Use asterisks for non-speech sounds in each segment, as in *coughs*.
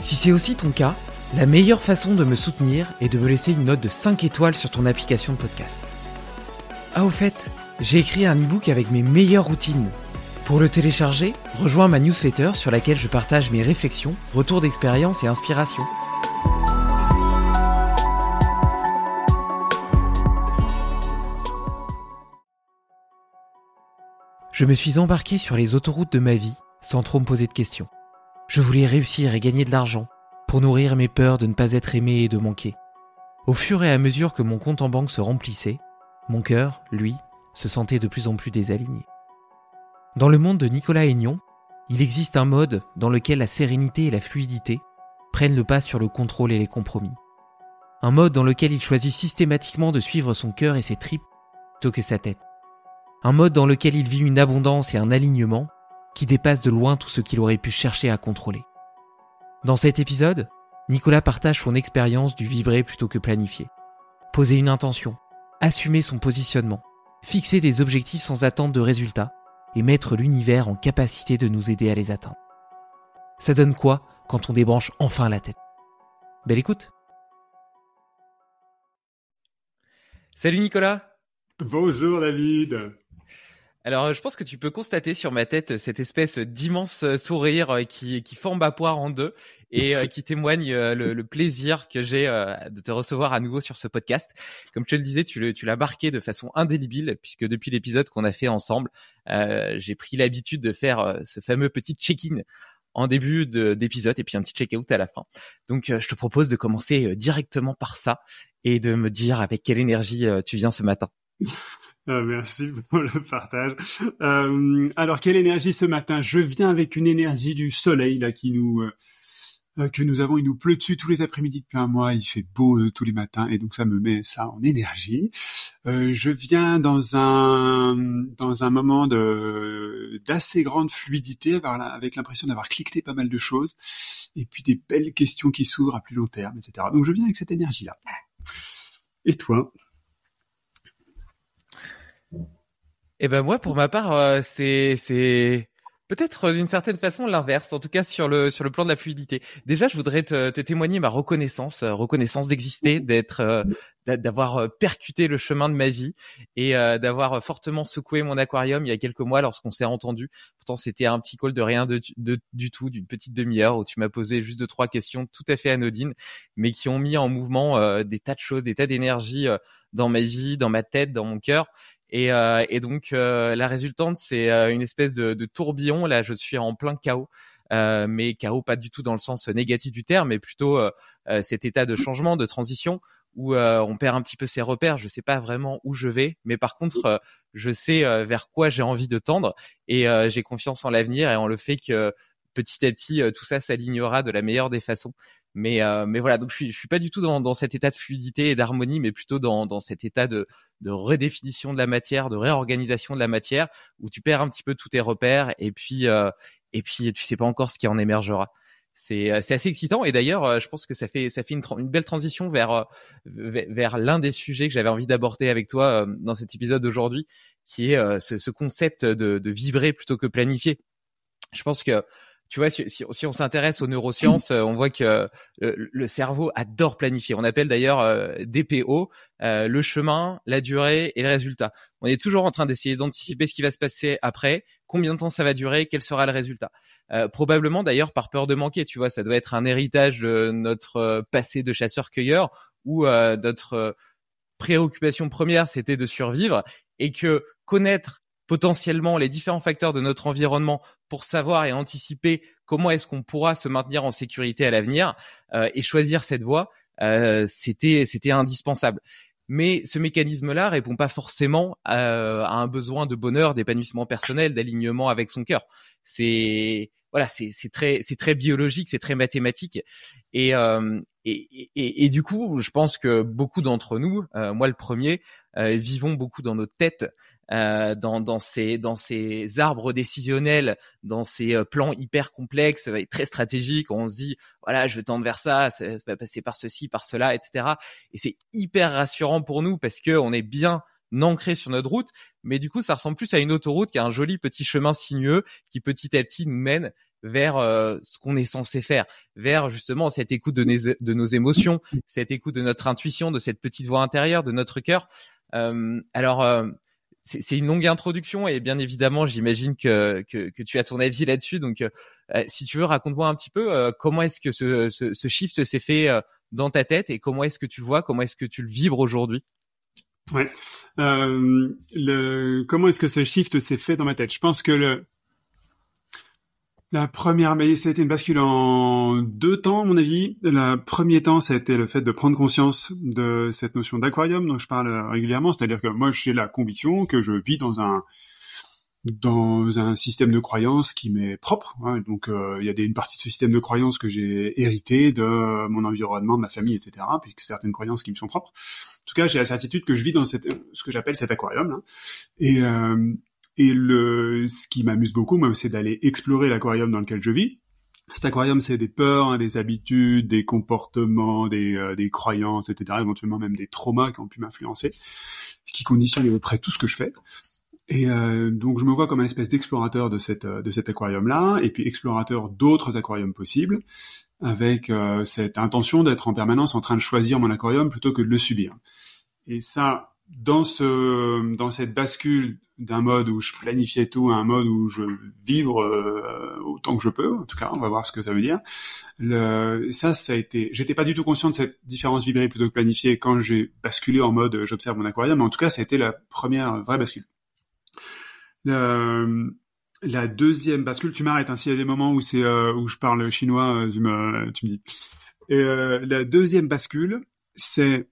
Si c'est aussi ton cas, la meilleure façon de me soutenir est de me laisser une note de 5 étoiles sur ton application de podcast. Ah au fait, j'ai écrit un e-book avec mes meilleures routines. Pour le télécharger, rejoins ma newsletter sur laquelle je partage mes réflexions, retours d'expérience et inspiration. Je me suis embarqué sur les autoroutes de ma vie sans trop me poser de questions. Je voulais réussir et gagner de l'argent pour nourrir mes peurs de ne pas être aimé et de manquer. Au fur et à mesure que mon compte en banque se remplissait, mon cœur, lui, se sentait de plus en plus désaligné. Dans le monde de Nicolas Aignon, il existe un mode dans lequel la sérénité et la fluidité prennent le pas sur le contrôle et les compromis. Un mode dans lequel il choisit systématiquement de suivre son cœur et ses tripes plutôt que sa tête. Un mode dans lequel il vit une abondance et un alignement qui dépassent de loin tout ce qu'il aurait pu chercher à contrôler. Dans cet épisode, Nicolas partage son expérience du vibrer plutôt que planifier. Poser une intention, assumer son positionnement, fixer des objectifs sans attente de résultats et mettre l'univers en capacité de nous aider à les atteindre. Ça donne quoi quand on débranche enfin la tête? Belle écoute Salut Nicolas Bonjour David. Alors, je pense que tu peux constater sur ma tête cette espèce d'immense sourire euh, qui, qui forme ma poire en deux et euh, qui témoigne euh, le, le plaisir que j'ai de te recevoir à nouveau sur ce podcast. Comme je le disais, tu, le, tu l'as marqué de façon indélébile puisque depuis l'épisode qu'on a fait ensemble, euh, j'ai pris l'habitude de faire ce fameux petit check-in en début de, d'épisode et puis un petit check-out à la fin. Donc, je te propose de commencer directement par ça et de me dire avec quelle énergie tu viens ce matin. *laughs* Ah, merci pour le partage. Euh, alors, quelle énergie ce matin? Je viens avec une énergie du soleil là qui nous euh, que nous avons. Il nous pleut dessus tous les après-midi depuis un mois. Il fait beau euh, tous les matins et donc ça me met ça en énergie. Euh, je viens dans un dans un moment de d'assez grande fluidité, avec l'impression d'avoir cliqueté pas mal de choses et puis des belles questions qui s'ouvrent à plus long terme, etc. Donc je viens avec cette énergie là. Et toi? Eh ben moi, pour ma part, euh, c'est c'est Peut-être euh, d'une certaine façon l'inverse, en tout cas sur le sur le plan de la fluidité. Déjà, je voudrais te, te témoigner ma reconnaissance, euh, reconnaissance d'exister, d'être, euh, d'avoir percuté le chemin de ma vie et d'avoir fortement secoué mon aquarium il y a quelques mois lorsqu'on s'est entendu. Pourtant, c'était un petit call de rien de, de du tout, d'une petite demi-heure où tu m'as posé juste deux trois questions tout à fait anodines, mais qui ont mis en mouvement des tas de choses, des tas d'énergie dans ma vie, dans ma tête, dans mon cœur et, euh, et donc euh, la résultante, c'est euh, une espèce de, de, tourbillon. Là, je suis en plein chaos, euh, mais chaos pas du tout dans le sens négatif du terme, mais plutôt cet état de changement, de transition où on perd un petit peu ses repères. Je sais pas vraiment où je vais, mais par contre, je sais vers quoi j'ai envie de tendre et j'ai confiance en l'avenir et en le fait que petit à petit, tout ça s'alignera de la meilleure des façons. Mais, euh, mais voilà, donc je suis, je suis pas du tout dans, dans cet état de fluidité et d'harmonie, mais plutôt dans, dans cet état de, de redéfinition de la matière, de réorganisation de la matière, où tu perds un petit peu tous tes repères et puis, euh, et puis tu sais pas encore ce qui en émergera. C'est, euh, assez excitant et d'ailleurs, euh, je pense que ça fait, ça fait une, une belle transition vers, vers l'un des sujets que j'avais envie d'aborder avec toi dans cet épisode d'aujourd'hui, qui est ce, ce concept de, de vibrer plutôt que planifier. Je pense que tu vois, si, si, on s'intéresse aux neurosciences, euh, on voit que euh, le, cerveau adore planifier. On appelle d'ailleurs euh, DPO le chemin, la durée et le résultat. On est toujours en train d'essayer d'anticiper ce qui va se passer après, combien de temps ça va durer, quel sera le résultat. probablement d'ailleurs par peur de manquer. Tu vois, ça doit être un héritage de notre passé de chasseur-cueilleur où notre préoccupation première c'était de survivre et que connaître potentiellement les différents facteurs de notre environnement pour savoir et anticiper comment est-ce qu'on pourra se maintenir en sécurité à l'avenir euh, et choisir cette voie, euh, c'était c'était indispensable. Mais ce mécanisme-là répond pas forcément à, à un besoin de bonheur, d'épanouissement personnel, d'alignement avec son cœur. C'est voilà, c'est très c'est très biologique, c'est très mathématique et, euh, et, et, et du coup, je pense que beaucoup d'entre nous, euh, moi le premier, euh, vivons beaucoup dans notre tête euh, dans, dans, ces, dans ces arbres décisionnels, dans ces euh, plans hyper complexes et très stratégiques. On se dit, voilà, je vais tendre vers ça, ça, va passer par ceci, par cela, etc. Et c'est hyper rassurant pour nous parce que on est bien ancré sur notre route, mais du coup, ça ressemble plus à une autoroute qu'à un joli petit chemin sinueux qui petit à petit nous mène vers euh, ce qu'on est censé faire, vers justement cette écoute de, de, nos émotions, cette écoute de notre intuition, de cette petite voix intérieure, de notre cœur. Euh, alors, c'est une longue introduction et bien évidemment, j'imagine que, que, que, tu as ton avis là-dessus. Donc, euh, si tu veux, raconte-moi un petit peu euh, comment est-ce que ce, ce, ce shift s'est fait euh, dans ta tête et comment est-ce que tu le vois, comment est-ce que tu le vibres aujourd'hui? Ouais. le, comment est-ce que ce shift s'est fait dans ma tête? Je pense que le, la première, mais ça a été une bascule en deux temps, à mon avis. Le premier temps, ça a été le fait de prendre conscience de cette notion d'aquarium dont je parle régulièrement. C'est-à-dire que moi, j'ai la conviction que je vis dans un dans un système de croyance qui m'est propre. Hein. Donc, euh, il y a une partie de ce système de croyance que j'ai hérité de mon environnement, de ma famille, etc. Puis certaines croyances qui me sont propres. En tout cas, j'ai la certitude que je vis dans cette, ce que j'appelle cet aquarium. Là. Et, euh, et le, ce qui m'amuse beaucoup, moi, c'est d'aller explorer l'aquarium dans lequel je vis. Cet aquarium, c'est des peurs, hein, des habitudes, des comportements, des, euh, des croyances, etc. Éventuellement même des traumas qui ont pu m'influencer, qui conditionnent à peu près tout ce que je fais. Et euh, donc je me vois comme un espèce d'explorateur de cette euh, de cet aquarium-là, et puis explorateur d'autres aquariums possibles, avec euh, cette intention d'être en permanence en train de choisir mon aquarium plutôt que de le subir. Et ça, dans ce dans cette bascule d'un mode où je planifiais tout à un mode où je vibre euh, autant que je peux. En tout cas, on va voir ce que ça veut dire. Le, ça, ça a été. J'étais pas du tout conscient de cette différence vibrer plutôt que planifier quand j'ai basculé en mode j'observe mon aquarium. Mais en tout cas, ça a été la première vraie bascule. Le, la deuxième bascule, tu m'arrêtes. Hein, S'il y a des moments où c'est euh, où je parle chinois, euh, tu me tu me dis. Et la deuxième bascule, c'est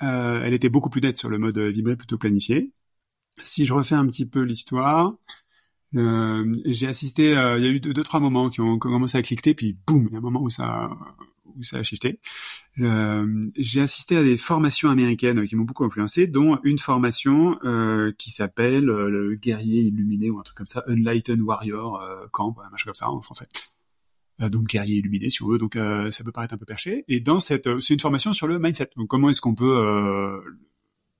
elle était beaucoup plus nette sur le mode vibrer plutôt planifié si je refais un petit peu l'histoire, euh, j'ai assisté, euh, il y a eu deux, trois moments qui ont, commencé à cliquer, puis boum, il y a un moment où ça, où ça a shifté. Euh, j'ai assisté à des formations américaines qui m'ont beaucoup influencé, dont une formation euh, qui s'appelle le guerrier illuminé ou un truc comme ça, Enlightened Warrior Camp, un machin comme ça en français. donc guerrier illuminé si on veut, donc ça peut paraître un peu perché. Et dans cette, c'est une formation sur le mindset. Donc comment est-ce qu'on peut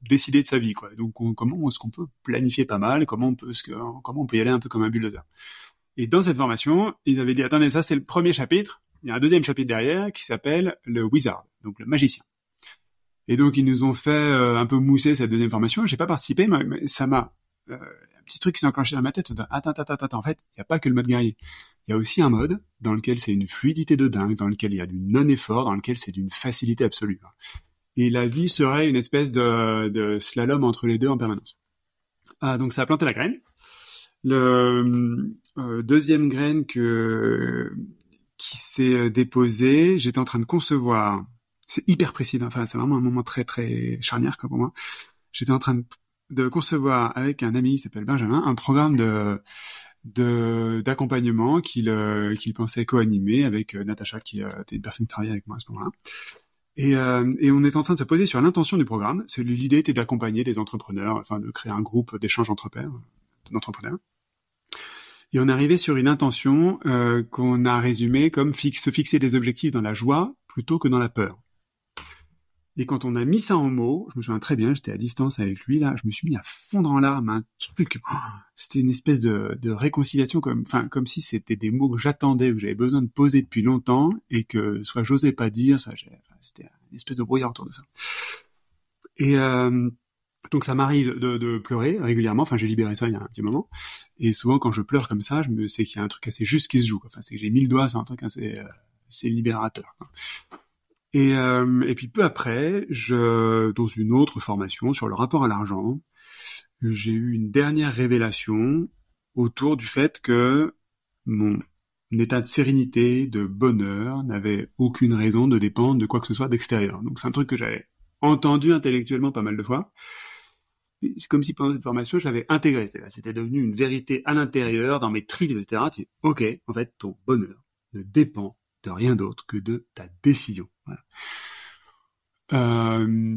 décider de sa vie, quoi. Donc, comment est-ce qu'on peut planifier pas mal Comment on peut, comment on peut y aller un peu comme un bulldozer Et dans cette formation, ils avaient dit attendez, ça c'est le premier chapitre. Il y a un deuxième chapitre derrière qui s'appelle le wizard, donc le magicien. Et donc ils nous ont fait euh, un peu mousser cette deuxième formation. J'ai pas participé, mais, ça m'a euh, un petit truc qui s'est enclenché dans ma tête. Attends, attends, attends, attends. En fait, il y a pas que le mode guerrier. Il y a aussi un mode dans lequel c'est une fluidité de dingue, dans lequel il y a du non-effort, dans lequel c'est d'une facilité absolue. Et la vie serait une espèce de, slalom entre les deux en permanence. Ah, donc ça a planté la graine. Le euh, deuxième graine qui s'est déposée, j'étais en train de concevoir c'est hyper précis. Enfin, c'est vraiment un moment très très charnière pour moi. J'étais en train de, concevoir avec un ami qui s'appelle Benjamin un programme d'accompagnement qu'il euh, qu'il pensait co-animer avec euh, Natacha qui euh, était une personne qui travaillait avec moi à ce moment-là. Et, euh, et on est en train de se poser sur l'intention du programme. L'idée était d'accompagner des entrepreneurs, enfin de créer un groupe d'échange entre pairs, d'entrepreneurs. Et on est arrivé sur une intention euh, qu'on a résumée comme fixe, se fixer des objectifs dans la joie plutôt que dans la peur. Et quand on a mis ça en mots, je me souviens très bien, j'étais à distance avec lui là, je me suis mis à fondre en larmes, un truc, oh, c'était une espèce de, réconciliation comme, enfin comme si c'était des mots que j'attendais, que j'avais besoin de poser depuis longtemps et que soit j'osais pas dire, ça, c'était une espèce de brouillard autour de ça. Et euh, donc ça m'arrive de, pleurer régulièrement. Enfin, j'ai libéré ça il y a un petit moment. Et souvent, quand je pleure comme ça, je me sais qu'il y a un truc assez juste qui se joue. Enfin, c'est que j'ai mis le doigt sur un truc assez, euh, libérateur. Quoi. Et, euh, et puis peu après, je, dans une autre formation sur le rapport à l'argent, j'ai eu une dernière révélation autour du fait que mon état de sérénité, de bonheur, n'avait aucune raison de dépendre de quoi que ce soit d'extérieur. Donc c'est un truc que j'avais entendu intellectuellement pas mal de fois. C'est comme si pendant cette formation, j'avais intégré. C'était devenu une vérité à l'intérieur, dans mes tripes, etc. ok, en fait, ton bonheur ne dépend de rien d'autre que de ta décision. Euh,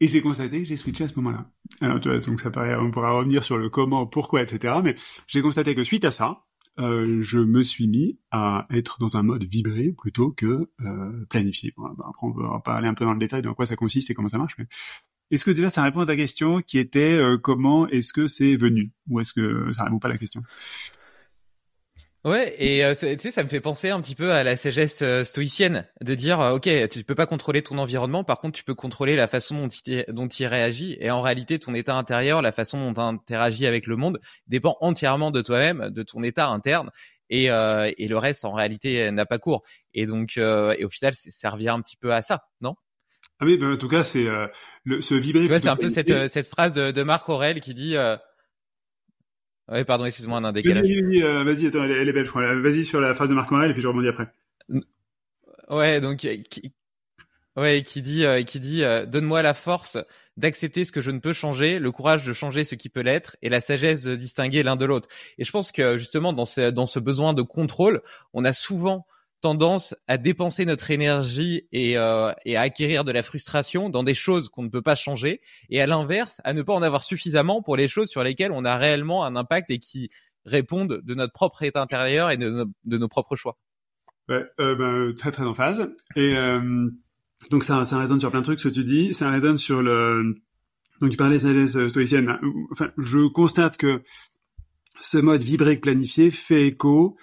et j'ai constaté que j'ai switché à ce moment-là. Alors, tu vois, donc ça on pourra revenir sur le comment, pourquoi, etc. Mais j'ai constaté que suite à ça, euh, je me suis mis à être dans un mode vibré plutôt que euh, planifié. Bah, après, on va parler un peu dans le détail de quoi ça consiste et comment ça marche. Est-ce que déjà ça répond à ta question qui était euh, comment est-ce que c'est venu? Ou est-ce que ça répond pas à la question? Ouais, et euh, tu sais, ça me fait penser un petit peu à la sagesse euh, stoïcienne, de dire, euh, ok, tu peux pas contrôler ton environnement, par contre, tu peux contrôler la façon dont il, dont il réagit, et en réalité, ton état intérieur, la façon dont tu interagis avec le monde, dépend entièrement de toi-même, de ton état interne, et, et le reste, en réalité, n'a pas cours. Et donc, et au final, ça revient un petit peu à ça, non? Ah oui, ben, en tout cas, c'est le, ce vibrer. Tu vois, c'est un peu cette, cette phrase de, de Marc Aurel qui dit Ouais, pardon, excuse-moi, un décalage. Vas-y, vas vas-y, attends, elle, est belle, je crois. Vas-y sur la phrase de Marc Aurèle et puis je rebondis après. Ouais, donc qui, ouais, qui dit, euh, qui dit, euh, donne-moi la force d'accepter ce que je ne peux changer, le courage de changer ce qui peut l'être et la sagesse de distinguer l'un de l'autre. Et je pense que justement dans ce, dans ce besoin de contrôle, on a souvent tendance à dépenser notre énergie et, euh, et, à acquérir de la frustration dans des choses qu'on ne peut pas changer, et à l'inverse, à ne pas en avoir suffisamment pour les choses sur lesquelles on a réellement un impact et qui répondent de notre propre état intérieur et de, de nos propres choix. Ouais, euh, ben, très très en phase. Et euh, donc ça, ça résonne sur plein de trucs ce que tu dis. Ça résonne sur le. Donc tu parlais sagesse stoïcienne. Enfin, je constate que ce mode vibré planifié fait écho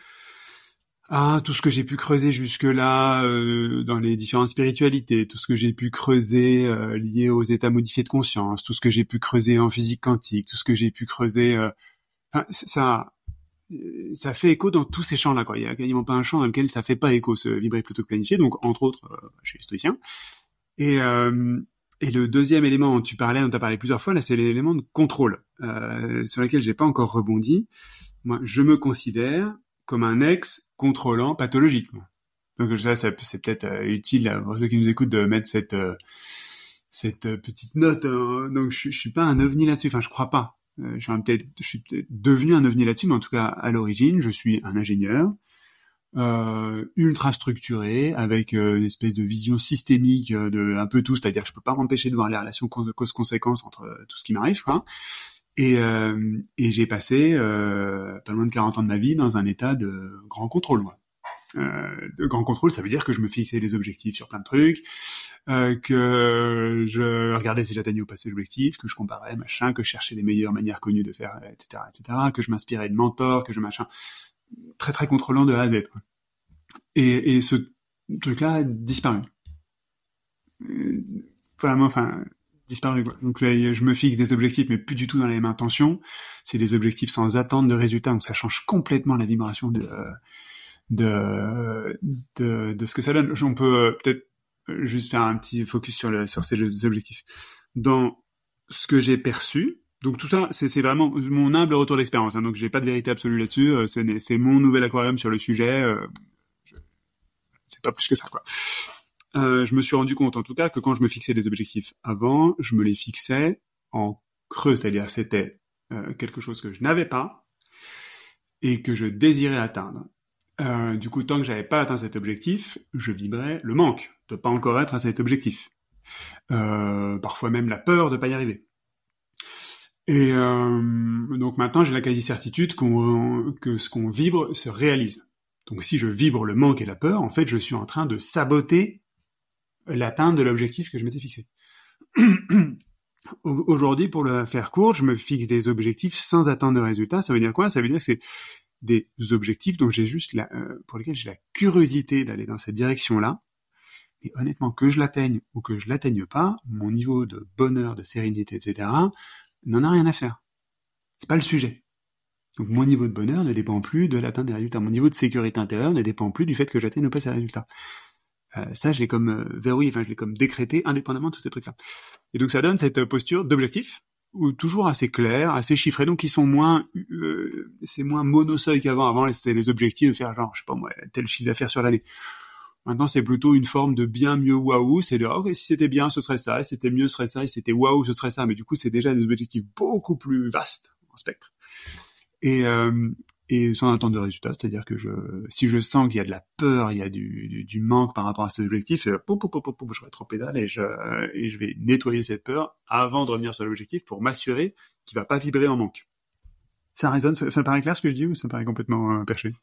ah, tout ce que j'ai pu creuser jusque-là euh, dans les différentes spiritualités, tout ce que j'ai pu creuser euh, lié aux états modifiés de conscience, tout ce que j'ai pu creuser en physique quantique, tout ce que j'ai pu creuser, euh, ça, ça fait écho dans tous ces champs-là. Il y a quasiment pas un champ dans lequel ça fait pas écho, ce vibrer plutôt que planifié. Donc, entre autres, chez les stoïciens. Et, et le deuxième élément dont tu parlais, dont tu as parlé plusieurs fois, là, c'est l'élément de contrôle, sur lequel j'ai pas encore rebondi. Moi, je me considère comme un ex contrôlant pathologiquement. Donc ça, c'est peut-être euh, utile pour ceux qui nous écoutent de mettre cette euh, euh, petite note. Hein. Donc je, je suis pas un ovni là-dessus. Enfin, je crois pas. je suis peut-être, devenu un ovni là-dessus, mais en tout cas à l'origine, je suis un ingénieur ultra structuré avec une espèce de vision systémique de un peu tout. C'est-à-dire que je peux pas m'empêcher de voir les relations cause-conséquences entre tout ce qui m'arrive. Quoi. Et, euh, et j'ai passé euh, pas loin de 40 ans de ma vie dans un état de grand contrôle. Moi. euh, de grand contrôle, ça veut dire que je me fixais des objectifs sur plein de trucs, euh, que je regardais si j'atteignais ou pas ces objectifs, que je comparais, machin, que je cherchais les meilleures manières connues de faire, etc., etc., que je m'inspirais de mentors, que je machin, très très contrôlant de A à Z. Quoi. Et, et ce truc-là a disparu. Euh, enfin, disparu. Donc là, je me fixe des objectifs, mais plus du tout dans la même intention. C'est des objectifs sans attente de résultats, donc ça change complètement la vibration de de de, de ce que ça donne. On peut euh, peut-être juste faire un petit focus sur sur ces objectifs. Dans ce que j'ai perçu, donc tout ça, c'est vraiment mon humble retour d'expérience. Hein, donc j'ai pas de vérité absolue là-dessus. Euh, c'est mon nouvel aquarium sur le sujet. Euh, c'est pas plus que ça, quoi. Euh, je me suis rendu compte, en tout cas, que quand je me fixais des objectifs avant, je me les fixais en creux, c'est-à-dire c'était euh, quelque chose que je n'avais pas et que je désirais atteindre. Euh, du coup, tant que j'avais pas atteint cet objectif, je vibrais le manque de pas encore être à cet objectif. Euh, parfois même la peur de pas y arriver. Et euh, donc maintenant, j'ai la quasi-certitude qu'on, que ce qu'on vibre se réalise. Donc si je vibre le manque et la peur, en fait, je suis en train de saboter l'atteinte de l'objectif que je m'étais fixé. *clears throat* Aujourd'hui, pour le faire court, je me fixe des objectifs sans atteindre de résultats. Ça veut dire quoi? Ça veut dire que c'est des objectifs dont j'ai juste la, euh, pour lesquels j'ai la curiosité d'aller dans cette direction-là. Et honnêtement, que je l'atteigne ou que je l'atteigne pas, mon niveau de bonheur, de sérénité, etc., n'en a rien à faire. C'est pas le sujet. Donc mon niveau de bonheur ne dépend plus de l'atteinte des résultats. Mon niveau de sécurité intérieure ne dépend plus du fait que j'atteigne ou pas ces résultats. Euh, ça, je l'ai comme euh, verrouillé, enfin je l'ai comme décrété indépendamment de tous ces trucs-là. Et donc ça donne cette posture d'objectif, ou toujours assez clair, assez chiffré, donc ils sont moins, euh, c'est moins monoseuil qu'avant. Avant, c'était les objectifs de faire genre, je sais pas moi, tel chiffre d'affaires sur l'année. Maintenant, c'est plutôt une forme de bien, mieux, waouh. C'est de, ok, si c'était bien, ce serait ça. Si c'était mieux, ce serait ça. Si c'était waouh, ce serait ça. Mais du coup, c'est déjà des objectifs beaucoup plus vastes en spectre. Et, euh, et sans attendre de résultats, c'est-à-dire que je, si je sens qu'il y a de la peur, il y a du, du, manque par rapport à ces objectifs, euh, pou, pou, pou, pou, je vais trop pédale et je, et je vais nettoyer cette peur avant de revenir sur l'objectif pour m'assurer qu'il va pas vibrer en manque. Ça résonne, ça, ça paraît clair ce que je dis ou ça paraît complètement euh, perché?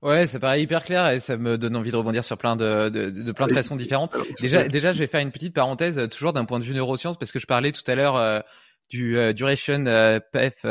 Ouais, ça paraît hyper clair et ça me donne envie de rebondir sur plein de, de, de plein de façons différentes. Déjà, déjà, je vais faire une petite parenthèse, euh, toujours d'un point de vue neurosciences, parce que je parlais tout à l'heure euh, du euh, duration path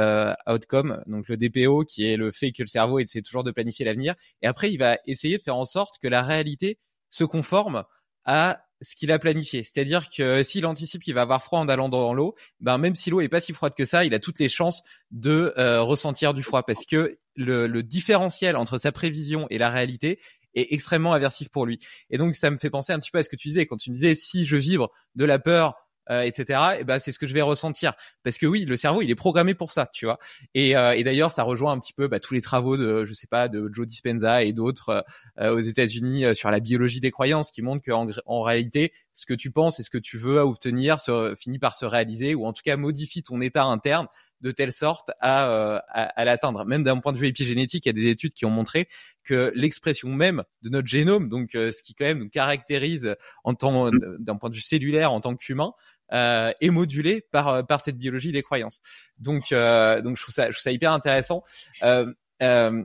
outcome, donc le DPO, qui est le fait que le cerveau essaie toujours de planifier l'avenir, et après il va essayer de faire en sorte que la réalité se conforme à ce qu'il a planifié. C'est-à-dire que s'il anticipe qu'il va avoir froid en allant dans l'eau, ben même si l'eau est pas si froide que ça, il a toutes les chances de ressentir du froid parce que le, le, différentiel entre sa prévision et la réalité est extrêmement aversif pour lui. Et donc ça me fait penser un petit peu à ce que tu disais quand tu disais si je vibre de la peur, euh, etc. Et ben c'est ce que je vais ressentir parce que oui, le cerveau il est programmé pour ça, tu vois. Et, euh, et d'ailleurs ça rejoint un petit peu bah, tous les travaux de je sais pas de Joe Dispenza et d'autres euh, aux États-Unis euh, sur la biologie des croyances qui montrent qu'en en réalité ce que tu penses et ce que tu veux obtenir se, finit par se réaliser ou en tout cas modifie ton état interne de telle sorte à, euh, à, l'atteindre. Même d'un point de vue épigénétique, il y a des études qui ont montré que l'expression même de notre génome, donc euh, ce qui quand même nous caractérise en tant d'un point de vue cellulaire en tant qu'humain, euh, est modulé par par cette biologie des croyances. Donc donc je trouve ça je trouve ça hyper intéressant. Euh,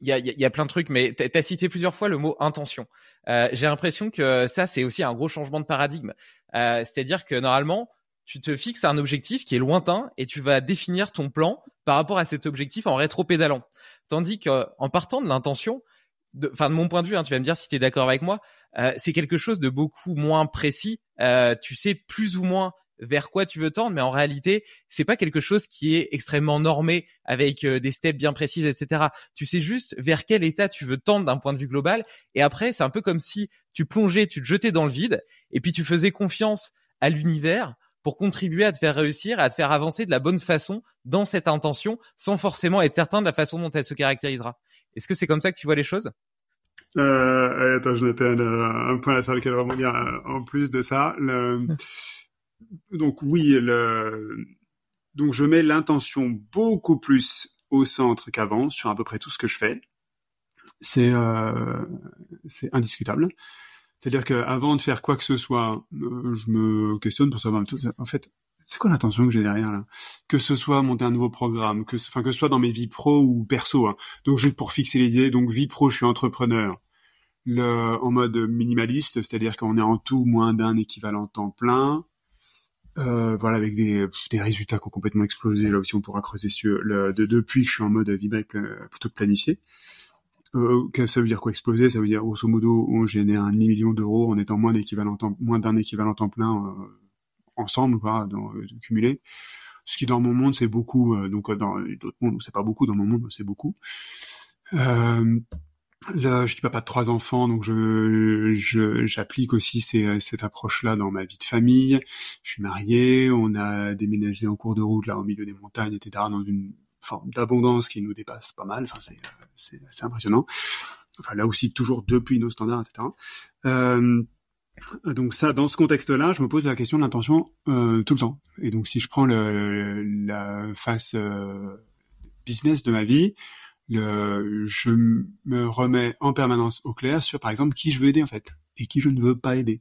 il y a, y a, plein de trucs, mais tu as cité plusieurs fois le mot intention. Euh, J'ai l'impression que ça, c'est aussi un gros changement de paradigme. Euh, C'est-à-dire que normalement, tu te fixes un objectif qui est lointain et tu vas définir ton plan par rapport à cet objectif en rétro-pédalant. Tandis qu'en partant de l'intention, enfin de, mon point de vue, hein, tu vas me dire si tu es d'accord avec moi, euh, c'est quelque chose de beaucoup moins précis. Euh, tu sais plus ou moins vers quoi tu veux tendre, mais en réalité, c'est pas quelque chose qui est extrêmement normé avec euh, des steps bien précises, etc. Tu sais juste vers quel état tu veux tendre d'un point de vue global, et après, c'est un peu comme si tu plongeais, tu te jetais dans le vide, et puis tu faisais confiance à l'univers pour contribuer à te faire réussir, à te faire avancer de la bonne façon dans cette intention, sans forcément être certain de la façon dont elle se caractérisera. Est-ce que c'est comme ça que tu vois les choses? Euh, Attends, je notais un, un, point là sur lequel rebondir euh, en plus de ça. Le... Donc oui, le... donc je mets l'intention beaucoup plus au centre qu'avant sur à peu près tout ce que je fais. C'est euh, c'est indiscutable. C'est-à-dire qu'avant de faire quoi que ce soit, euh, je me questionne pour savoir. En fait, c'est quoi l'intention que j'ai derrière là? Que ce soit monter un nouveau programme, que, enfin que ce soit dans mes vies pro ou perso. Hein. Donc juste pour fixer les idées, donc vie pro, je suis entrepreneur. Le, en mode minimaliste, c'est-à-dire qu'on est en tout moins d'un équivalent temps plein. Euh, voilà, avec des, des résultats qui ont complètement explosé. Là aussi, on pourra creuser sur le, de, depuis que je suis en mode vibrer plutôt que planifié. Euh, ça veut dire quoi exploser? Ça veut dire grosso modo, on génère un demi million d'euros en étant moins d'équivalent moins d'un équivalent temps plein euh, ensemble, quoi, dans, euh, cumulé. Ce qui dans mon monde c'est beaucoup, euh, donc dans d'autres mondes c'est pas beaucoup, dans mon monde c'est beaucoup. Euh, Là, je dis pas de trois enfants, donc je j'applique aussi ces, cette approche-là dans ma vie de famille. Je suis marié, on a déménagé en cours de route là au milieu des montagnes, etc. Dans une forme d'abondance qui nous dépasse pas mal. Enfin, c'est c'est impressionnant. Enfin, là aussi toujours depuis nos standards, etc. Euh, donc ça, dans ce contexte-là, je me pose la question de l'intention euh, tout le temps. Et donc si je prends le, la face euh, business de ma vie, le, je me remets en permanence au clair sur, par exemple, qui je veux aider en fait et qui je ne veux pas aider.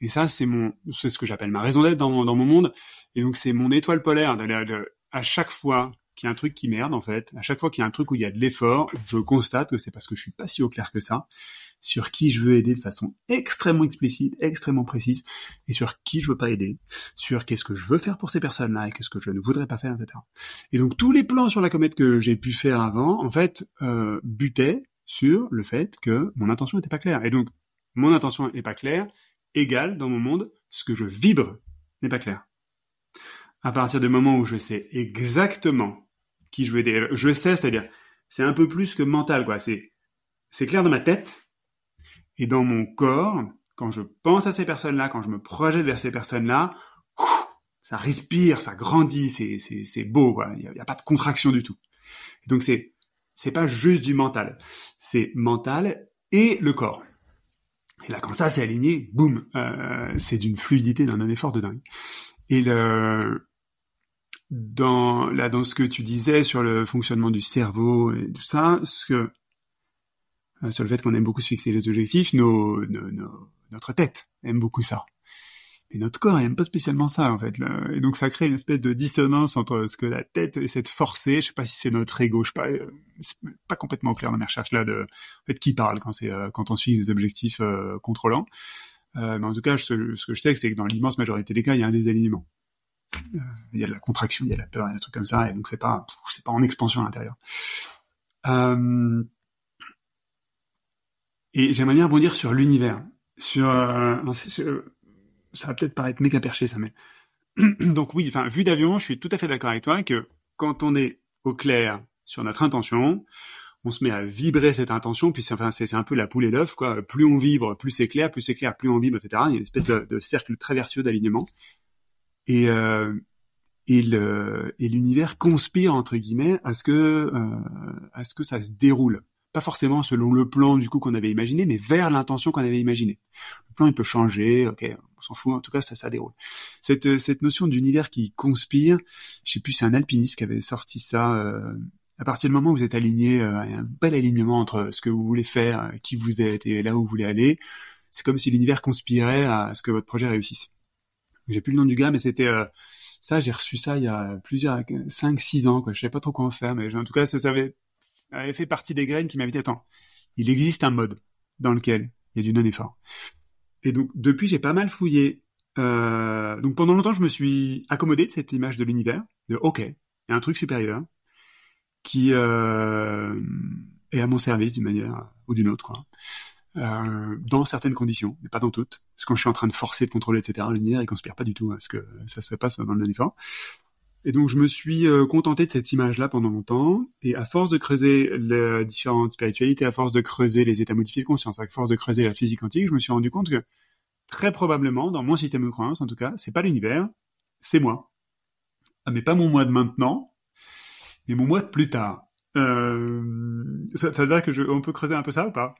Et ça, c'est mon, c'est ce que j'appelle ma raison d'être dans mon, dans mon monde. Et donc c'est mon étoile polaire. De, à chaque fois qu'il y a un truc qui merde en fait, à chaque fois qu'il y a un truc où il y a de l'effort, je constate que c'est parce que je suis pas si au clair que ça sur qui je veux aider de façon extrêmement explicite, extrêmement précise, et sur qui je veux pas aider, sur qu'est-ce que je veux faire pour ces personnes-là et qu'est-ce que je ne voudrais pas faire, etc. Et donc tous les plans sur la comète que j'ai pu faire avant, en fait, euh, butaient sur le fait que mon intention n'était pas claire. Et donc mon intention n'est pas claire, égale dans mon monde, ce que je vibre n'est pas clair. À partir du moment où je sais exactement qui je veux aider, je sais, c'est-à-dire, c'est un peu plus que mental, quoi. C'est, c'est clair dans ma tête, et dans mon corps, quand je pense à ces personnes-là, quand je me projette vers ces personnes-là, ça respire, ça grandit, c'est c'est c'est beau, voilà. Il n'y a, pas de contraction du tout. Donc c'est c'est pas juste du mental, c'est mental et le corps. Et là, quand ça c'est aligné, boum, euh, c'est d'une fluidité, d'un effort de dingue. Et le dans là dans ce que tu disais sur le fonctionnement du cerveau et tout ça, ce que sur le fait qu'on aime beaucoup se fixer les objectifs, nos, notre tête aime beaucoup ça. Mais notre corps n'aime pas spécialement ça en fait. Et donc ça crée une espèce de dissonance entre ce que la tête essaie de forcer. Je sais pas si c'est notre ego, je sais pas, euh, c'est pas complètement clair dans mes recherches là de en fait qui parle quand c'est euh, quand on se fixe des objectifs contrôlants. mais en tout cas, ce que je sais, c'est que dans l'immense majorité des cas, il y a un désalignement. il y a de la contraction, il y a de la peur, il y a des trucs comme ça, et donc c'est pas c'est pas en expansion à l'intérieur. Euh, et j'aimerais bien rebondir sur l'univers. Sur, euh, ça va peut-être paraître méga perché, ça, mais *clears throat* donc oui, enfin, vu d'avion, je suis tout à fait d'accord avec toi que quand on est au clair sur notre intention, on se met à vibrer cette intention, puis c'est enfin, c'est un peu la poule et l'œuf, quoi. Plus on vibre, plus c'est clair, plus c'est clair, plus on vibre, etc. Il y a une espèce de, de cercle très vertueux d'alignement. Et, euh, et l'univers conspire entre guillemets à ce que euh, à ce que ça se déroule pas forcément selon le plan du coup qu'on avait imaginé, mais vers l'intention qu'on avait imaginé. Le plan il peut changer, ok, on s'en fout, en tout cas ça ça déroule. Cette cette notion d'univers qui conspire, je sais plus, c'est un alpiniste qui avait sorti ça. Euh, à partir du moment où vous êtes aligné, euh, un bel alignement entre ce que vous voulez faire, euh, qui vous êtes et là où vous voulez aller, c'est comme si l'univers conspirait à ce que votre projet réussisse. J'ai plus le nom du gars, mais c'était ça, j'ai reçu ça il y a plusieurs, 5, 6 ans, quoi. Je sais pas trop quoi en faire, mais en tout cas, ça, ça avait avait fait partie des graines qui m'avaient dit attends, il existe un mode dans lequel il y a du non-effort. Et donc depuis j'ai pas mal fouillé. Euh, donc pendant longtemps je me suis accommodé de cette image de l'univers, de ok, il y a un truc supérieur qui euh, est à mon service d'une manière ou d'une autre, quoi. Euh, dans certaines conditions, mais pas dans toutes. Parce que quand je suis en train de forcer, de contrôler, etc., l'univers il conspire pas du tout à ce que ça se passe dans le non-effort. Et donc je me suis euh, contenté de cette image-là pendant longtemps, et à force de creuser les différentes spiritualités, à force de creuser les états modifiés de conscience, à force de creuser la physique quantique, je me suis rendu compte que très probablement, dans mon système de croyance en tout cas, c'est pas l'univers, c'est moi. Ah, mais pas mon moi de maintenant, mais mon moi de plus tard. Euh, ça, ça veut dire que je, on peut creuser un peu ça ou pas?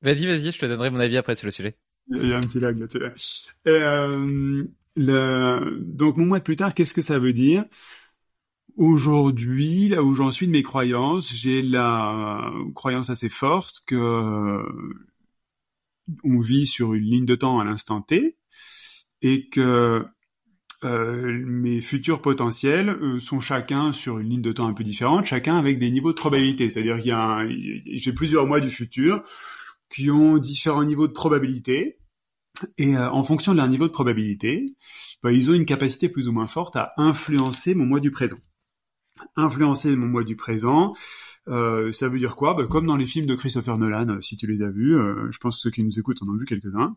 Vas-y, vas-y, je te donnerai mon avis après sur le sujet. Il y a un petit lag là-dessus. Euh, le... Donc mon mois de plus tard, qu'est-ce que ça veut dire? Aujourd'hui, là où j'en suis de mes croyances, j'ai la croyance assez forte que on vit sur une ligne de temps à l'instant T et que euh, mes futurs potentiels euh, sont chacun sur une ligne de temps un peu différente, chacun avec des niveaux de probabilité. C'est-à-dire qu'il y a, j'ai plusieurs mois du futur qui ont différents niveaux de probabilité. Et euh, en fonction de leur niveau de probabilité, bah, ils ont une capacité plus ou moins forte à influencer mon mois du présent. Influencer mon mois du présent, euh, ça veut dire quoi? Bah, Comme dans les films de Christopher Nolan, si tu les as vus, je pense que ceux qui nous écoutent en ont vu quelques-uns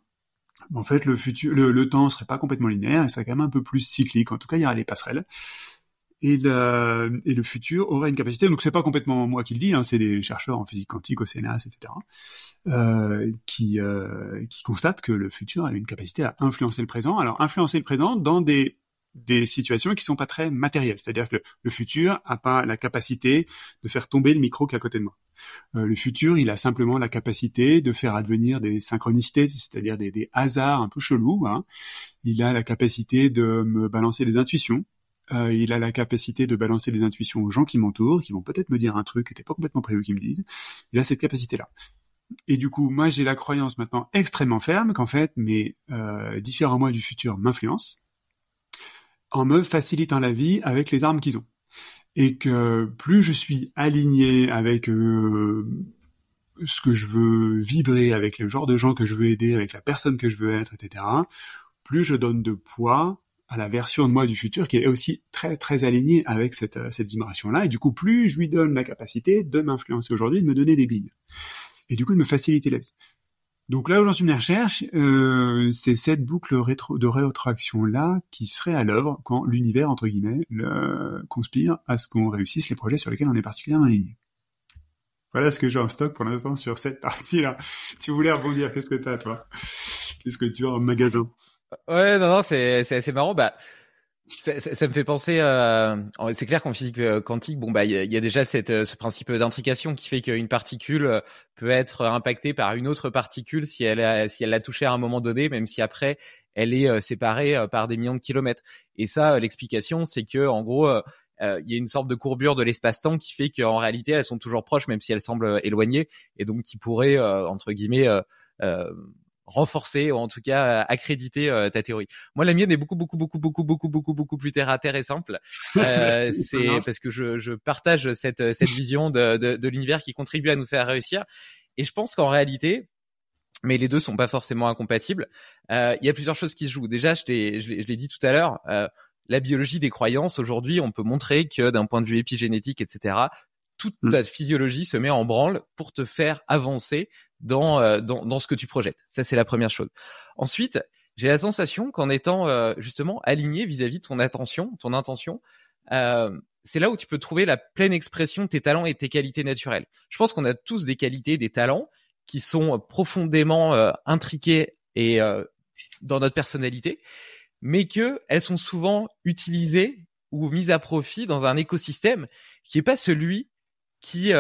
en fait, le futur, le, temps serait pas complètement linéaire, il serait quand même un peu plus cyclique. En tout cas, il y aurait des passerelles. Et le, et le futur aurait une capacité, donc c'est pas complètement moi qui le dis, hein, c'est des chercheurs en physique quantique au CNRS, etc., euh, qui, euh, qui constatent que le futur a une capacité à influencer le présent. Alors influencer le présent dans des des situations qui sont pas très matérielles. C'est-à-dire que le, futur a pas la capacité de faire tomber le micro qui est à côté de moi. Euh, le futur, il a simplement la capacité de faire advenir des synchronicités, c'est-à-dire des, des, hasards un peu chelous. Hein. Il a la capacité de me balancer des intuitions. Euh, il a la capacité de balancer des intuitions aux gens qui m'entourent, qui vont peut-être me dire un truc qui n'était pas complètement prévu qu'ils me disent. Il a cette capacité-là. Et du coup, moi, j'ai la croyance maintenant extrêmement ferme qu'en fait, mes euh, différents mois du futur m'influencent en me facilitant la vie avec les armes qu'ils ont. Et que plus je suis aligné avec euh, ce que je veux vibrer, avec le genre de gens que je veux aider, avec la personne que je veux être, etc., plus je donne de poids à la version de moi du futur qui est aussi très très alignée avec cette, euh, cette vibration-là. Et du coup, plus je lui donne la capacité de m'influencer aujourd'hui, de me donner des billes. Et du coup, de me faciliter la vie. Donc là où j'en suis mes recherches, euh, c'est cette boucle rétro de rétroaction là qui serait à l'œuvre quand l'univers entre guillemets le, conspire à ce qu'on réussisse les projets sur lesquels on est particulièrement aligné. Voilà ce que j'ai en stock pour l'instant sur cette partie-là. Tu voulais rebondir, qu'est-ce que t'as toi? Qu'est-ce que tu as en magasin? Ouais, non, non, c'est c'est assez marrant. Bah, ça, ça, me fait penser. Euh, c'est clair qu'en physique euh, quantique, bon bah il y, a déjà cette, euh, ce principe d'intrication qui fait qu'une particule euh, peut être impactée par une autre particule si elle a, si elle l'a touchée à un moment donné, même si après elle est séparée par des millions de kilomètres. Et ça, l'explication, c'est que en gros, il y a une sorte de courbure de l'espace-temps qui fait qu'en réalité, elles sont toujours proches, même si elles semblent éloignées, et donc qui pourrait entre guillemets renforcer ou en tout cas euh, accréditer euh, ta théorie. Moi, la mienne est beaucoup, beaucoup, beaucoup, beaucoup, beaucoup, beaucoup, beaucoup plus terre à terre et simple. *laughs* Euh, c'est parce que je, je, partage cette, cette vision de, de, de l'univers qui contribue à nous faire réussir. Et je pense qu'en réalité, mais les deux sont pas forcément incompatibles. Il y a plusieurs choses qui se jouent. Déjà, je l'ai, je l'ai dit tout à l'heure. la biologie des croyances aujourd'hui, on peut montrer que d'un point de vue épigénétique, etc., toute mm. ta physiologie se met en branle pour te faire avancer dans, euh, dans, dans ce que tu projettes. Ça, c'est la première chose. Ensuite, j'ai la sensation qu'en étant euh, justement aligné vis-à-vis de ton attention, ton intention, euh, c'est là où tu peux trouver la pleine expression de tes talents et tes qualités naturelles. Je pense qu'on a tous des qualités, des talents qui sont profondément euh, intriqués et dans notre personnalité, mais que elles sont souvent utilisées ou mises à profit dans un écosystème qui est pas celui qui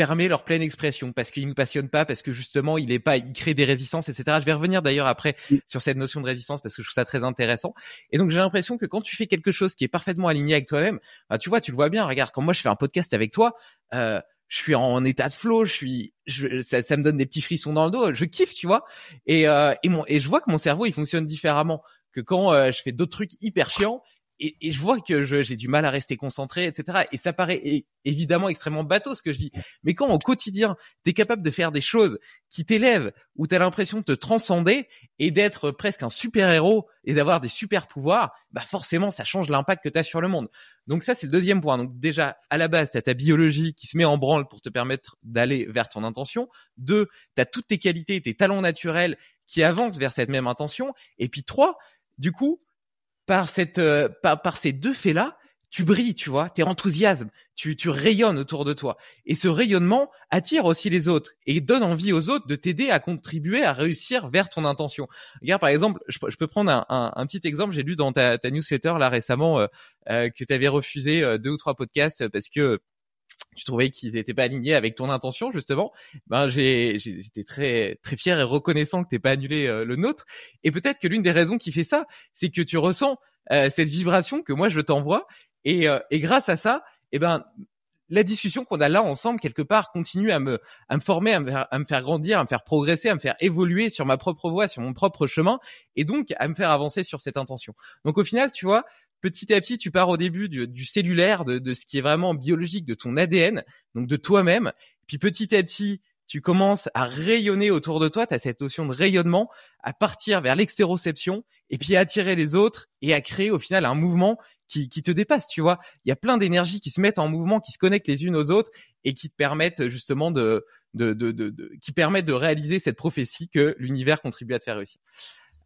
permet leur pleine expression parce qu'il nous passionne pas, parce que justement il est pas, il crée des résistances, etc. Je vais revenir d'ailleurs après sur cette notion de résistance parce que je trouve ça très intéressant. Et donc j'ai l'impression que quand tu fais quelque chose qui est parfaitement aligné avec toi-même, bah, tu vois, tu le vois bien. Regarde, quand moi je fais un podcast avec toi, euh, je suis en état de flow, je suis, je, ça, ça, me donne des petits frissons dans le dos, je kiffe, tu vois. Et euh, et mon et je vois que mon cerveau il fonctionne différemment que quand euh, je fais d'autres trucs hyper chiants et, et, je vois que j'ai du mal à rester concentré, etc. Et ça paraît évidemment extrêmement bateau ce que je dis. Mais quand au quotidien, tu es capable de faire des choses qui t'élèvent, où tu as l'impression de te transcender et d'être presque un super-héros et d'avoir des super pouvoirs, bah forcément, ça change l'impact que tu as sur le monde. Donc ça, c'est le deuxième point. Donc déjà, à la base, tu as ta biologie qui se met en branle pour te permettre d'aller vers ton intention. Deux, tu as toutes tes qualités, tes talents naturels qui avancent vers cette même intention. Et puis trois, du coup, par cette euh, par, par, ces deux faits-là, tu brilles, tu vois, t'es enthousiasme, tu, tu rayonnes autour de toi. Et ce rayonnement attire aussi les autres et donne envie aux autres de t'aider à contribuer à réussir vers ton intention. Regarde, par exemple, je, je peux prendre un, un, un, petit exemple. J'ai lu dans ta, ta newsletter là récemment euh, euh, que tu avais refusé deux ou trois podcasts parce que tu trouvais qu'ils n'étaient pas alignés avec ton intention justement, ben j'ai j'étais très très fier et reconnaissant que t'aies pas annulé euh, le nôtre. Et peut-être que l'une des raisons qui fait ça, c'est que tu ressens euh, cette vibration que moi je t'envoie et, euh, et grâce à ça, eh ben la discussion qu'on a là ensemble quelque part continue à me à me former, à me, faire, à me faire grandir, à me faire progresser, à me faire évoluer sur ma propre voie, sur mon propre chemin, et donc à me faire avancer sur cette intention. Donc au final, tu vois, petit à petit, tu pars au début du, du cellulaire, de, de ce qui est vraiment biologique, de ton ADN, donc de toi-même, puis petit à petit, tu commences à rayonner autour de toi, tu as cette notion de rayonnement, à partir vers l'extéroception, et puis à attirer les autres, et à créer au final un mouvement qui, qui te dépasse, tu vois. Il y a plein d'énergies qui se mettent en mouvement, qui se connectent les unes aux autres, et qui te permettent justement de, de, de, de, qui permettent de réaliser cette prophétie que l'univers contribue à te faire réussir.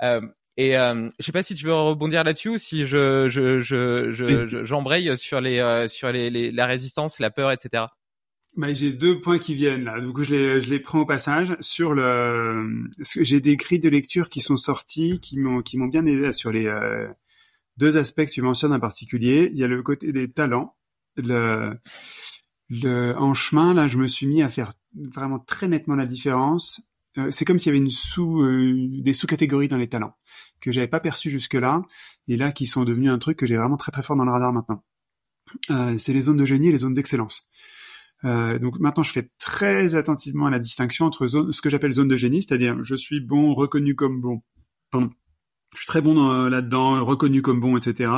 Euh, et euh, je sais pas si tu veux rebondir là-dessus ou si je je je je j'embraye sur les euh, sur les, les, la résistance, la peur, etc. Bah, j'ai deux points qui viennent là, donc je les, je les prends au passage. Sur le, j'ai des grilles de lecture qui sont sortis, qui m'ont, qui m'ont bien aidé sur les euh, deux aspects que tu mentionnes en particulier. Il y a le côté des talents. Le, le, en chemin, là, je me suis mis à faire vraiment très nettement la différence. Euh, c'est comme s'il y avait une sous, euh, des sous-catégories dans les talents que j'avais pas perçu jusque-là, et là qui sont devenus un truc que j'ai vraiment très très fort dans le radar maintenant. c'est les zones de génie et les zones d'excellence. Euh, donc maintenant, je fais très attentivement à la distinction entre zone, ce que j'appelle zone de génie, c'est-à-dire je suis bon, reconnu comme bon. Pardon. Je suis très bon euh, là-dedans, reconnu comme bon, etc.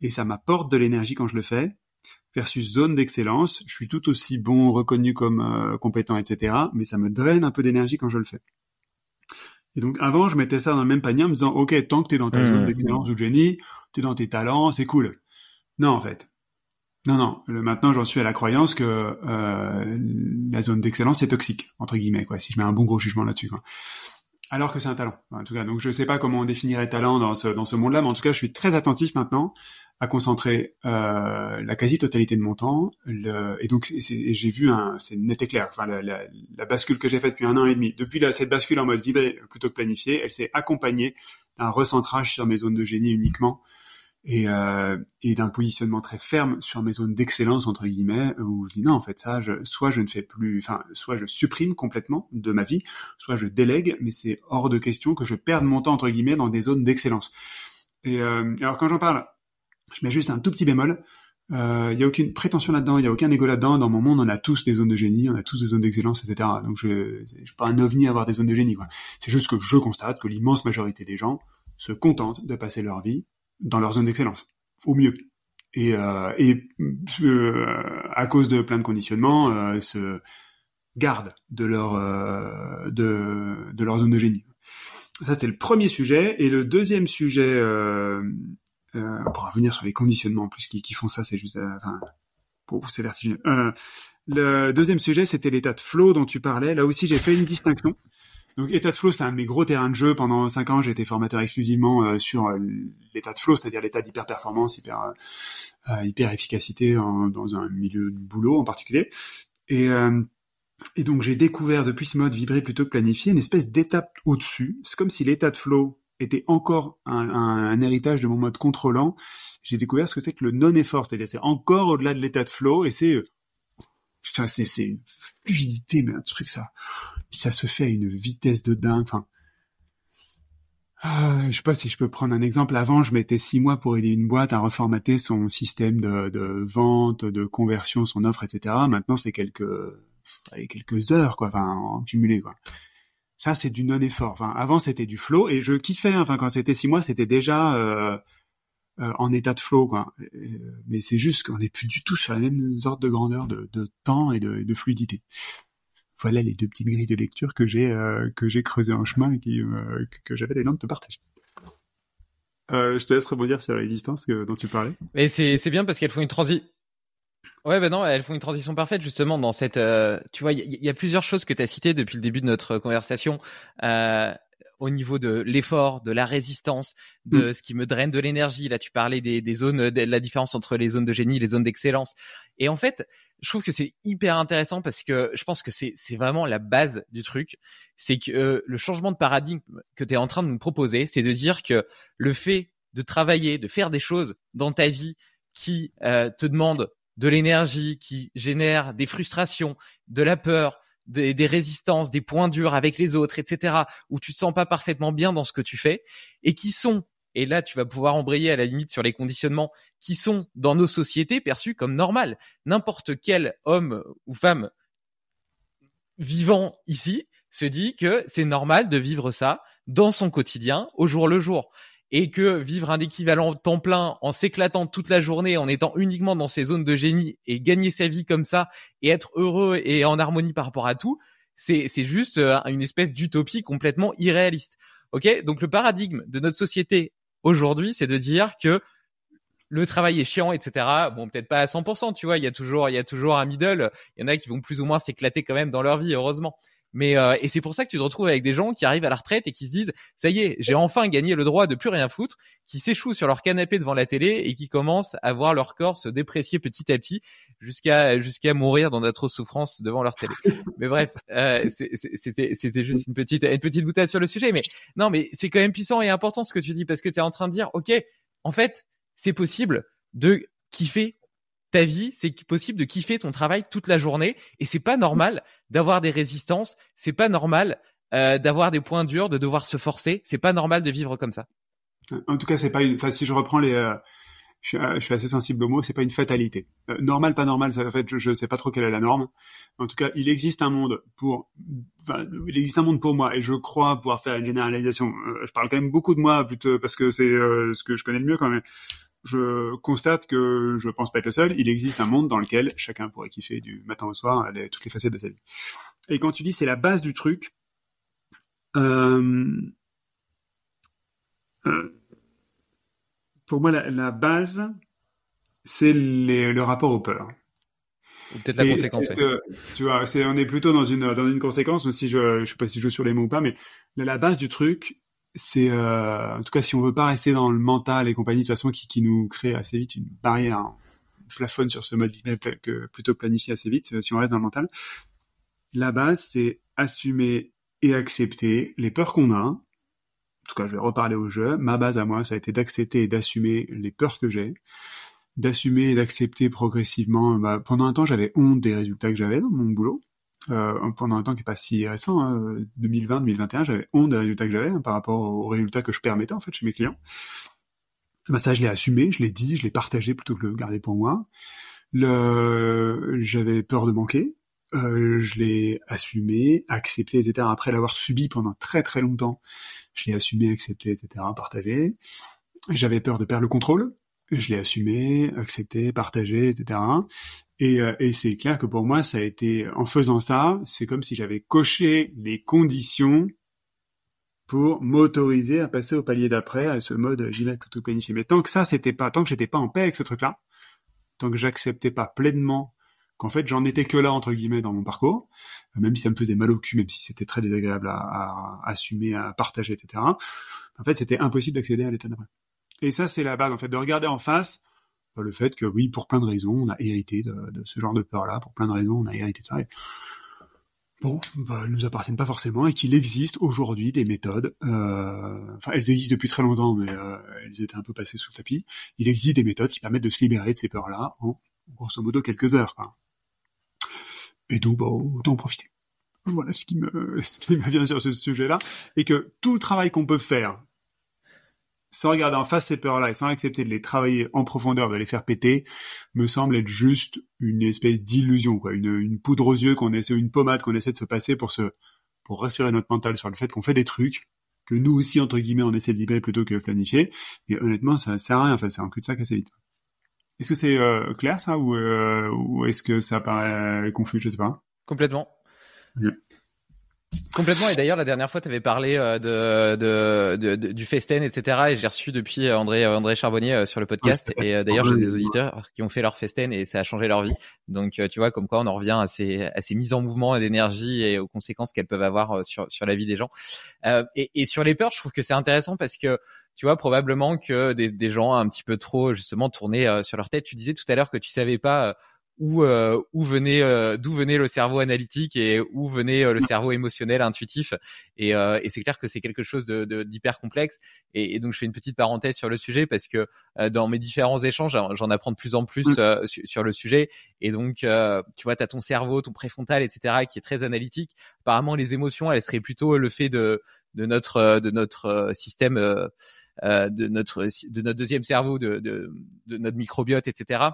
Et ça m'apporte de l'énergie quand je le fais. Versus zone d'excellence, je suis tout aussi bon, reconnu comme euh, compétent, etc. Mais ça me draine un peu d'énergie quand je le fais. Et donc avant, je mettais ça dans le même panier en me disant, ok, tant que t'es dans ta mmh. zone d'excellence ou de génie, t'es dans tes talents, c'est cool. Non, en fait, non, non. maintenant, j'en suis à la croyance que euh, la zone d'excellence est toxique entre guillemets, quoi. Si je mets un bon gros jugement là-dessus, quoi. Alors que c'est un talent, en tout cas. Donc, je sais pas comment on définirait talent dans ce dans ce monde-là, mais en tout cas, je suis très attentif maintenant à concentrer euh, la quasi-totalité de mon temps. Le, et donc, j'ai vu un, c'est net et clair. Enfin, la, la, la bascule que j'ai faite depuis un an et demi, depuis la, cette bascule en mode vibré plutôt que planifié, elle s'est accompagnée d'un recentrage sur mes zones de génie uniquement et, euh, et d'un positionnement très ferme sur mes zones d'excellence entre guillemets où je dis non en fait ça je, soit je ne fais plus enfin soit je supprime complètement de ma vie soit je délègue mais c'est hors de question que je perde mon temps entre guillemets dans des zones d'excellence et euh, alors quand j'en parle je mets juste un tout petit bémol il euh, n'y a aucune prétention là-dedans, il n'y a aucun égo là-dedans. Dans mon monde, on a tous des zones de génie, on a tous des zones d'excellence, etc. Donc je ne suis pas un ovni à avoir des zones de génie. C'est juste que je constate que l'immense majorité des gens se contentent de passer leur vie dans leur zone d'excellence, au mieux. Et, euh, et euh, à cause de plein de conditionnements, euh, se gardent de leur euh, de, de leur zone de génie. Ça c'était le premier sujet. Et le deuxième sujet, euh, euh, on pourra revenir sur les conditionnements en plus qui, font ça, c'est juste, enfin, pour vous c'est vertigineux. le deuxième sujet, c'était l'état de flow dont tu parlais. Là aussi, j'ai fait une distinction. Donc état de flow, c'était un de mes gros terrains de jeu. Pendant cinq ans, j'ai été formateur exclusivement euh, sur euh, l'état de flow, c'est-à-dire l'état d'hyper performance, hyper euh, efficacité dans un milieu de boulot en particulier. Et et donc j'ai découvert depuis ce mode vibré plutôt que planifié une espèce d'étape au-dessus. C'est comme si l'état de flow était encore un, héritage de mon mode contrôlant. J'ai découvert ce que c'est que le non-effort, c'est-à-dire c'est encore au-delà de l'état de flow et c'est putain c'est c'est fluidité mais un truc ça ça se fait à une vitesse de dingue. Enfin, ah, je sais pas si je peux prendre un exemple. Avant, je mettais six mois pour aider une boîte à reformater son système de, de vente, de conversion, son offre, etc. Maintenant, c'est quelques, quelques heures, quoi, enfin, en cumulé, quoi. Ça, c'est du non-effort. Enfin, avant, c'était du flow, et je kiffais. Hein. Enfin, quand c'était six mois, c'était déjà euh, euh, en état de flow, quoi. Mais c'est juste qu'on n'est plus du tout sur la même sorte de grandeur de, temps et de, fluidité voilà les deux petites grilles de lecture que j'ai euh, que j'ai creusées en chemin et qui, euh, que j'avais l'élan de te partager. Euh, je te laisse rebondir sur la résistance dont tu parlais. Mais c'est c'est bien parce qu'elles font une transition. Ouais, ben non, elles font une transition parfaite justement dans cette. tu vois, il y, y, a plusieurs choses que tu as citées depuis le début de notre conversation. Euh, au niveau de l'effort, de la résistance, de mm. ce qui me draine de l'énergie. Là, tu parlais des, des zones, de la différence entre les zones de génie, et les zones d'excellence. Et en fait, je trouve que c'est hyper intéressant parce que je pense que c'est vraiment la base du truc. C'est que euh, le changement de paradigme que tu es en train de nous proposer, c'est de dire que le fait de travailler, de faire des choses dans ta vie qui euh, te demandent de l'énergie, qui génèrent des frustrations, de la peur, des, résistances, des points durs avec les autres, etc., où tu te sens pas parfaitement bien dans ce que tu fais, et qui sont Et là, tu vas pouvoir embrayer à la limite sur les conditionnements qui sont dans nos sociétés perçus comme normal. N'importe quel homme ou femme vivant ici se dit que c'est normal de vivre ça dans son quotidien au jour le jour et que vivre un équivalent temps plein en s'éclatant toute la journée, en étant uniquement dans ces zones de génie et gagner sa vie comme ça et être heureux et en harmonie par rapport à tout, c'est c'est juste euh, une espèce d'utopie complètement irréaliste. Ok, donc le paradigme de notre société aujourd'hui, c'est de dire que le travail est chiant, etc. Bon, peut-être pas à 100%, tu vois. Il y a toujours, il y a toujours un middle. Il y en a qui vont plus ou moins s'éclater quand même dans leur vie, heureusement. Mais euh, et c'est pour ça que tu te retrouves avec des gens qui arrivent à la retraite et qui se disent ça y est, j'ai enfin gagné le droit de plus rien foutre, qui s'échouent sur leur canapé devant la télé et qui commencent à voir leur corps se déprécier petit à petit jusqu'à jusqu'à mourir dans d'atroces souffrances devant leur télé. *laughs* mais bref, euh, c'était c'était juste une petite une petite boutade sur le sujet. Mais non, mais c'est quand même puissant et important ce que tu dis parce que tu es en train de dire ok, en fait c'est possible de kiffer ta vie, c'est possible de kiffer ton travail toute la journée et c'est pas normal d'avoir des résistances, c'est pas normal euh, d'avoir des points durs, de devoir se forcer, c'est pas normal de vivre comme ça. En tout cas, c'est pas une. Enfin, si je reprends les, euh, je, suis, assez sensible au mot, c'est pas une fatalité. Euh, normal, pas normal, ça, en fait, je, je sais pas trop quelle est la norme. En tout cas, il existe un monde pour. Enfin, il existe un monde pour moi et je crois pouvoir faire une généralisation. Euh, je parle quand même beaucoup de moi plutôt parce que c'est ce que je connais le mieux quand même je constate que je pense pas être le seul. Il existe un monde dans lequel chacun pourrait kiffer du matin au soir les, toutes les facettes de sa vie. Et quand tu dis c'est la base du truc, euh, euh, pour moi la, la base c'est le rapport aux peurs. Peut-être la conséquence. tu vois, on est plutôt dans une dans une conséquence. Si je je sais pas si je joue sur les mots ou pas, mais la, la base du truc, c'est euh, en tout cas si on veut pas rester dans le mental et compagnie de toute façon qui, qui nous crée assez vite une barrière plafonne sur ce mode que plutôt planifier assez vite euh, si on reste dans le mental. La base c'est assumer et accepter les peurs qu'on a. En tout cas je vais reparler au jeu. Ma base à moi ça a été d'accepter et d'assumer les peurs que j'ai. D'assumer et d'accepter progressivement bah, pendant un temps j'avais honte des résultats que j'avais dans mon boulot euh, pendant un temps qui est pas si récent, hein, 2020, 2021, j'avais honte des résultats que j'avais hein, par rapport aux résultats que je permettais en fait chez mes clients. Bah, ça, je l'ai assumé, je l'ai dit, je l'ai partagé plutôt que le garder pour moi. Le... J'avais peur de manquer, euh, je l'ai assumé, accepté, etc. Après l'avoir subi pendant très très longtemps, je l'ai assumé, accepté, etc. Partagé. J'avais peur de perdre le contrôle, je l'ai assumé, accepté, partagé, etc. Et, euh, et c'est clair que pour moi, ça a été, en faisant ça, c'est comme si j'avais coché les conditions pour m'autoriser à passer au palier d'après, à ce mode j'y vais plutôt planifié. Mais tant que ça, c'était pas, tant que j'étais pas en paix avec ce truc-là, tant que j'acceptais pas pleinement qu'en fait j'en étais que là entre guillemets dans mon parcours, même si ça me faisait mal au cul, même si c'était très désagréable à, à, assumer, à partager, etc. En fait, c'était impossible d'accéder à l'état d'après. Et ça, c'est la base en fait, de regarder en face le fait que oui, pour plein de raisons, on a hérité de, ce genre de peur-là, pour plein de raisons, on a hérité de ça. Bon, bah, elles nous appartiennent pas forcément et qu'il existe aujourd'hui des méthodes, euh, enfin elles existent depuis très longtemps, mais euh, elles étaient un peu passées sous le tapis. Il existe des méthodes qui permettent de se libérer de ces peurs-là en grosso modo quelques heures. Quoi. Et donc, bah, autant en profiter. Voilà ce qui me, *laughs* ce qui me vient sur ce sujet-là, et que tout le travail qu'on peut faire sans regarder en face ces peurs-là et sans accepter de les travailler en profondeur, de les faire péter, me semble être juste une espèce d'illusion, quoi, une, une, poudre aux yeux qu'on essaie, une pommade qu'on essaie de se passer pour se, pour rassurer notre mental sur le fait qu'on fait des trucs que nous aussi entre guillemets on essaie de libérer plutôt que de planifier. Et honnêtement, ça sert à rien. Enfin, c'est un cul de sac assez vite. Est-ce que c'est euh, clair ça? Ou, euh, ou est-ce que ça paraît confus? Je sais pas. Complètement. Complètement. Et d'ailleurs, la dernière fois, tu avais parlé euh, de, de, de, du Festen, etc. Et j'ai reçu depuis euh, André euh, André Charbonnier sur le podcast. et d'ailleurs, j'ai des auditeurs qui ont fait leur Festen et ça a changé leur vie. Donc, tu vois, comme quoi on en revient à ces, à ces mises en mouvement et d'énergie et aux conséquences qu'elles peuvent avoir sur, sur la vie des gens. et, et sur les peurs, je trouve que c'est intéressant parce que tu vois probablement que des, des gens un petit peu trop justement tournés sur leur tête. Tu disais tout à l'heure que tu savais pas où euh, où venait euh, d'où venait le cerveau analytique et où venait euh, le cerveau émotionnel intuitif. Et, et c'est clair que c'est quelque chose de d'hyper complexe. Et, et, donc je fais une petite parenthèse sur le sujet parce que dans mes différents échanges j'en apprends de plus en plus sur, le sujet. Et donc tu vois tu as ton cerveau ton préfrontal etc qui est très analytique. Apparemment les émotions elles seraient plutôt le fait de de notre de notre système de notre de notre deuxième cerveau, de, de, de notre microbiote, etc.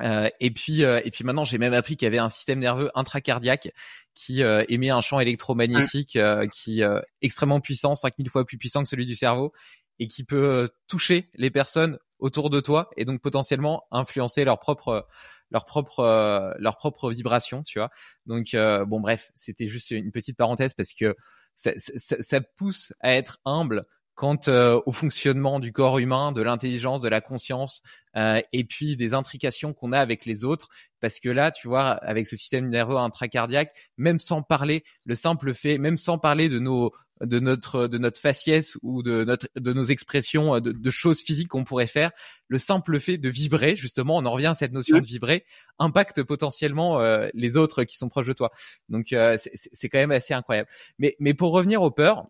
Euh, et puis et puis maintenant j'ai même appris qu'il y avait un système nerveux intracardiaque qui émet un champ électromagnétique qui est extrêmement puissant, 5000 fois plus puissant que celui du cerveau et qui peut toucher les personnes autour de toi et donc potentiellement influencer leur propre leur propre euh, leur propre vibration, tu vois. Donc euh, bon bref, c'était juste une petite parenthèse parce que ça, ça, ça pousse à être humble quant euh, au fonctionnement du corps humain, de l'intelligence, de la conscience, euh, et puis des intrications qu'on a avec les autres. Parce que là, tu vois, avec ce système nerveux intracardiaque, même sans parler, le simple fait, même sans parler de nos de notre de notre faciès ou de notre de nos expressions de, de choses physiques qu'on pourrait faire le simple fait de vibrer justement on en revient à cette notion de vibrer impacte potentiellement euh, les autres qui sont proches de toi donc euh, c'est quand même assez incroyable mais mais pour revenir aux peurs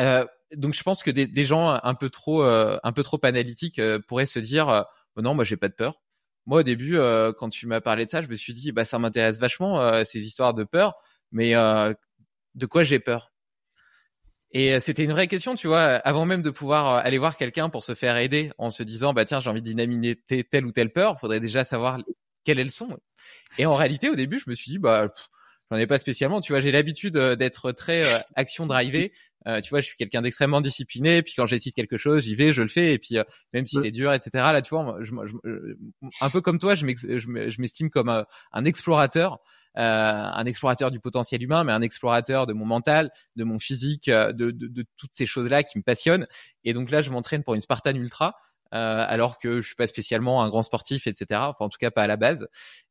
euh, donc je pense que des, des, gens un peu trop un peu trop analytiques pourraient se dire oh non moi j'ai pas de peur moi au début quand tu m'as parlé de ça je me suis dit bah ça m'intéresse vachement ces histoires de peur mais de quoi j'ai peur? Et euh, c'était une vraie question, tu vois, avant même de pouvoir euh, aller voir quelqu'un pour se faire aider en se disant, bah tiens, j'ai envie de dynamiter telle ou telle peur, faudrait déjà savoir quelles elles sont. Et en réalité, au début, je me suis dit, bah, j'en ai pas spécialement, tu vois, j'ai l'habitude euh, d'être très action drivé. Tu vois, je suis quelqu'un d'extrêmement discipliné. Puis quand j'essaie quelque chose, j'y vais, je le fais. Et puis même si c'est dur, etc. Là, tu vois, je, je, un peu comme toi, je m'estime comme un explorateur. Euh, un explorateur du potentiel humain, mais un explorateur de mon mental, de mon physique, euh, de, de, de toutes ces choses-là qui me passionnent. Et donc là, je m'entraîne pour une Spartan Ultra. Euh, alors que je suis pas spécialement un grand sportif, etc. Enfin, en tout cas, pas à la base.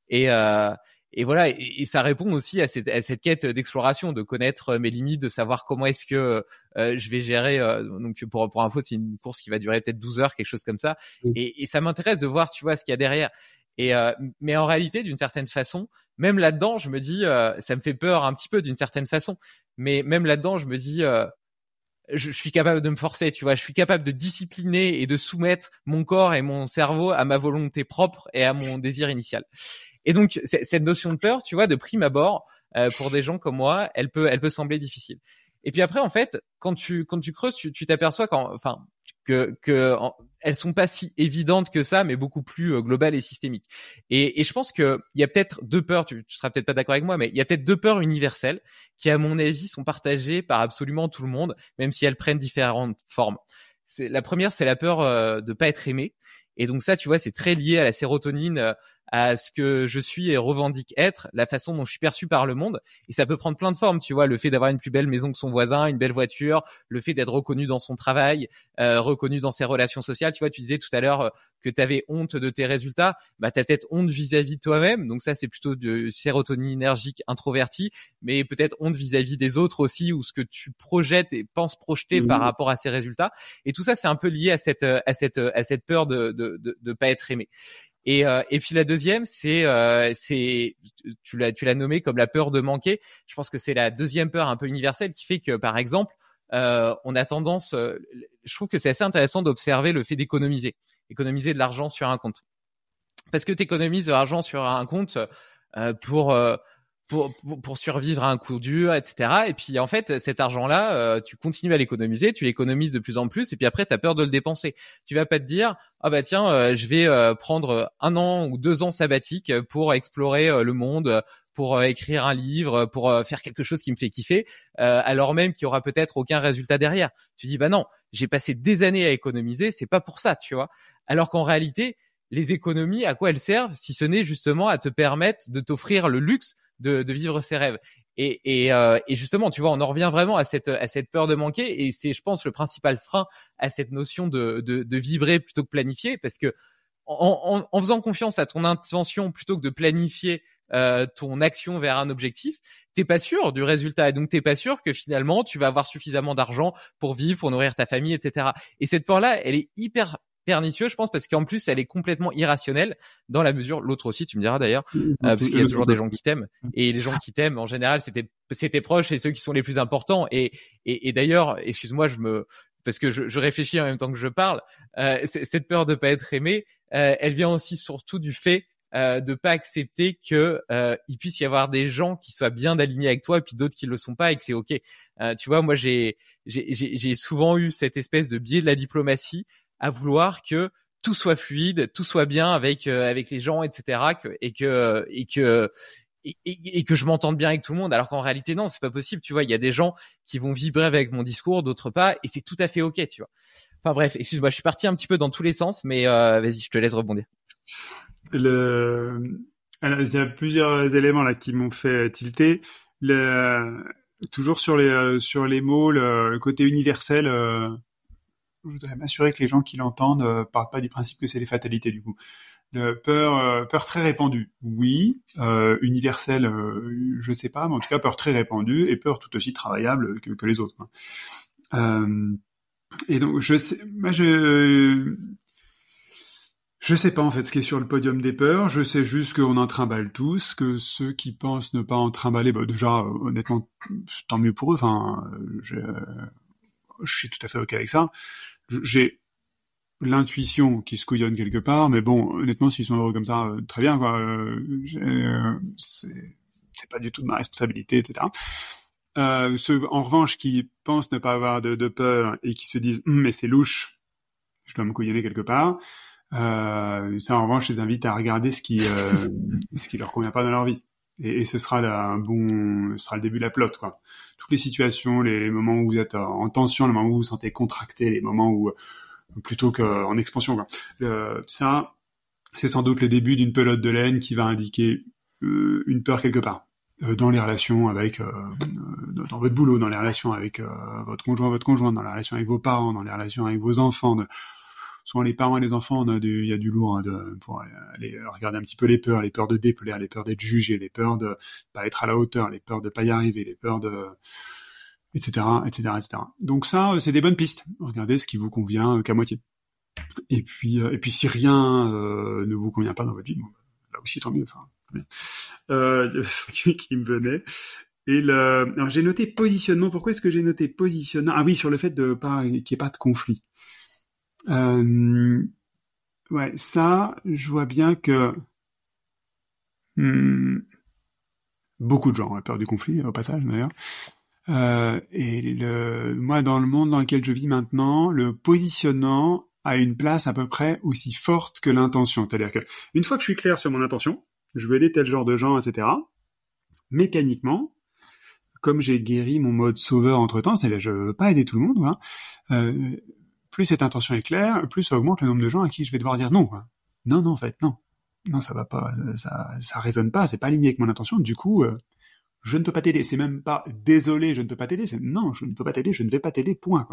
Et, euh, et voilà, et, ça répond aussi à cette, à cette quête d'exploration, de connaître mes limites, de savoir comment est-ce que euh, je vais gérer. Euh, donc pour pour info, c'est une course qui va durer peut-être 12 heures, quelque chose comme ça. Et, et ça m'intéresse de voir, tu vois, ce qu'il y a derrière. Et euh, mais en réalité, d'une certaine façon, même là-dedans, je me dis, euh, ça me fait peur un petit peu d'une certaine façon. Mais même là-dedans, je me dis, euh, je, suis capable de me forcer, tu vois, je suis capable de discipliner et de soumettre mon corps et mon cerveau à ma volonté propre et à mon désir initial. Et donc cette notion de peur, tu vois, de prime abord, pour des gens comme moi, elle peut, elle peut sembler difficile. Et puis après, en fait, quand tu quand tu creuses, tu t'aperçois quand, enfin, que, que elles sont pas si évidentes que ça, mais beaucoup plus euh, globales et systémiques. Et, et je pense que il y a peut-être deux peurs. Tu, tu seras peut-être pas d'accord avec moi, mais il y a peut-être deux peurs universelles qui, à mon avis, sont partagées par absolument tout le monde, même si elles prennent différentes formes. C'est la première, c'est la peur euh, de pas être aimé. Et donc ça, tu vois, c'est très lié à la sérotonine, euh, à ce que je suis et revendique être, la façon dont je suis perçu par le monde. Et ça peut prendre plein de formes, tu vois, le fait d'avoir une plus belle maison que son voisin, une belle voiture, le fait d'être reconnu dans son travail, euh, reconnu dans ses relations sociales. Tu vois, tu disais tout à l'heure euh, que tu avais honte de tes résultats, bah tu as peut-être honte vis-à-vis de toi-même. Donc ça, c'est plutôt de sérotonine énergique introvertie, mais peut-être honte vis-à-vis des autres aussi, ou ce que tu projettes et penses projeter par rapport à ces résultats. Et tout ça, c'est un peu lié à cette à cette à cette peur de de, de, de pas être aimé. Et, euh, et puis la deuxième, c'est euh, tu l'as tu l'as nommé comme la peur de manquer. Je pense que c'est la deuxième peur un peu universelle qui fait que par exemple, euh, on a tendance. Euh, je trouve que c'est assez intéressant d'observer le fait d'économiser, économiser de l'argent sur un compte, parce que tu économises de l'argent sur un compte euh, pour pour, survivre à un coup dur, etc. Et puis en fait, cet argent-là, euh, tu continues à l'économiser, tu l'économises de plus en plus, et puis après, tu as peur de le dépenser. Tu vas pas te dire, ah bah tiens, euh, je vais euh, prendre un an ou deux ans sabbatique pour explorer le monde, pour écrire un livre, pour faire quelque chose qui me fait kiffer, alors même qu'il y aura peut-être aucun résultat derrière. Tu dis, bah non, j'ai passé des années à économiser, c'est pas pour ça, tu vois. Alors qu'en réalité, les économies, à quoi elles servent si ce n'est justement à te permettre de t'offrir le luxe de, de vivre ses rêves. Et, et, euh, et, justement, tu vois, on en revient vraiment à cette, à cette peur de manquer. Et c'est, je pense, le principal frein à cette notion de, de, de vibrer plutôt que planifier, parce que en, en, en, faisant confiance à ton intention plutôt que de planifier euh, ton action vers un objectif, t'es pas sûr du résultat et donc t'es pas sûr que finalement tu vas avoir suffisamment d'argent pour vivre, pour nourrir ta famille, etc. Et cette peur-là, elle est hyper pernicieux, je pense, parce qu'en plus, elle est complètement irrationnelle dans la mesure, l'autre aussi, tu me diras d'ailleurs, euh, parce qu'il y a toujours des gens qui t'aiment. Et les gens qui t'aiment, en général, c'était, c'était proche et ceux qui sont les plus importants. Et, et, et d'ailleurs, excuse-moi, je me, parce que je, je, réfléchis en même temps que je parle, euh, cette peur de pas être aimé, euh, elle vient aussi surtout du fait euh, de pas accepter que euh, il puisse y avoir des gens qui soient bien alignés avec toi et puis d'autres qui le sont pas et que c'est ok. Euh, tu vois, moi j'ai j'ai souvent eu cette espèce de biais de la diplomatie à vouloir que tout soit fluide, tout soit bien avec euh, avec les gens, etc. Que, et que et que et, et, que je m'entende bien avec tout le monde, alors qu'en réalité non, c'est pas possible. Tu vois, il y a des gens qui vont vibrer avec mon discours, d'autres pas, et c'est tout à fait ok, tu vois. Enfin bref, excuse-moi, je suis parti un petit peu dans tous les sens, mais euh, vas-y, je te laisse rebondir. Le... Alors, il y a plusieurs éléments là qui m'ont fait tilter. Le... Toujours sur les euh, sur les mots, le, côté universel. Euh... Je voudrais m'assurer que les gens qui l'entendent euh, partent pas du principe que c'est les fatalités du coup. Peur, euh, peur très répandue, oui. Euh, universelle, euh, je sais pas, mais en tout cas peur très répandue et peur tout aussi travaillable que, les autres. Et donc je sais, moi je je sais pas en fait ce qui est sur le podium des peurs. Je sais juste qu'on en trimballe tous, que ceux qui pensent ne pas en trimballer, bah déjà honnêtement tant mieux pour eux. Enfin, je suis tout à fait ok avec ça. J'ai l'intuition qui se couillonne quelque part, mais bon, honnêtement, s'ils sont heureux comme ça, euh, très bien, quoi. Euh, euh, c'est, pas du tout de ma responsabilité, etc. Euh, ceux, en revanche, qui pensent ne pas avoir de, peur et qui se disent hum, mais c'est louche, je dois me couillonner quelque part. Euh, ça, en revanche, je les invite à regarder ce qui, *laughs* ce qui leur convient pas dans leur vie. Et, et ce sera un bon, ce sera le début de la plotte, quoi. Toutes les situations, les moments où vous êtes en tension, les moments où vous vous sentez contracté, les moments où plutôt qu'en expansion. Quoi. Euh, ça, c'est sans doute le début d'une pelote de laine qui va indiquer euh, une peur quelque part euh, dans les relations avec, euh, dans votre boulot, dans les relations avec votre conjoint, votre conjointe, dans les relations avec vos parents, dans les relations avec vos enfants. Souvent les parents et les enfants, il y a du lourd hein, pour aller regarder un petit peu les peurs, les peurs de déplaire, les peurs d'être jugé, les peurs de pas être à la hauteur, les peurs de pas y arriver, les peurs de etc., etc., etc. Donc ça, euh, c'est des bonnes pistes. Regardez ce qui vous convient euh, qu'à moitié. Et puis, euh, et puis si rien ne vous convient pas dans votre vie, bon, là aussi tant mieux. Enfin, euh, *laughs* qui, me venait. Et j'ai noté positionnement. Pourquoi est-ce que j'ai noté positionnement? Ah oui, sur le fait de pas qu'il n'y ait pas de conflit. Euh, ouais, ça, je vois bien que hmm, beaucoup de gens ont peur du conflit au passage d'ailleurs. Euh, et le, moi, dans le monde dans lequel je vis maintenant, le positionnement a une place à peu près aussi forte que l'intention. C'est-à-dire que une fois que je suis clair sur mon intention, je veux aider tel genre de gens, etc. Mécaniquement, comme j'ai guéri mon mode sauveur entre temps, c'est-à-dire je veux pas aider tout le monde, hein, euh, plus cette intention est claire, plus ça augmente le nombre de gens à qui je vais devoir dire non. Non, non, en fait, non. Non, ça va pas, ça, ça résonne pas, c'est pas aligné avec mon intention. Du coup, euh, je ne peux pas t'aider. C'est même pas désolé, je ne peux pas t'aider. C'est non, je ne peux pas t'aider, je ne vais pas t'aider. Point.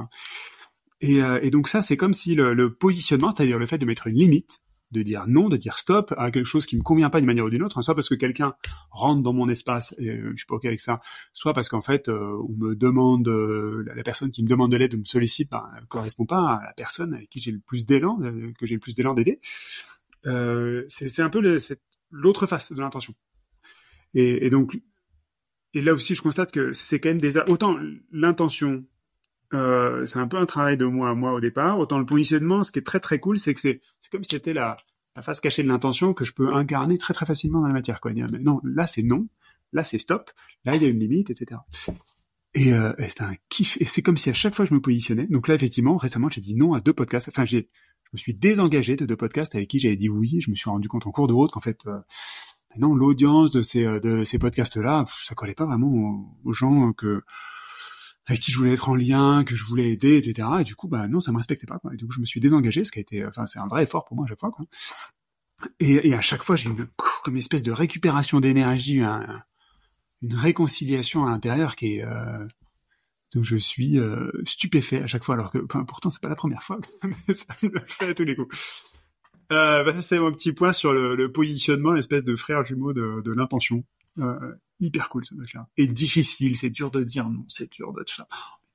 Euh, et, donc ça, c'est comme si le positionnement, c'est-à-dire le fait de mettre une limite, de dire non, de dire stop à quelque chose qui me convient pas d'une manière ou d'une autre, hein, soit parce que quelqu'un rentre dans mon espace et euh, je suis pas ok avec ça, soit parce qu'en fait euh, on me demande, euh, la personne qui me demande de l'aide ou me sollicite, ben, elle correspond pas à la personne avec qui j'ai le plus d'élan, que j'ai le plus d'élan d'aider. c'est un peu l'autre face de l'intention. Et, et donc et là aussi, je constate que c'est quand même des autant l'intention, euh, c'est un peu un travail de moi à moi au départ, autant le positionnement, ce qui est très très cool, c'est que c'est c'est comme si c'était la la face cachée de l'intention que je peux incarner très très facilement dans la matière. Quoi. Mais non, là c'est non, là c'est stop, là il y a une limite, etc. Et, euh, c'est un kiff. Et c'est comme si à chaque fois je me positionnais. Donc là, effectivement, récemment, j'ai dit non à deux podcasts. Enfin, j'ai, je me suis désengagé de deux podcasts avec qui j'avais dit oui. Je me suis rendu compte en cours de route qu'en fait, euh, non, l'audience de ces euh, de ces podcasts-là, ça collait pas vraiment aux, gens que avec qui je voulais être en lien, que je voulais aider, etc. Et du coup, bah non, ça me respectait pas. Quoi. Et du coup, je me suis désengagé, ce qui a été, enfin, c'est un vrai effort pour moi à chaque fois. Quoi. Et, et à chaque fois, j'ai une comme espèce de récupération d'énergie, un, une réconciliation à l'intérieur qui est euh, donc je suis euh, stupéfait à chaque fois, alors que enfin, pourtant c'est pas la première fois, *laughs* mais ça me le fait à tous les coups. Euh, bah, ça c'est mon petit point sur le, le positionnement, l'espèce de frère jumeau de, de l'intention. Euh, hyper cool ce truc-là. Et difficile, c'est dur de dire non, c'est dur de ça.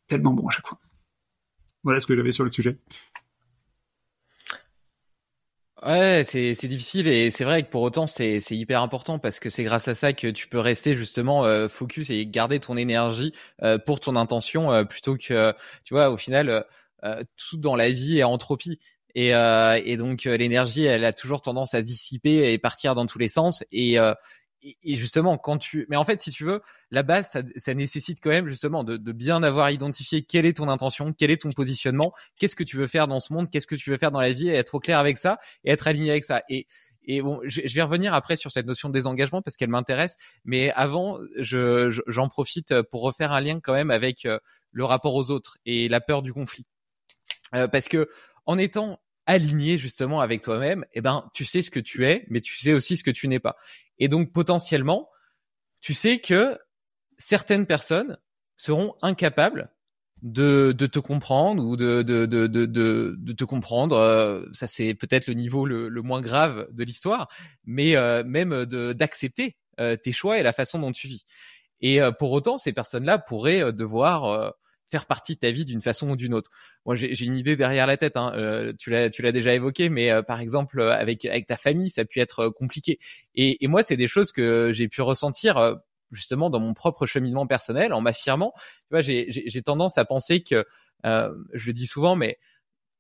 Tellement bon à chaque fois. Voilà ce que j'avais sur le sujet. Ouais, c'est c'est difficile et c'est vrai que pour autant c'est c'est hyper important parce que c'est grâce à ça que tu peux rester justement euh, focus et garder ton énergie euh, pour ton intention euh, plutôt que tu vois au final tout dans la vie est entropie Et, et donc l'énergie, elle a toujours tendance à dissiper et partir dans tous les sens. Et, et, justement, quand tu, mais en fait, si tu veux, la base, ça, ça nécessite quand même justement de, de, bien avoir identifié quelle est ton intention, quel est ton positionnement, qu'est-ce que tu veux faire dans ce monde, qu'est-ce que tu veux faire dans la vie, et être au clair avec ça et être aligné avec ça. Et et bon, je, vais revenir après sur cette notion de désengagement parce qu'elle m'intéresse. Mais avant, je, j'en profite pour refaire un lien quand même avec euh, le rapport aux autres et la peur du conflit. Euh, parce que en étant aligné justement avec toi-même, eh ben, tu sais ce que tu es, mais tu sais aussi ce que tu n'es pas. Et donc, potentiellement, tu sais que certaines personnes seront incapables de, de te comprendre ou de, de, de, de, de te comprendre. Euh, ça, c'est peut-être le niveau le, le, moins grave de l'histoire, mais euh, même d'accepter euh, tes choix et la façon dont tu vis. Et pour autant, ces personnes-là pourraient devoir faire partie de ta vie d'une façon ou d'une autre. Moi, j'ai une idée derrière la tête. Hein. Euh, tu l'as, tu l'as déjà évoqué, mais euh, par exemple euh, avec avec ta famille, ça a pu être compliqué. Et, et moi, c'est des choses que j'ai pu ressentir justement dans mon propre cheminement personnel, en m'affirmant. Tu vois, j'ai tendance à penser que, je le dis souvent, mais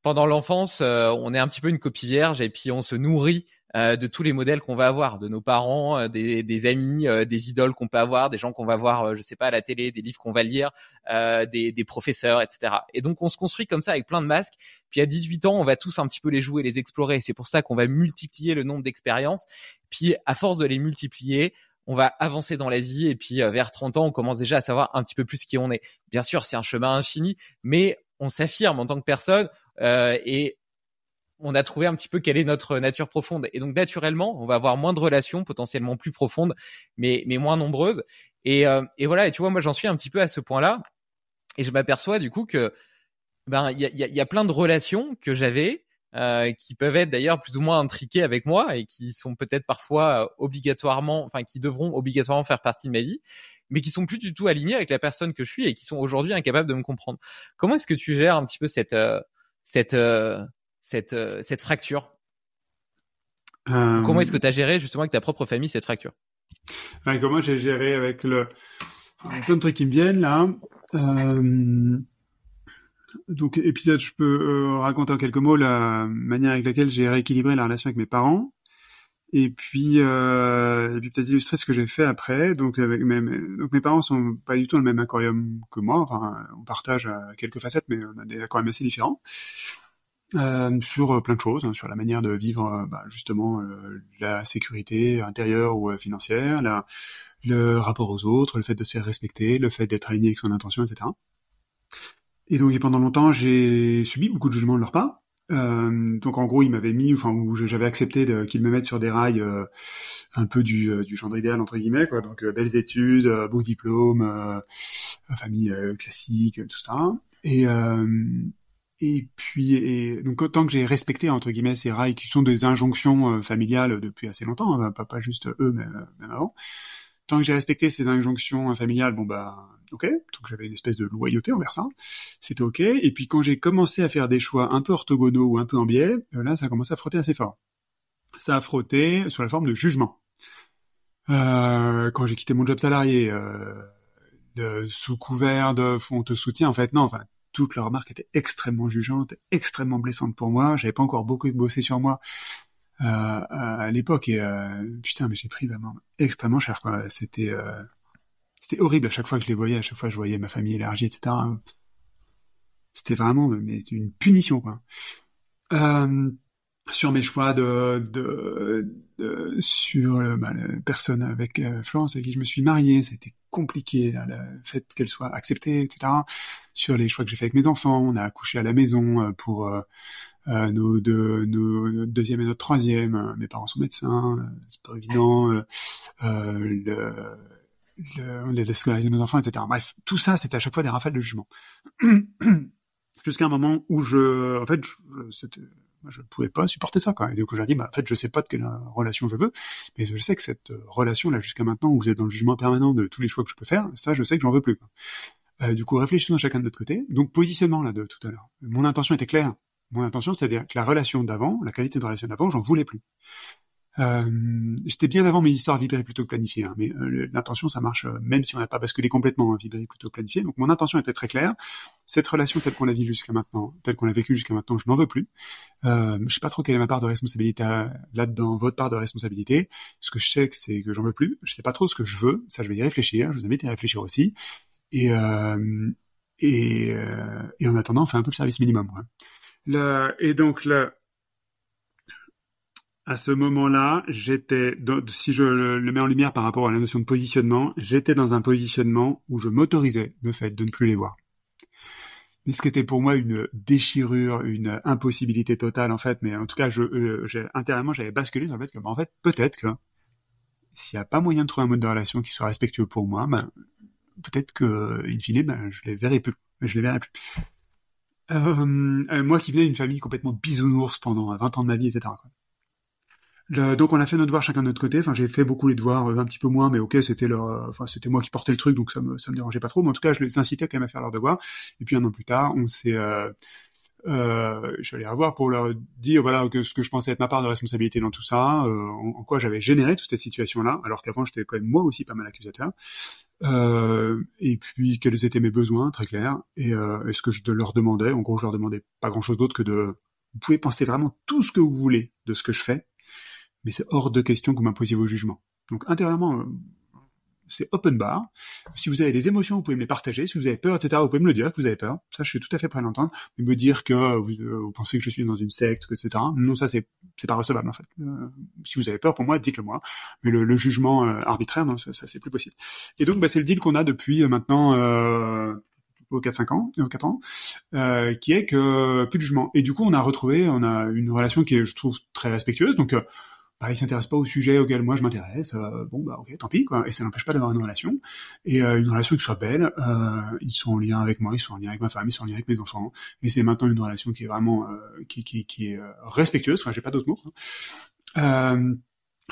pendant l'enfance, on est un petit peu une copie vierge et puis on se nourrit euh, de tous les modèles qu'on va avoir, de nos parents, euh, des, des, amis, euh, des idoles qu'on peut avoir, des gens qu'on va voir, je sais pas, à la télé, des livres qu'on va lire, des, des, professeurs, etc. Et donc on se construit comme ça avec plein de masques. Puis à 18 ans, on va tous un petit peu les jouer, les explorer. C'est pour ça qu'on va multiplier le nombre d'expériences. Puis à force de les multiplier, on va avancer dans la vie et puis vers 30 ans, on commence déjà à savoir un petit peu plus qui on est. Bien sûr, c'est un chemin infini, mais on s'affirme en tant que personne euh, et on a trouvé un petit peu quelle est notre nature profonde. Et donc naturellement, on va avoir moins de relations potentiellement plus profondes, mais mais moins nombreuses. Et, euh, et voilà. Et tu vois, moi j'en suis un petit peu à ce point-là, et je m'aperçois du coup que ben il y a, y a plein de relations que j'avais. Euh, qui peuvent être d'ailleurs plus ou moins intriquées avec moi et qui sont peut-être parfois euh, obligatoirement, enfin qui devront obligatoirement faire partie de ma vie, mais qui sont plus du tout alignées avec la personne que je suis et qui sont aujourd'hui incapables de me comprendre. Comment est-ce que tu gères un petit peu cette cette cette, euh, cette fracture? Euh, Comment est-ce que tu as géré justement avec ta propre famille cette fracture? Comment j'ai géré avec le plein de trucs qui me viennent là. Euh... Donc épisode, je peux euh, raconter en quelques mots la manière avec laquelle j'ai rééquilibré la relation avec mes parents. Et puis, euh, et puis peut-être illustrer ce que j'ai fait après. Donc, avec mes, donc mes parents sont pas du tout dans le même aquarium que moi. Enfin, on partage quelques facettes, mais on a des aquariums assez différents. Euh, sur euh, plein de choses, hein, sur la manière de vivre euh, bah, justement la sécurité intérieure ou financière, la, le rapport aux autres, le fait de se faire respecter, le fait d'être aligné avec son intention, etc. Et donc pendant longtemps, j'ai subi beaucoup de jugements de leur part. Euh, donc en gros, ils m'avaient mis, enfin, où j'avais accepté qu'ils me mettent sur des rails un peu du, du genre idéal entre guillemets, quoi. Donc belles études, beau diplôme, famille classique, tout ça. Et et puis, et, donc autant que j'ai respecté entre guillemets ces rails qui sont des injonctions euh, familiales depuis assez longtemps, hein, pas, pas juste eux, mais euh, avant. Tant que j'ai respecté ces injonctions familiales, bon bah ok, donc j'avais une espèce de loyauté envers ça, c'était ok. Et puis quand j'ai commencé à faire des choix un peu orthogonaux ou un peu en biais, euh, là ça a commencé à frotter assez fort. Ça a frotté sur la forme de jugement. Euh, quand j'ai quitté mon job salarié, euh, sous couvert de on te soutient, en fait non, enfin toutes leurs remarques étaient extrêmement jugeantes, extrêmement blessantes pour moi. J'avais pas encore beaucoup bossé sur moi euh, à l'époque et euh, putain, mais j'ai pris vraiment extrêmement cher. C'était euh, c'était horrible à chaque fois que je les voyais. À chaque fois, je voyais ma famille élargie, etc. C'était vraiment mais une punition quoi. Sur mes choix de, de, de sur euh, bah, la personne avec euh, Florence avec qui je me suis marié, c'était compliqué, le fait qu'elle soit acceptée, etc. Sur les choix que j'ai fait avec mes enfants, on a accouché à la maison euh, pour euh, nos, deux, nos deuxième et notre troisième. Mes parents sont médecins, c'est pas évident. Euh, le, le, scolariser nos enfants, etc. Bref, tout ça, c'était à chaque fois des rafales de jugement. *clears throat* Jusqu'à un moment où je, en fait, c'était je ne pouvais pas supporter ça. Quoi. Et donc j'ai dit, bah, en fait, je sais pas de quelle relation je veux, mais je sais que cette relation là jusqu'à maintenant où vous êtes dans le jugement permanent de tous les choix que je peux faire, ça, je sais que j'en veux plus. Euh, du coup, réfléchissons chacun de notre côté. Donc positionnement là de tout à l'heure. Mon intention était claire. Mon intention, c'est-à-dire que la relation d'avant, la qualité de relation d'avant, j'en voulais plus. Euh, J'étais bien avant mes histoires vibrées plutôt que planifiées, hein, mais euh, l'intention ça marche euh, même si on n'a pas basculé complètement, hein, vibrer plutôt que planifié. Donc mon intention était très claire, cette relation telle qu'on l'a vécue jusqu'à maintenant, telle qu'on l'a vécue jusqu'à maintenant, je n'en veux plus. Euh, je sais pas trop quelle est ma part de responsabilité là-dedans, votre part de responsabilité. Ce que je sais, c'est que j'en veux plus. Je sais pas trop ce que je veux. Ça, je vais y réfléchir. Je vous invite à y réfléchir aussi. Et euh, et, euh, et en attendant, on fait un peu le service minimum. Ouais. Le, et donc là, à ce moment-là, j'étais, si je le mets en lumière par rapport à la notion de positionnement, j'étais dans un positionnement où je m'autorisais le fait de ne plus les voir. Mais ce qui était pour moi une déchirure, une impossibilité totale en fait, mais en tout cas, je, euh, intérieurement, j'avais basculé sur le fait que, bah, en fait, peut-être que s'il n'y a pas moyen de trouver un mode de relation qui soit respectueux pour moi, ben, peut-être que, in fine, ben, je les verrai plus. Je les verrai plus. Euh, euh, moi qui venais d'une famille complètement bisounours pendant 20 ans de ma vie, etc. donc on a fait nos devoirs chacun de notre côté. Enfin, j'ai fait beaucoup les devoirs, euh, un petit peu moins, mais ok, c'était leur, euh, enfin, c'était moi qui portais le truc, donc ça me, ça me dérangeait pas trop. Mais en tout cas, je les incitais quand même à faire leurs devoirs. Et puis un an plus tard, on s'est, euh, euh, je suis allé revoir pour leur dire voilà que ce que je pensais être ma part de responsabilité dans tout ça, euh, en, quoi j'avais généré toute cette situation-là, alors qu'avant j'étais quand même moi aussi pas mal accusateur. Et puis quels étaient mes besoins, très clair, et, euh, et ce que je leur demandais. En gros, je leur demandais pas grand-chose d'autre que de vous pouvez penser vraiment tout ce que vous voulez de ce que je fais, mais c'est hors de question que vous m'imposiez vos jugements. Donc intérieurement, euh, c'est open bar. Si vous avez des émotions, vous pouvez me les partager. Si vous avez peur, etc., vous pouvez me le dire que vous avez peur. Ça, je suis tout à fait prêt à l'entendre. Mais me dire que vous, euh, pensez que je suis dans une secte, etc. Non, ça, c'est c'est pas recevable en fait. Euh, si vous avez peur pour moi, dites-le moi. Mais le, jugement arbitraire, non, ça, c'est plus possible. Et donc, bah, c'est le deal qu'on a depuis maintenant. Euh, 4-5 ans, 4 ans, qui est que plus de jugement. Et du coup, on a retrouvé, on a une relation qui est, je trouve, très respectueuse. Donc, bah, ils s'intéressent pas au sujet auquel moi je m'intéresse, euh, bon bah ok, tant pis quoi. Et ça n'empêche pas d'avoir une relation et euh, une relation qui soit belle. Euh, ils sont en lien avec moi, ils sont en lien avec ma famille, ils sont en lien avec mes enfants. Et c'est maintenant une relation qui est vraiment qui, qui, qui est respectueuse. Enfin, j'ai pas d'autres mots. Hein.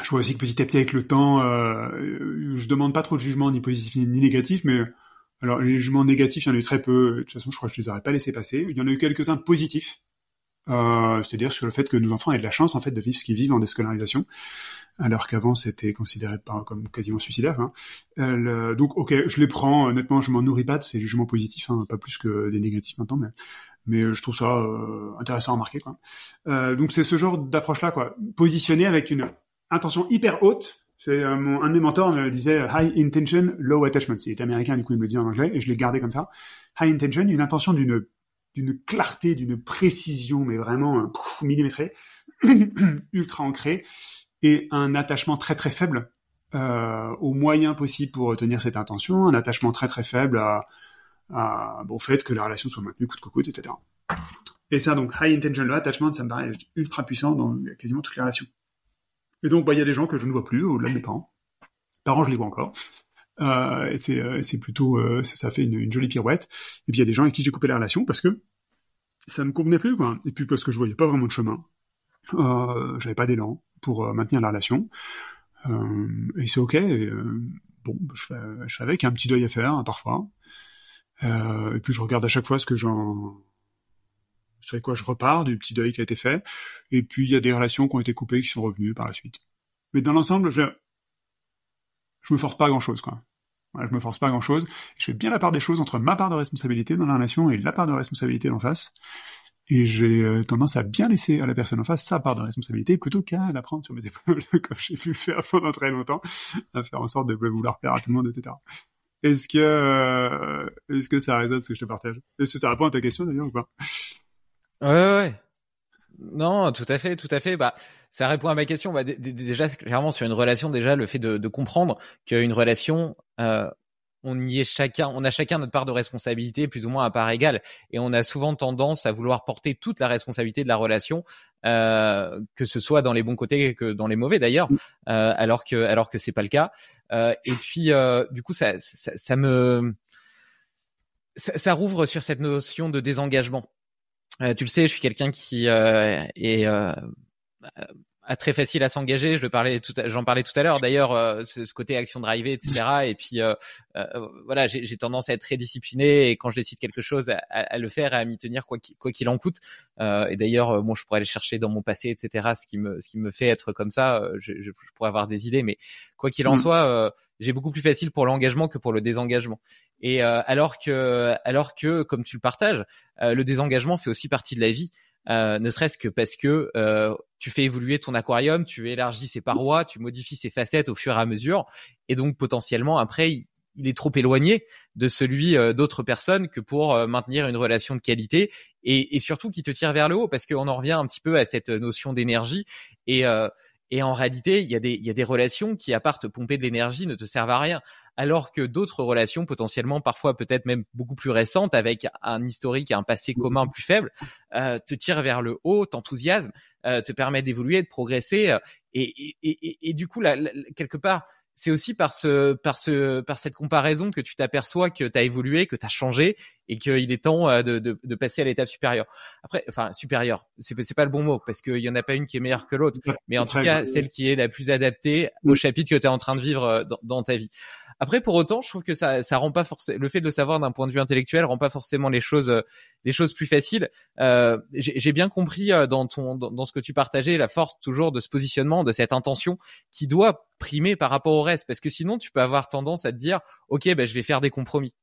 je vois aussi que petit à petit avec le temps, je demande pas trop de jugement ni positif ni négatif, mais alors les jugements négatifs, il y en a eu très peu. De toute façon, je crois que je les aurais pas laissés passer. Il y en a eu quelques-uns positifs euh, c'est-à-dire sur le fait que nos enfants aient de la chance en fait de vivre ce qu'ils vivent en déscolarisation, alors qu'avant c'était considéré comme quasiment suicidaire. Hein. Euh, donc ok, je les prends. Honnêtement, je m'en nourris pas de ces jugements positifs, hein, pas plus que des négatifs maintenant, mais mais je trouve ça euh, intéressant à remarquer. Quoi. Euh, donc c'est ce genre d'approche-là, quoi, positionné avec une intention hyper haute. C'est euh, mon un de mes mentors me disait high intention, low attachment. Il est américain, du coup il me le dit en anglais et je l'ai gardé comme ça. High intention, une intention d'une d'une clarté, d'une précision, mais vraiment euh, millimétrée, *coughs* ultra ancrée, et un attachement très très faible euh, aux moyens possibles pour tenir cette intention, un attachement très très faible au fait que la relation soit maintenue coûte que coûte, etc. Et ça, donc, high intention low attachment, ça me paraît ultra puissant dans quasiment toutes les relations. Et donc, bah, il y a des gens que je ne vois plus, au-delà de mes parents. Parents, je les vois encore. Euh, c'est, euh, c'est plutôt, euh, ça, fait une, une, jolie pirouette. Et puis il y a des gens avec qui j'ai coupé la relation parce que ça me convenait plus, quoi. Et puis parce que je voyais pas vraiment de chemin. Euh, j'avais pas d'élan pour maintenir la relation. et c'est ok. Et, bon, je fais, je fais avec un petit deuil à faire hein, parfois. et puis je regarde à chaque fois ce que j'en sur quoi je repars du petit deuil qui a été fait. Et puis il y a des relations qui ont été coupées qui sont revenues par la suite. Mais dans l'ensemble, je, je me force pas grand chose, quoi. Je me force pas grand chose. Je fais bien la part des choses entre ma part de responsabilité dans la relation et la part de responsabilité d'en face. Et j'ai euh, tendance à bien laisser à la personne en face sa part de responsabilité plutôt qu'à la prendre sur mes *laughs* épaules, comme j'ai pu faire pendant très longtemps, à faire en sorte de vouloir faire à tout le monde, etc. Est-ce que, euh, est-ce que ça résonne ce que je te partage? Est-ce que ça répond à ta question d'ailleurs ou pas? Ouais, ouais. Non, tout à fait, tout à fait. Bah, ça répond à ma question. Bah, déjà, clairement, sur une relation, déjà, le fait de, de comprendre qu'une relation, euh, on y est chacun, on a chacun notre part de responsabilité, plus ou moins à part égale, et on a souvent tendance à vouloir porter toute la responsabilité de la relation, euh, que ce soit dans les bons côtés que dans les mauvais d'ailleurs, mm. euh, alors que alors que c'est pas le cas. Euh, et puis, euh, du coup, ça, ça, ça me ça, ça rouvre sur cette notion de désengagement. Euh, tu le sais, je suis quelqu'un qui euh, est euh, très facile à s'engager. Je le parlais tout, j'en parlais tout à l'heure. D'ailleurs, euh, ce, ce, côté action drivée, etc. Et puis euh, euh, voilà, j'ai tendance à être très discipliné et quand je décide quelque chose, à, à le faire et à m'y tenir quoi qu'il en coûte. et d'ailleurs, moi, je pourrais aller chercher dans mon passé, etc. Ce qui me, ce qui me fait être comme ça. Je, je, je pourrais avoir des idées, mais quoi qu'il en mmh. soit, j'ai beaucoup plus facile pour l'engagement que pour le désengagement. Et alors que, alors que, comme tu le partages, le désengagement fait aussi partie de la vie. Euh, ne serait-ce que parce que euh, tu fais évoluer ton aquarium, tu élargis ses parois, tu modifies ses facettes au fur et à mesure, et donc potentiellement après il, est trop éloigné de celui euh, d'autres personnes que pour maintenir une relation de qualité et, et, surtout qui te tire vers le haut parce qu'on en revient un petit peu à cette notion d'énergie et et en réalité, il y, a des, il y a des relations qui, à part te pomper de l'énergie, ne te servent à rien. Alors que d'autres relations, potentiellement, parfois peut-être même beaucoup plus récentes, avec un historique et un passé commun plus faible, euh, te tirent vers le haut, t'enthousiasment, euh, te permettent d'évoluer, de progresser. Euh, et, et, et, et, du coup, là, quelque part, c'est aussi par ce, par ce, par cette comparaison que tu t'aperçois que tu as évolué, que tu as changé et qu'il est temps euh, de, de, de passer à l'étape supérieure. Après, enfin supérieure, c'est c'est pas le bon mot parce qu'il y en a pas une qui est meilleure que l'autre, mais en tout cas celle qui est la plus adaptée au chapitre que tu es en train de vivre euh, dans, dans ta vie. Après, pour autant, je trouve que ça, ça rend pas forcément le fait de le savoir d'un point de vue intellectuel rend pas forcément les choses, euh, les choses plus faciles. Euh, J'ai bien compris euh, dans ton, dans, dans, ce que tu partageais, la force toujours de ce positionnement, de cette intention qui doit primer par rapport au reste, parce que sinon, tu peux avoir tendance à te dire, ok, ben je vais faire des compromis.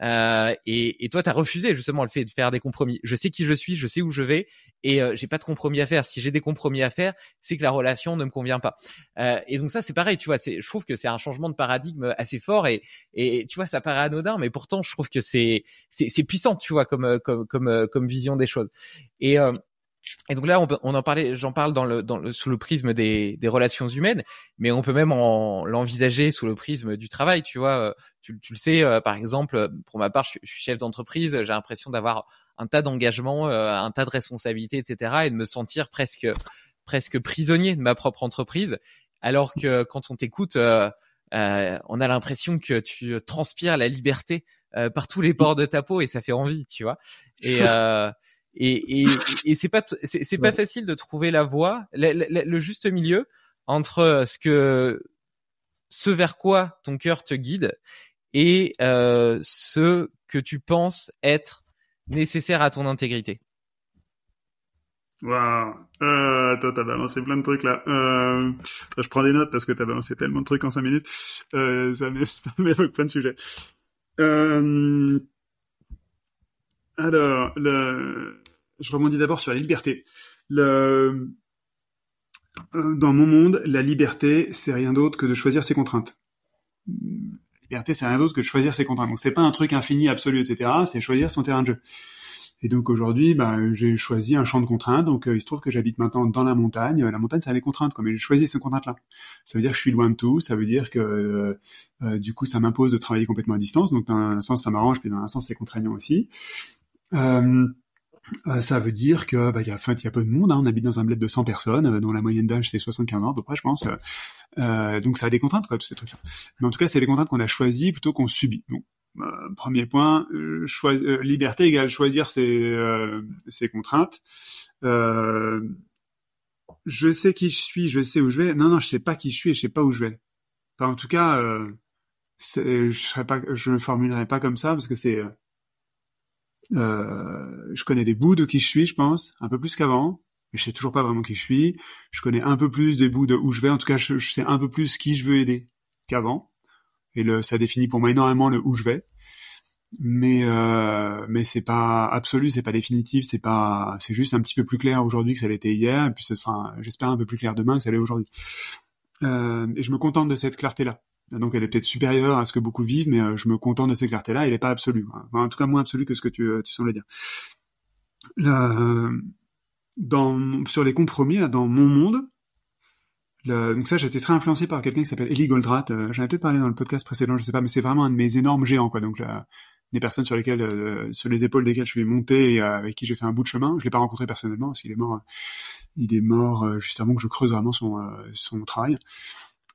Euh, et, et, toi, tu as refusé justement le fait de faire des compromis. Je sais qui je suis, je sais où je vais, et euh, j'ai pas de compromis à faire. Si j'ai des compromis à faire, c'est que la relation ne me convient pas. Euh, et donc ça, c'est pareil, tu vois. Je trouve que c'est un changement de paradigme assez fort, et, et tu vois, ça paraît anodin, mais pourtant, je trouve que c'est c'est puissant, tu vois, comme comme comme comme vision des choses. Et euh, et donc là, on, on en parlait, j'en parle dans le, dans le, sous le prisme des, des relations humaines, mais on peut même l'envisager sous le prisme du travail. Tu vois, euh, tu, tu le sais, euh, par exemple, pour ma part, je, je suis chef d'entreprise, j'ai l'impression d'avoir un tas d'engagements, euh, un tas de responsabilités, etc., et de me sentir presque presque prisonnier de ma propre entreprise, alors que quand on t'écoute, on a l'impression que tu transpires la liberté par tous les pores de ta peau et ça fait envie, tu vois. Et *laughs* et, et, et c'est pas c'est pas facile de trouver la voie, le, le, juste milieu entre euh, ce que ce vers quoi ton cœur te guide et euh, ce que tu penses être nécessaire à ton intégrité. Waouh, euh, toi t'as balancé plein de trucs là. Euh, je prends des notes parce que t'as balancé tellement de trucs en cinq minutes. Euh, ça m'évoque *laughs* plein de sujets. Euh, alors, le, je rebondis d'abord sur la liberté. Le, euh, dans mon monde, la liberté, c'est rien d'autre que de choisir ses contraintes. La liberté, c'est rien d'autre que de choisir ses contraintes. Donc, c'est pas un truc infini, absolu, etc. C'est choisir son terrain de jeu. Et donc aujourd'hui, bah, j'ai choisi un champ de contraintes. Donc euh, il se trouve que j'habite maintenant dans la montagne. La montagne, ça a des contraintes. Mais j'ai choisi ces contraintes-là. Ça veut dire que je suis loin de tout. Ça veut dire que euh, euh du coup, ça m'impose de travailler complètement à distance. Donc dans un sens, ça m'arrange, puis dans un sens, c'est contraignant aussi. Euh, euh, ça veut dire que bah, y a, enfin, y a peu de monde. Hein. On habite dans un bled de 100 personnes, euh, dont la moyenne d'âge c'est 75 ans à peu près, je pense. Euh, donc ça a des contraintes, quoi, tous ces trucs-là. Mais en tout cas, c'est des contraintes qu'on a choisies plutôt qu'on subit. Donc, premier point, liberté égale choisir ses, ses contraintes. je sais qui je suis, je sais où je vais. Non, non, je sais pas qui je suis et je sais pas où je vais. Enfin, en tout cas, je ne formulerai pas comme ça parce que c'est euh, je connais des bouts de qui je suis, je pense, un peu plus qu'avant, mais je sais toujours pas vraiment qui je suis. Je connais un peu plus des bouts de où je vais. En tout cas, je, sais un peu plus qui je veux aider qu'avant. Et le, ça définit pour moi énormément le où je vais. Mais euh, mais c'est pas absolu, c'est pas définitif, c'est pas, c'est juste un petit peu plus clair aujourd'hui que ça l'était hier, et puis ce sera, j'espère, un peu plus clair demain que ça l'est aujourd'hui. Euh, et je me contente de cette clarté là. Donc elle est peut-être supérieure à ce que beaucoup vivent, mais euh, je me contente de cette clarté-là. Elle n'est pas absolue. en tout cas moins absolue que ce que tu, euh, tu semblais dire. dans, sur les compromis, dans mon monde, donc ça, j'étais très influencé par quelqu'un qui s'appelle Ellie Goldratt. Euh, J'en ai peut-être parlé dans le podcast précédent, je sais pas, mais c'est vraiment un de mes énormes géants, quoi. Donc des personnes sur lesquelles, sur les épaules desquelles je suis monté et avec qui j'ai fait un bout de chemin. Je l'ai pas rencontré personnellement parce qu'il est mort. il est mort juste avant que je creuse vraiment son son travail.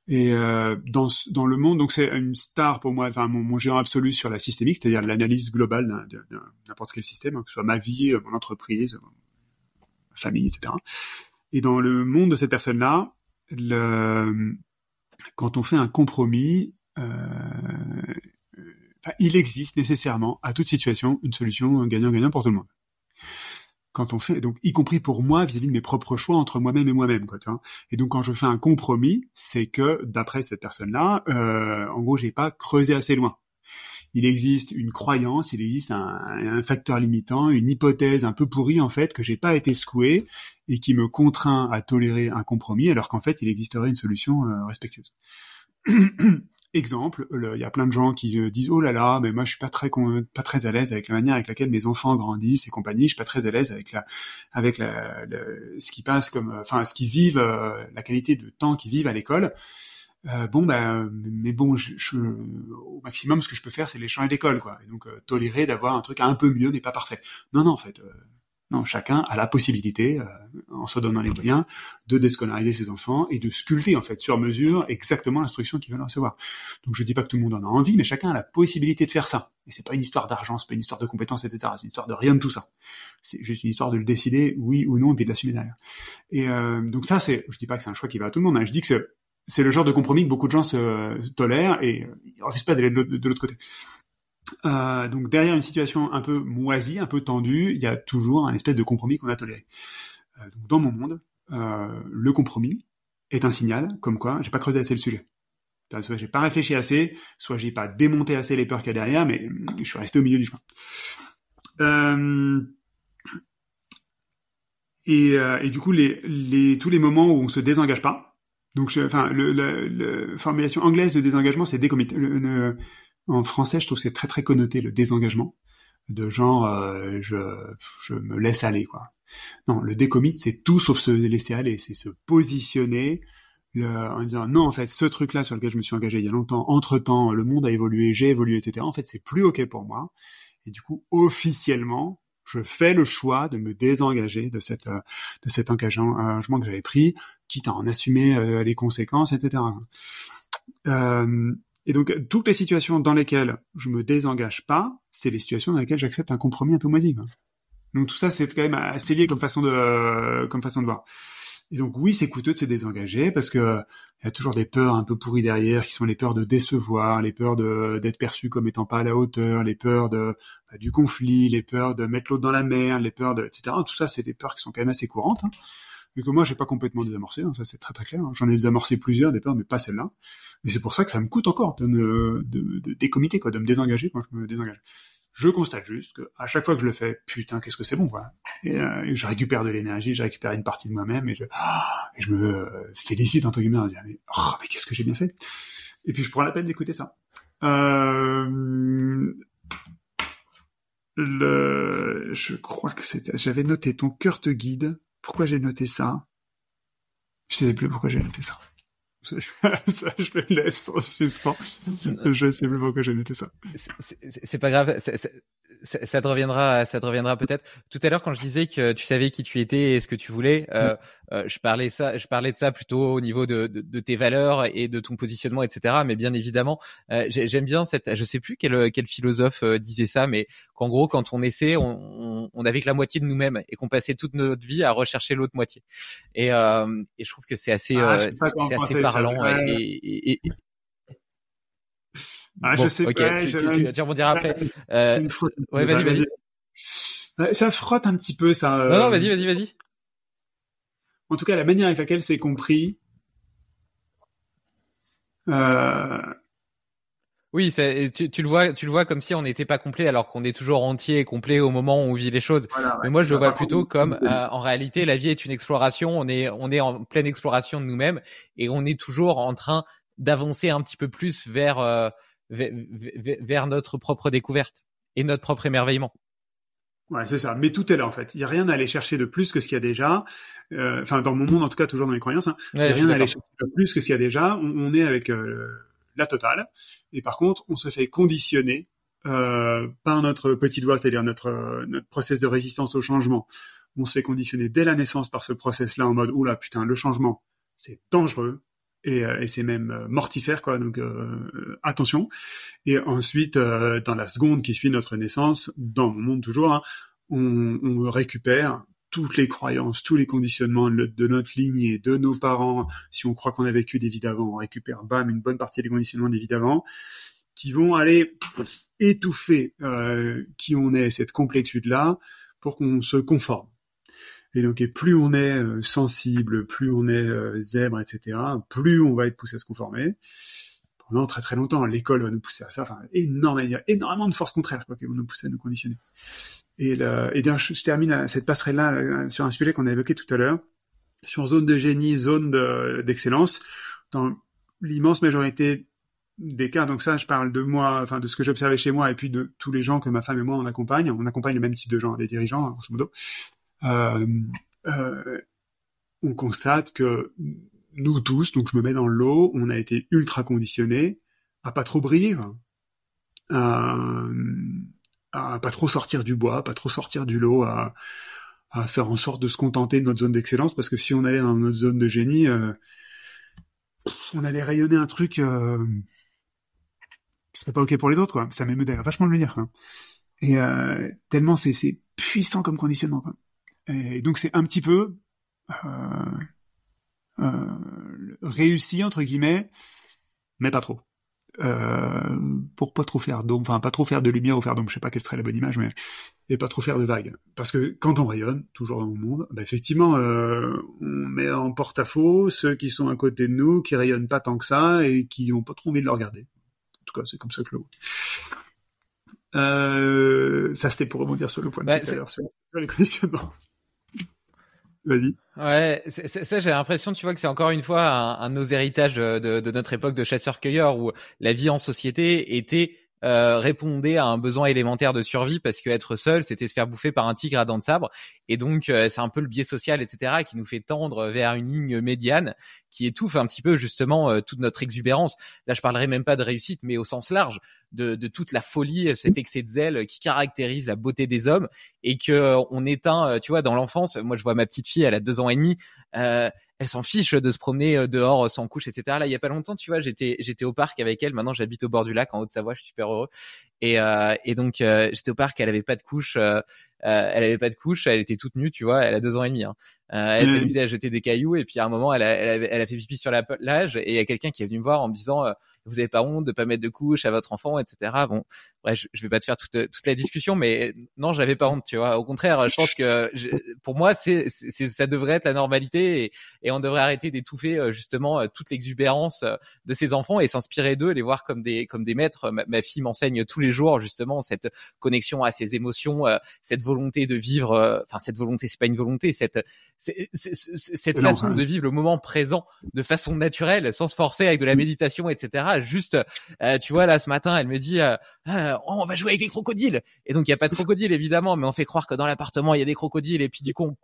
Et euh, dans, dans le monde, donc c'est une star pour moi, enfin mon, mon géant absolu sur la systémique, c'est-à-dire l'analyse globale de, n'importe quel système, hein, que ce soit ma vie, mon entreprise, ma famille, etc. Et dans le monde de cette personne-là, le, quand on fait un compromis, euh, il existe nécessairement à toute situation une solution gagnant-gagnant pour tout le monde. Quand on fait, donc y compris pour moi vis-à-vis de mes propres choix entre moi-même et moi-même, quoi. Tu vois et donc quand je fais un compromis, c'est que d'après cette personne-là, euh, en gros, j'ai pas creusé assez loin il existe une croyance, il existe un, facteur limitant, une hypothèse un peu pourrie en fait que j'ai pas été secoué et qui me contraint à tolérer un compromis alors qu'en fait il existerait une solution euh, respectueuse. *clears throat* Exemple, il y a plein de gens qui euh, disent oh là là, mais moi je suis pas très pas très à l'aise avec la manière avec laquelle mes enfants grandissent et compagnie. Je suis pas très à l'aise avec la avec la, ce qui passe comme enfin ce qui vivent euh, la qualité de temps qu'ils vivent à l'école. Euh, bon ben mais bon je, je, au maximum ce que je peux faire c'est les changer d'école quoi et donc euh, tolérer d'avoir un truc un peu mieux mais pas parfait non non en fait euh, non chacun a la possibilité en se donnant les moyens de déscolariser ses enfants et de sculpter en fait sur mesure exactement l'instruction qu'ils veulent recevoir. Donc je dis pas que tout le monde en a envie mais chacun a la possibilité de faire ça. Et c'est pas une histoire d'argent c'est pas une histoire de compétences etc c'est une histoire de rien de tout ça. C'est juste une histoire de le décider oui ou non et puis de l'assumer derrière. Et donc ça c'est je dis pas que c'est un choix qui va à tout le monde hein. je dis que c'est c'est le genre de compromis que beaucoup de gens se tolèrent et ils refusent pas d'aller de l'autre côté. Euh, donc derrière une situation un peu moisie, un peu tendue, il y a toujours un espèce de compromis qu'on a toléré. Euh, dans mon monde, euh, le compromis est un signal comme quoi j'ai pas creusé assez le sujet. Soit j'ai pas réfléchi assez, soit j'ai pas démonté assez les peurs qu'il y a derrière, mais je suis resté au milieu du chemin. Euh, et, euh, et, du coup, les, les, tous les moments où on se désengage pas, donc, enfin, le, la formulation anglaise de désengagement, c'est décommit. En français, je trouve que c'est très très connoté le désengagement, de genre euh, je, je me laisse aller quoi. Non, le décommit, c'est tout sauf se laisser aller, c'est se positionner le, en disant non en fait ce truc là sur lequel je me suis engagé il y a longtemps, entre temps le monde a évolué, j'ai évolué, etc. En fait, c'est plus ok pour moi. Et du coup, officiellement, je fais le choix de me désengager de cette euh, de cet engagement que j'avais pris, quitte à en assumer euh, les conséquences, etc. Euh, et donc toutes les situations dans lesquelles je me désengage pas, c'est les situations dans lesquelles j'accepte un compromis un peu moisi. Donc tout ça, c'est quand même assez lié comme façon de comme façon de voir. Et donc oui, c'est coûteux de se désengager parce que il y a toujours des peurs un peu pourries derrière, qui sont les peurs de décevoir, les peurs de d'être perçu comme étant pas à la hauteur, les peurs de bah, du conflit, les peurs de mettre l'autre dans la mer, les peurs de etc. Tout ça, c'est des peurs qui sont quand même assez courantes. Hein, et que moi, j'ai pas complètement désamorcé. Hein, ça, c'est très très clair. Hein. J'en ai désamorcé plusieurs des peurs, mais pas celle-là. Et c'est pour ça que ça me coûte encore de me de, de quoi, de me désengager quand je me désengage. Je constate juste que à chaque fois que je le fais, putain, qu'est-ce que c'est bon, quoi. Et, euh, je récupère de l'énergie, je récupère une partie de moi-même et je, ah, et je me euh, félicite entre guillemets en disant mais, oh, mais qu'est-ce que j'ai bien fait. Et puis je prends la peine d'écouter ça. Euh, le, je crois que c'était, j'avais noté ton cœur te guide. Pourquoi j'ai noté ça? Je sais plus pourquoi j'ai noté ça. *laughs* ça, je le laisse en suspens. Je sais plus pourquoi j'ai noté ça. C'est pas grave ça, te reviendra, ça te reviendra peut-être. Tout à l'heure, quand je disais que tu savais qui tu étais et ce que tu voulais, euh, euh, je parlais ça, je parlais de ça plutôt au niveau de, de, de, tes valeurs et de ton positionnement, etc. Mais bien évidemment, euh, j'aime bien cette, je sais plus quel, quel philosophe euh, disait ça, mais qu'en gros, quand on essaie, on, on, avait que la moitié de nous-mêmes et qu'on passait toute notre vie à rechercher l'autre moitié. Et, euh, et je trouve que c'est assez, ah, c'est assez parlant et, et, ah, je sais pas. Tu, tu, tu, rebondiras après. *laughs* Euh, ouais, vas-y, vas-y. Euh, ça frotte un petit peu, ça. Non, non, euh, vas-y, vas-y, vas-y. En tout cas, la manière avec laquelle c'est compris. Euh... Oui, tu, tu, le vois, tu le vois comme si on n'était pas complet alors qu'on est toujours entier et complet au moment où on vit les choses. Mais moi, je le vois plutôt comme, euh, en réalité, la vie est une exploration. On est, on est en pleine exploration de nous-mêmes et on est toujours en train d'avancer un petit peu plus vers euh, vers, notre propre découverte et notre propre émerveillement. Ouais, c'est ça. Mais tout est là en fait. Il y a rien à aller chercher de plus que ce qu'il y a déjà. Euh, enfin, dans mon monde, en tout cas, toujours dans mes croyances, hein. il y a rien à aller chercher de plus que ce qu'il y a déjà. On, est avec euh, la totale. Et par contre, on se fait conditionner euh, par notre petit doigt, c'est-à-dire notre notre process de résistance au changement. On se fait conditionner dès la naissance par ce process-là en mode oula putain, le changement, c'est dangereux, et, euh, et c'est même euh, mortifère quoi donc euh, attention et ensuite dans la seconde qui suit notre naissance dans mon monde toujours hein, on, on, récupère toutes les croyances, tous les conditionnements de notre lignée, de nos parents, si on croit qu'on a vécu des vies d'avant, on récupère, bam, une bonne partie des conditionnements des vies d'avant, qui vont aller étouffer qui on est, cette complétude-là, pour qu'on se conforme. Et donc, plus on est euh, sensible, plus on est euh, zèbre, etc., plus on va être poussé à se conformer. Pendant très très longtemps, l'école va nous pousser à ça. Enfin, énormément, il y a énormément de forces contraires qui vont nous pousser à nous conditionner. Et, et bien, je termine cette passerelle-là euh, sur un sujet qu'on a évoqué tout à l'heure, sur zone de génie, zone d'excellence. dans l'immense majorité des cas, donc ça, je parle de moi, enfin de ce que j'observais chez moi, et puis de tous les gens que ma femme et moi on accompagne. On accompagne le même type de gens, des dirigeants, hein, grosso modo. Euh, euh, on constate que nous tous, donc je me mets dans l'eau, on a été ultra conditionnés à pas trop briller, à, à pas trop sortir du bois, pas trop sortir du lot, à, à faire en sorte de se contenter de notre zone d'excellence, parce que si on allait dans notre zone de génie, euh, on allait rayonner un truc euh, qui serait pas ok pour les autres, quoi. Ça m'émeut vachement de le dire. Et tellement c'est puissant comme conditionnement, quoi. Et donc c'est un petit peu euh, euh, réussi entre guillemets, mais pas trop. Euh, pour pas trop faire d'ombre, enfin pas trop faire de lumière ou faire d'ombre, je sais pas quelle serait la bonne image, mais et pas trop faire de vagues. Parce que quand on rayonne, toujours dans le monde, bah effectivement, euh, on met en porte-à-faux ceux qui sont à côté de nous, qui rayonnent pas tant que ça et qui ont pas trop envie de le regarder. En tout cas, c'est comme ça que je le vois. Euh, ça c'était pour rebondir sur le point de bah, tout à l'heure sur, les *laughs* conditionnements. Vas-y. Ouais, ça j'ai l'impression, tu vois, que c'est encore une fois un, de nos héritages de, notre époque de chasseurs-cueilleurs où la vie en société était euh, répondait à un besoin élémentaire de survie parce que être seul, c'était se faire bouffer par un tigre à dents de sabre. Et donc, euh, c'est un peu le biais social, etc., qui nous fait tendre vers une ligne médiane qui étouffe un petit peu justement euh, toute notre exubérance. Là, je parlerai même pas de réussite, mais au sens large de, de toute la folie, cet excès de zèle qui caractérise la beauté des hommes et que on éteint, tu vois, dans l'enfance. Moi, je vois ma petite fille, elle a deux ans et demi elle s'en fiche de se promener euh, dehors euh, sans couche, etc. Là, il y a pas longtemps, tu vois, j'étais j'étais au parc avec elle. Maintenant, j'habite au bord du lac en Haute-Savoie. Je suis super heureux. Et, euh, et donc, j'étais au parc. Elle avait pas de couche. elle avait pas de couche. Elle était toute nue, tu vois. Elle a deux ans et demi. Hein. elle s'amusait à jeter des cailloux. Et puis à un moment, elle a, elle a, fait pipi sur la plage. Et il y a quelqu'un qui est venu me voir en me disant vous avez pas honte de pas mettre de couche à votre enfant, etc. Bon, bref, je, je vais pas te faire toute, toute la discussion, mais non, j'avais pas honte, tu vois. Au contraire, je pense que pour moi, c'est, ça devrait être la normalité et, et on devrait arrêter d'étouffer euh, justement euh, toute l'exubérance euh, de ces enfants et s'inspirer d'eux, les voir comme des comme des maîtres. Ma, fille m'enseigne tous les jours justement cette connexion à ses émotions, cette volonté de vivre. Enfin, cette volonté, c'est pas une volonté, cette cette façon de vivre le moment présent de façon naturelle, sans se forcer avec de la méditation, etc juste, euh, tu vois, là ce matin, elle me dit, euh, ah, oh, on va jouer avec les crocodiles. Et donc il y a pas de crocodiles évidemment, mais on fait croire que dans l'appartement il y a des crocodiles. Et puis du coup on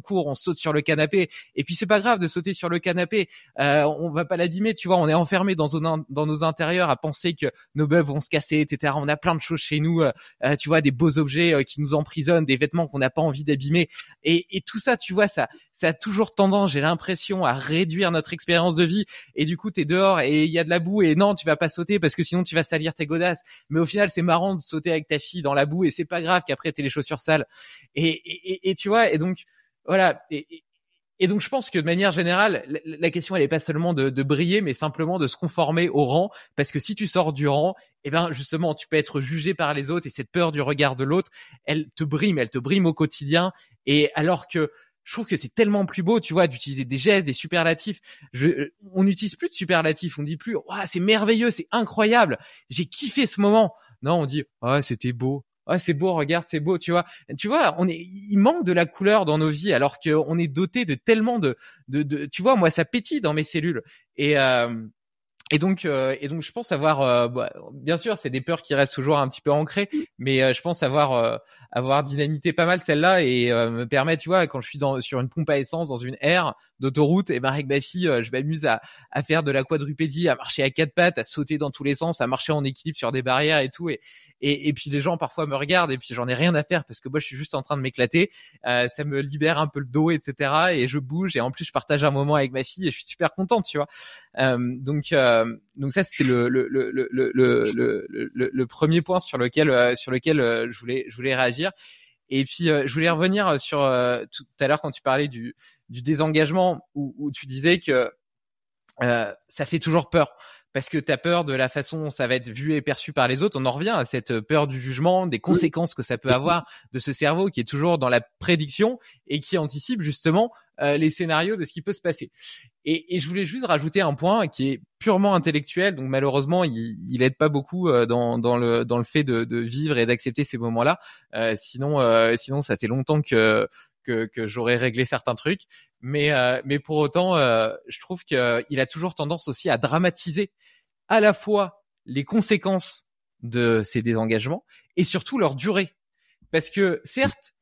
court, on, saute sur le canapé. Et puis c'est pas grave de sauter sur le canapé. Euh, on va pas l'abîmer, tu vois. On est enfermé dans, dans nos intérieurs à penser que nos bœufs vont se casser, etc. On a plein de choses chez nous, euh, tu vois, des beaux objets qui nous emprisonnent, des vêtements qu'on n'a pas envie d'abîmer. Et, et tout ça, tu vois, ça, ça a toujours tendance, j'ai l'impression, à réduire notre expérience de vie. Et du coup, t'es dehors et il y a de la boue et non, tu vas pas sauter parce que sinon tu vas salir tes godasses. Mais au final, c'est marrant de sauter avec ta fille dans la boue et c'est pas grave qu'après t'aies les chaussures sales. Et, et, tu vois, et donc voilà. Et, donc je pense que de manière générale, la, question elle est pas seulement de, de, briller, mais simplement de se conformer au rang, parce que si tu sors du rang, eh ben justement tu peux être jugé par les autres et cette peur du regard de l'autre, elle te brime, elle te brime au quotidien. Et alors que je trouve que c'est tellement plus beau, tu vois, d'utiliser des gestes, des superlatifs. Je, euh, on n'utilise plus de superlatifs, on dit plus, waouh, c'est merveilleux, c'est incroyable, j'ai kiffé ce moment. Non, on dit, ah, c'était beau. Ah, c'est beau, regarde, c'est beau, tu vois. Tu vois, on est, il manque de la couleur dans nos vies, alors qu'on est doté de tellement de, de, de, tu vois, moi, ça pétille dans mes cellules. Et, euh, et donc, euh, et donc, je pense avoir, euh, bah, bien sûr, c'est des peurs qui restent toujours un petit peu ancrées, mais euh, je pense avoir, avoir dynamité pas mal celle-là et me permet, tu vois, quand je suis dans, sur une pompe à essence dans une aire d'autoroute, et ben avec ma fille, je m'amuse à, à faire de la quadrupédie, à marcher à quatre pattes, à sauter dans tous les sens, à marcher en équilibre sur des barrières et tout, et, et, et, puis les gens parfois me regardent et puis j'en ai rien à faire parce que moi je suis juste en train de m'éclater. Euh, ça me libère un peu le dos, etc. Et je bouge et en plus je partage un moment avec ma fille et je suis super contente, tu vois. Euh, donc euh, donc ça c'était le le, le, le, le, le, le, premier point sur lequel euh, sur lequel euh, je voulais je voulais réagir. Et puis, je voulais revenir sur tout à l'heure quand tu parlais du, du désengagement, où, où tu disais que ça fait toujours peur parce que tu as peur de la façon dont ça va être vu et perçu par les autres. On en revient à cette peur du jugement, des conséquences que ça peut avoir de ce cerveau qui est toujours dans la prédiction et qui anticipe justement euh, les scénarios de ce qui peut se passer. Et, et, je voulais juste rajouter un point qui est purement intellectuel, donc malheureusement il, il aide pas beaucoup euh, dans, dans le dans le fait de, de vivre et d'accepter ces moments-là. Euh, sinon, euh, sinon ça fait longtemps que que, que j'aurais réglé certains trucs. Mais, euh, mais pour autant, euh, je trouve qu'il a toujours tendance aussi à dramatiser à la fois les conséquences de ces désengagements et surtout leur durée. Parce que certes,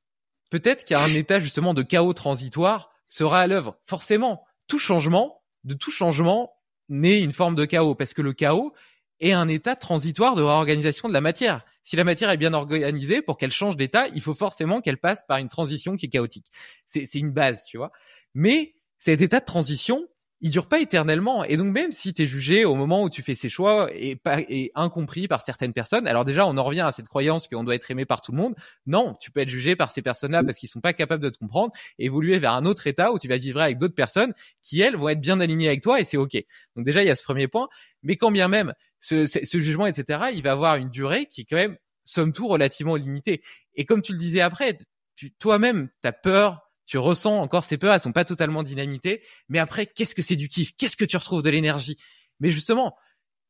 peut-être qu'un état justement de chaos transitoire sera à l'œuvre. Forcément, tout changement, de tout changement, naît une forme de chaos parce que le chaos est un état transitoire de réorganisation de la matière si la matière est bien organisée, pour qu'elle change d'état, il faut forcément qu'elle passe par une transition qui est chaotique. C'est une base, tu vois. Mais cet état de transition, il dure pas éternellement. Et donc même si tu es jugé au moment où tu fais ces choix et pas et incompris par certaines personnes, alors déjà on en revient à cette croyance qu'on doit être aimé par tout le monde. Non, tu peux être jugé par ces personnes-là parce qu'ils sont pas capables de te comprendre, évoluer vers un autre état où tu vas vivre avec d'autres personnes qui elles vont être bien alignées avec toi et c'est ok. Donc déjà il y a ce premier point. Mais quand bien même ce, ce, jugement, etc., il va avoir une durée qui est quand même, somme toute, relativement limitée. Et comme tu le disais après, toi-même, tu as peur, tu ressens encore ces peurs, elles sont pas totalement dynamitées. Mais après, qu'est-ce que c'est du kiff? Qu'est-ce que tu retrouves de l'énergie? Mais justement,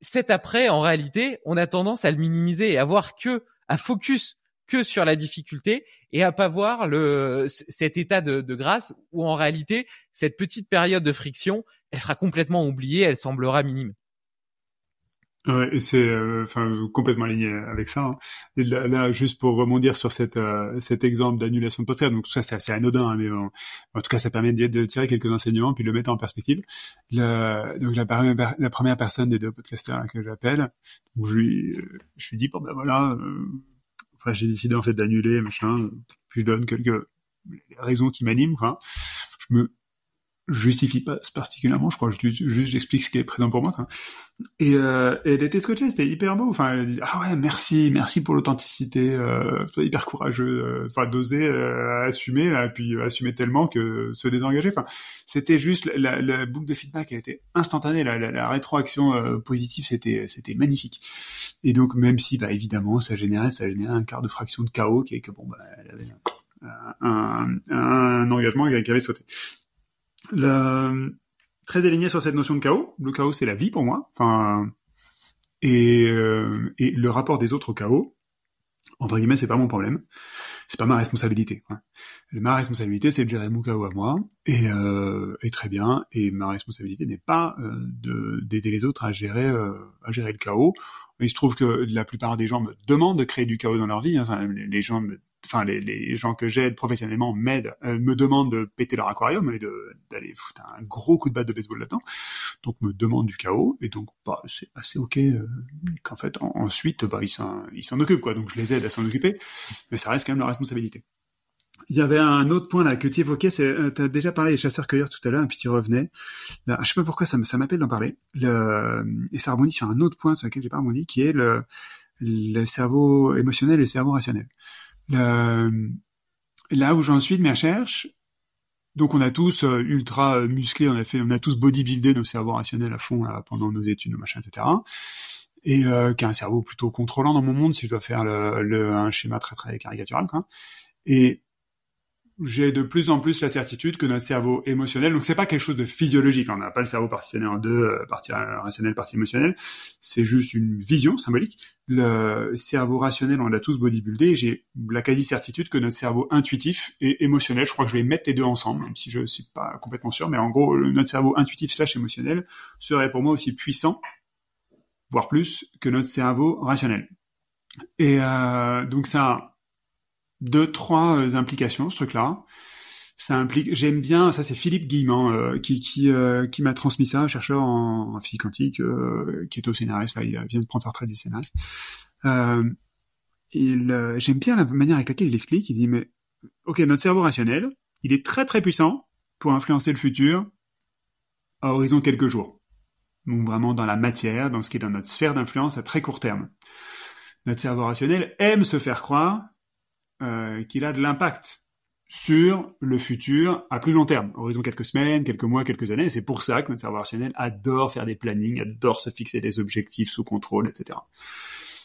cet après, en réalité, on a tendance à le minimiser et à voir que, à focus que sur la difficulté et à pas voir le cet état de, de grâce où en réalité cette petite période de friction elle sera complètement oubliée elle semblera minime Ouais, et c'est euh, enfin complètement aligné avec ça. Hein. Là, juste pour rebondir sur cette, euh, cet exemple d'annulation de podcast, donc tout ça c'est assez anodin, hein, mais en tout cas ça permet de, tirer quelques enseignements puis de le mettre en perspective. Le, donc la, première personne des deux podcasteurs que j'appelle, je lui je lui dis bon ben voilà, euh, enfin j'ai décidé en fait d'annuler machin, puis je donne quelques raisons qui m'animent quoi. Je me justifie pas particulièrement, je crois, juste j'explique ce qui est présent pour moi. Quoi. Et, euh, elle était scotchée, c'était hyper beau. Enfin, elle a dit ah ouais, merci, merci pour l'authenticité, euh, hyper courageux, euh, enfin d'oser euh, assumer, et puis euh, assumer tellement que se désengager. Enfin, c'était juste la, la, boucle de feedback, elle était instantanée, la, la, la rétroaction euh, positive, c'était c'était magnifique. Et donc même si, bah évidemment, ça générait, ça générait un quart de fraction de chaos, qui est que bon, bah elle avait un, un, un engagement qui avait sauté le, très aligné sur cette notion de chaos. Le chaos, c'est la vie pour moi. Enfin, et, euh, et le rapport des autres au chaos, entre guillemets, c'est pas mon problème. C'est pas ma responsabilité. Ma responsabilité, c'est de gérer mon chaos à moi, et, euh, et très bien. Et ma responsabilité n'est pas euh, de d'aider les autres à gérer euh, à gérer le chaos. Il se trouve que la plupart des gens me demandent de créer du chaos dans leur vie. Enfin, les gens me enfin les, les, gens que j'aide professionnellement m'aident, euh, me demandent de péter leur aquarium et d'aller foutre un gros coup de batte de baseball là-dedans. Donc me demandent du chaos et donc bah, c'est assez ok euh, qu'en fait ensuite bah ils s'en s'en occupent quoi. Donc je les aide à s'en occuper, mais ça reste quand même leur responsabilité. Il y avait un autre point là que tu évoquais, c'est euh, tu as déjà parlé des chasseurs-cueilleurs tout à l'heure et puis tu revenais. Là, je sais pas pourquoi ça ça m'appelle d'en parler. Le, et ça rebondit sur un autre point sur lequel j'ai pas rebondi qui est le le cerveau émotionnel et le cerveau rationnel. Le, là où j'en suis de mes recherches, donc on a tous euh, ultra musclés, on a fait, on a tous bodybuildé nos cerveaux rationnels à fond pendant nos études, nos machins, etc. Et euh, qui a un cerveau plutôt contrôlant dans mon monde, si je dois faire le, le un schéma très très caricatural. Quoi. Et j'ai de plus en plus la certitude que notre cerveau émotionnel, donc c'est pas quelque chose de physiologique, on n'a pas le cerveau partitionné en deux, euh, partie rationnelle, partie émotionnelle, c'est juste une vision symbolique. Le cerveau rationnel, on l'a tous bodybuildé, j'ai la quasi-certitude que notre cerveau intuitif et émotionnel, je crois que je vais mettre les deux ensemble, même si je suis pas complètement sûr, mais en gros, notre cerveau intuitif slash émotionnel serait pour moi aussi puissant, voire plus, que notre cerveau rationnel. Et euh, donc ça deux, trois euh, implications, ce truc-là. Ça implique, j'aime bien, ça c'est Philippe Guillemant euh, qui qui, euh, qui m'a transmis ça, chercheur en, physique quantique qui est au scénariste, là, il vient de prendre sa retraite du scénariste. j'aime bien la manière avec laquelle il explique. Il dit mais ok, notre cerveau rationnel, il est très très puissant pour influencer le futur à horizon quelques jours. Donc vraiment dans la matière, dans ce qui est dans notre sphère d'influence à très court terme. Notre cerveau rationnel aime se faire croire euh, qu'il a de l'impact sur le futur à plus long terme, horizon quelques semaines, quelques mois, quelques années. C'est pour ça que notre cerveau rationnel adore faire des plannings, adore se fixer des objectifs sous contrôle, etc.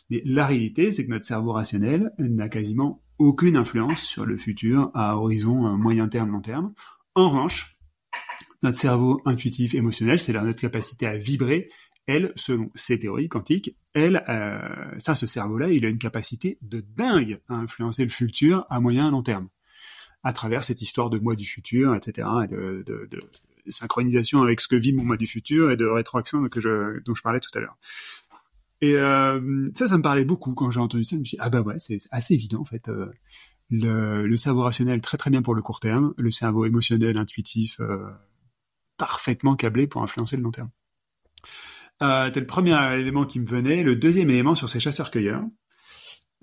Mais la réalité, c'est que notre cerveau rationnel n'a quasiment aucune influence sur le futur à horizon euh, moyen terme, long terme. En revanche, notre cerveau intuitif émotionnel, c'est notre capacité à vibrer. Elle, selon ces théories quantiques, elle, euh, ça, ce cerveau-là, il a une capacité de dingue à influencer le futur à moyen et long terme, à travers cette histoire de moi du futur, etc., et de, synchronisation avec ce que vit mon moi du futur et de rétroaction dont je parlais tout à l'heure. Et euh, ça, ça me parlait beaucoup quand j'ai entendu ça. Je me suis dit, ah bah ouais, c'est assez évident en fait. Euh, le, cerveau rationnel très très bien pour le court terme, le cerveau émotionnel, intuitif, parfaitement câblé pour influencer le long terme. Euh, C'était le premier élément qui me venait. Le deuxième élément sur ces chasseurs-cueilleurs,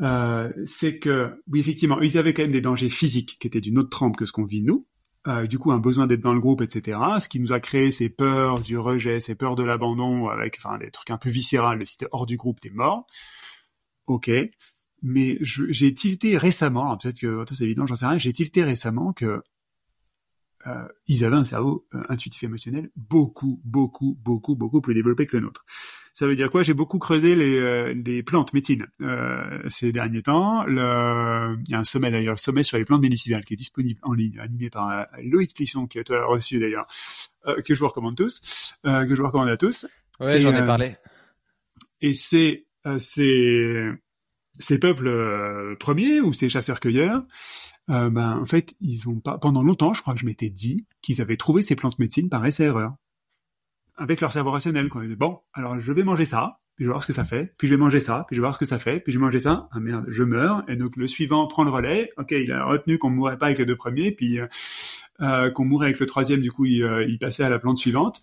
euh, c'est que, oui, effectivement, ils avaient quand même des dangers physiques qui étaient d'une autre trempe que ce qu'on vit nous. Euh, du coup, un besoin d'être dans le groupe, etc. Ce qui nous a créé ces peurs du rejet, ces peurs de l'abandon, avec enfin des trucs un peu viscérales. Si t'es hors du groupe, t'es mort. Ok. Mais j'ai tilté récemment, peut-être que c'est évident, j'en sais rien. J'ai tilté récemment que euh, ils avaient un cerveau euh, intuitif émotionnel beaucoup, beaucoup, beaucoup, beaucoup plus développé que le nôtre. Ça veut dire quoi? J'ai beaucoup creusé les, euh, les plantes médecines euh, ces derniers temps. Le... Il y a un sommet d'ailleurs, le sommet sur les plantes médicinales qui est disponible en ligne, animé par euh, Loïc Clisson, qui a reçu d'ailleurs, que je vous recommande tous, que je vous recommande à tous. Ouais, j'en ai parlé. Et c'est c'est ces peuples premiers ou ces chasseurs-cueilleurs, euh, ben en fait ils ont pas pendant longtemps, je crois que je m'étais dit qu'ils avaient trouvé ces plantes médecines par essai-erreur avec leur cerveau rationnel. Quoi. Bon, alors je vais manger ça, puis je vais voir ce que ça fait, puis je vais manger ça, puis je vais voir ce que ça fait, puis je vais manger ça. Ah merde, je meurs. Et donc le suivant prend le relais. Ok, il a retenu qu'on mourrait pas avec les deux premiers, puis euh, euh qu'on mourrait avec le troisième. Du coup, il, euh, il, passait à la plante suivante.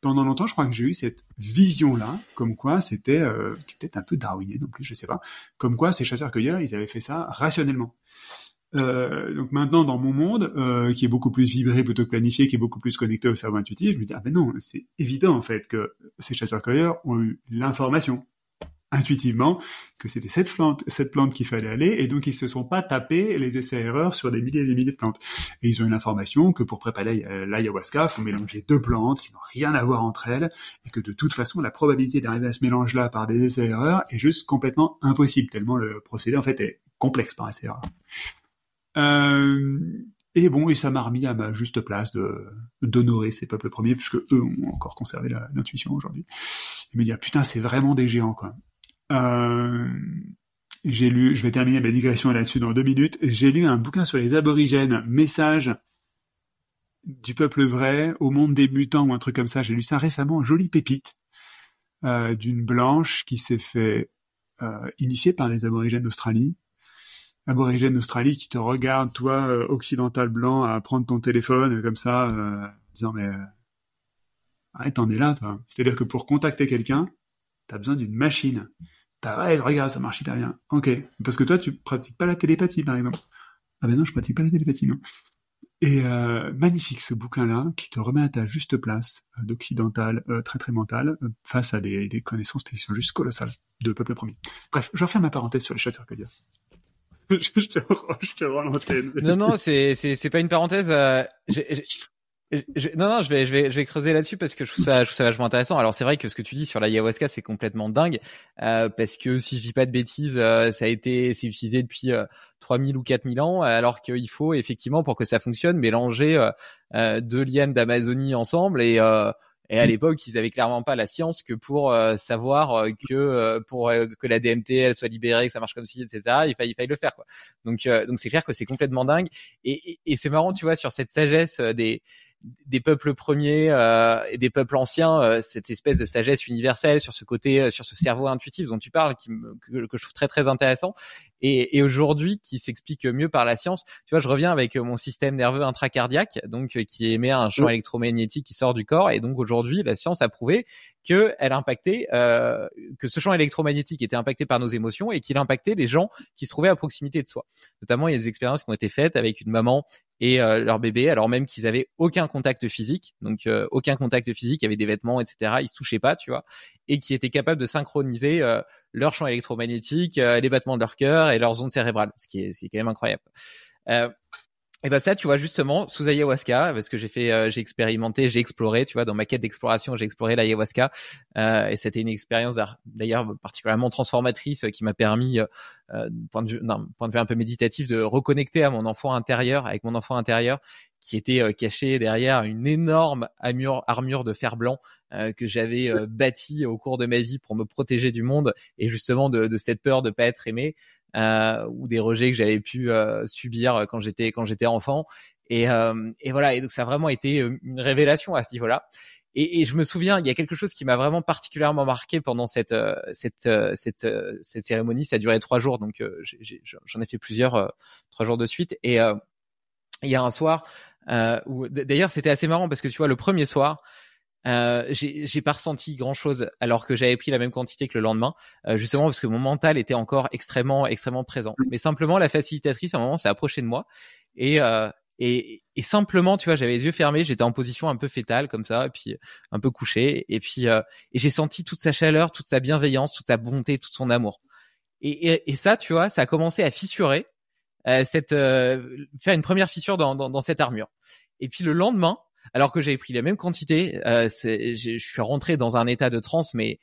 Pendant longtemps, je crois que j'ai eu cette vision-là, comme quoi c'était, euh, était un peu darwinien non plus, je sais pas, comme quoi ces chasseurs-cueilleurs, ils avaient fait ça rationnellement. Euh, donc maintenant, dans mon monde, euh, qui est beaucoup plus vibré plutôt que planifié, qui est beaucoup plus connecté au cerveau intuitif, je me dis ah ben non, c'est évident en fait que ces chasseurs-cueilleurs ont eu l'information intuitivement que c'était cette plante, cette plante qu'il fallait aller, et donc ils se sont pas tapés les essais-erreurs sur des milliers et des milliers de plantes. Et ils ont eu l'information que pour préparer l'ayahuasca, faut mélanger deux plantes qui n'ont rien à voir entre elles, et que de toute façon, la probabilité d'arriver à ce mélange-là par des essais-erreurs est juste complètement impossible, tellement le procédé en fait est complexe par essai-erreur. Euh, et bon, et ça m'a remis à ma juste place de d'honorer ces peuples premiers, puisque eux ont encore conservé l'intuition aujourd'hui. Et me dire, putain, c'est vraiment des géants, quoi. Euh, j'ai lu, je vais terminer ma digression là-dessus dans deux minutes, j'ai lu un bouquin sur les aborigènes, message du peuple vrai au monde des mutants ou un truc comme ça. J'ai lu ça récemment, jolie pépite, euh, d'une blanche qui s'est fait euh, initier par les aborigènes d'Australie aborigène d'Australie qui te regarde, toi, euh, occidental blanc, à prendre ton téléphone comme ça, euh, disant mais arrête, t'en es là, toi. C'est-à-dire que pour contacter quelqu'un, t'as besoin d'une machine. Ouais, regarde, ça marche hyper bien. Ok, parce que toi, tu pratiques pas la télépathie, par exemple. Ah ben non, je pratique pas la télépathie, non. Et euh, magnifique ce bouquin-là qui te remet à ta juste place d'occidental très très mental face à des, connaissances qui sont juste colossales de peuple premier. Bref, je referme ma parenthèse sur les chasseurs cueilleurs *laughs* je, te, je rends. Non, non, c'est, c'est, c'est pas une parenthèse. Euh, non, non, je vais, je vais, je vais creuser là-dessus parce que je trouve ça, je trouve ça vachement intéressant. Alors c'est vrai que ce que tu dis sur la ayahuasca, c'est complètement dingue euh, parce que si je dis pas de bêtises, euh, ça a été, c'est utilisé depuis 3000 ou 4000 ans, alors qu'il faut effectivement pour que ça fonctionne mélanger deux lianes d'Amazonie ensemble et et à mm. l'époque, ils avaient clairement pas la science que pour euh, savoir euh, que euh, pour que la DMT elle soit libérée, que ça marche comme ci, etc. Il fallait, il fallait le faire quoi. Donc donc c'est clair que c'est complètement dingue. Et, et, et c'est marrant, tu vois, sur cette sagesse des des peuples premiers euh, et des peuples anciens, euh, cette espèce de sagesse universelle sur ce côté, euh, sur ce cerveau intuitif dont tu parles, qui me, que, que, je trouve très très intéressant, et, et aujourd'hui qui s'explique mieux par la science. Tu vois, je reviens avec mon système nerveux intracardiaque, donc qui émet un champ électromagnétique qui sort du corps, et donc aujourd'hui, la science a prouvé que elle impactait, euh, que ce champ électromagnétique était impacté par nos émotions et qu'il impactait les gens qui se trouvaient à proximité de soi. Notamment, il y a des expériences qui ont été faites avec une maman et euh, leur bébé, alors même qu'ils avaient aucun contact physique, donc euh, aucun contact physique, il y avait des vêtements, etc. Ils se touchaient pas, tu vois, et qui étaient capables de synchroniser euh, leur champ électromagnétique, les battements de leur cœur et leurs ondes cérébrales, ce qui est, ce qui est quand même incroyable. Et ben ça, tu vois justement sous ayahuasca, parce que j'ai fait, euh, j'ai expérimenté, j'ai exploré, tu vois, dans ma quête d'exploration, j'ai exploré l'ayahuasca, euh, et c'était une expérience d'ailleurs particulièrement transformatrice euh, qui m'a permis, euh, point de vue, non, point de vue un peu méditatif, de reconnecter à mon enfant intérieur, avec mon enfant intérieur, qui était caché derrière une énorme armure, armure de fer blanc que j'avais bâti au cours de ma vie pour me protéger du monde et justement de, de cette peur de pas être aimé. euh, ou des rejets que j'avais pu euh, subir quand j'étais quand j'étais enfant. Et, euh, et voilà, et donc ça a vraiment été une révélation à ce niveau-là. Et, et, je me souviens, il y a quelque chose qui m'a vraiment particulièrement marqué pendant cette cette cette, cette cérémonie. Ça a duré trois jours, donc j'en ai, fait plusieurs, trois jours de suite. Et il y a un soir où, d'ailleurs, c'était assez marrant parce que tu vois, le premier soir, euh, j'ai pas ressenti grand chose alors que j'avais pris la même quantité que le lendemain, euh, justement parce que mon mental était encore extrêmement extrêmement présent. Mm. Mais simplement la facilitatrice à un moment s'est approchée de moi et euh, et, et, simplement, tu vois, j'avais les yeux fermés, j'étais en position un peu fétale comme ça, et puis un peu couché, et puis et j'ai senti toute sa chaleur, toute sa bienveillance, toute sa bonté, tout son amour. Et, et, et ça, tu vois, ça a commencé à fissurer, cette faire une première fissure dans, dans, dans cette armure. Et puis le lendemain, alors que j'avais pris la même quantité. Euh, je suis rentré dans un état de transe, mais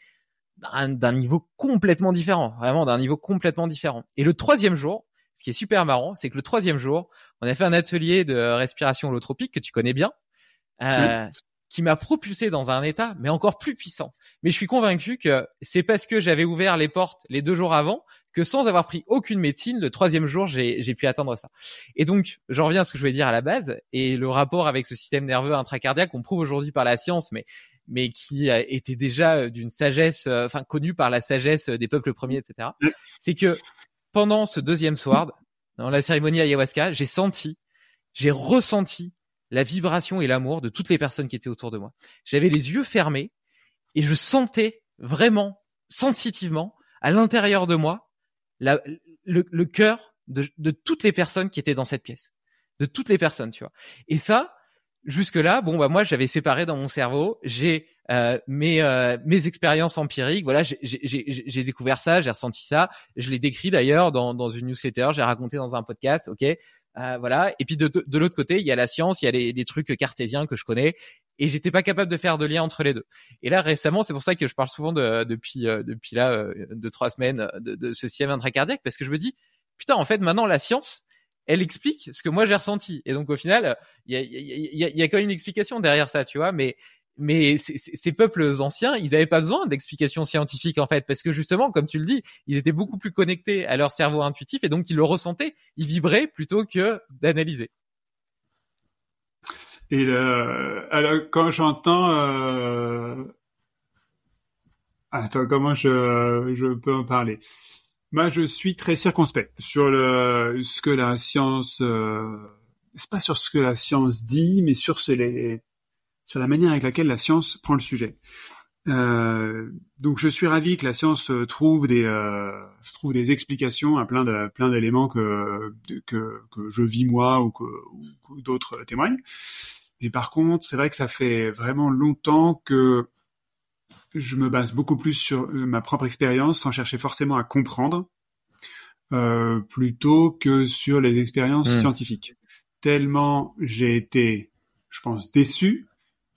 d'un niveau complètement différent, vraiment d'un niveau complètement différent. Et le troisième jour, ce qui est super marrant, c'est que le troisième jour, on a fait un atelier de respiration holotropique que tu connais bien. Euh, qui m'a propulsé dans un état, mais encore plus puissant. Mais je suis convaincu que c'est parce que j'avais ouvert les portes les deux jours avant que sans avoir pris aucune médecine, le troisième jour, j'ai pu atteindre ça. Et donc, j'en reviens à ce que je voulais dire à la base, et le rapport avec ce système nerveux intracardiaque qu'on prouve aujourd'hui par la science, mais mais qui était déjà d'une sagesse, euh, enfin connu par la sagesse des peuples premiers, etc. C'est que pendant ce deuxième soir, dans la cérémonie ayahuasca, j'ai senti, j'ai ressenti la vibration et l'amour de toutes les personnes qui étaient autour de moi. J'avais les yeux fermés et je sentais vraiment, sensitivement, à l'intérieur de moi, le, cœur de, toutes les personnes qui étaient dans cette pièce. De toutes les personnes, tu vois. Et ça, jusque-là, bon, bah moi, j'avais séparé dans mon cerveau, j'ai euh, mes, euh, mes expériences empiriques, voilà, j'ai découvert ça, j'ai ressenti ça, je l'ai décrit d'ailleurs dans, dans une newsletter, j'ai raconté dans un podcast, ok, euh, voilà. Et puis de, de, l'autre côté, il y a la science, il y a les, les, trucs cartésiens que je connais, et j'étais pas capable de faire de lien entre les deux. Et là récemment, c'est pour ça que je parle souvent de, depuis euh, depuis là euh, deux trois semaines de, de ce système intracardiaque, parce que je me dis putain, en fait maintenant la science, elle explique ce que moi j'ai ressenti. Et donc au final, il y a, y, a, y a, quand même une explication derrière ça, tu vois. Mais mais ces peuples anciens, ils n'avaient pas besoin d'explications scientifiques en fait, parce que justement, comme tu le dis, ils étaient beaucoup plus connectés à leur cerveau intuitif et donc ils le ressentaient, ils vibraient plutôt que d'analyser. Et alors quand j'entends, euh... attends, comment je, je peux en parler? Moi, je suis très circonspect sur le ce que la science, euh... c'est pas sur ce que la science dit, mais sur ce les sur la manière avec laquelle la science prend le sujet. Euh, donc je suis ravi que la science trouve des euh, trouve des explications à plein de plein d'éléments que, que que je vis moi ou que d'autres témoignent. Mais par contre, c'est vrai que ça fait vraiment longtemps que je me base beaucoup plus sur euh, ma propre expérience sans chercher forcément à comprendre euh, plutôt que sur les expériences mmh. scientifiques. Tellement j'ai été, je pense, déçu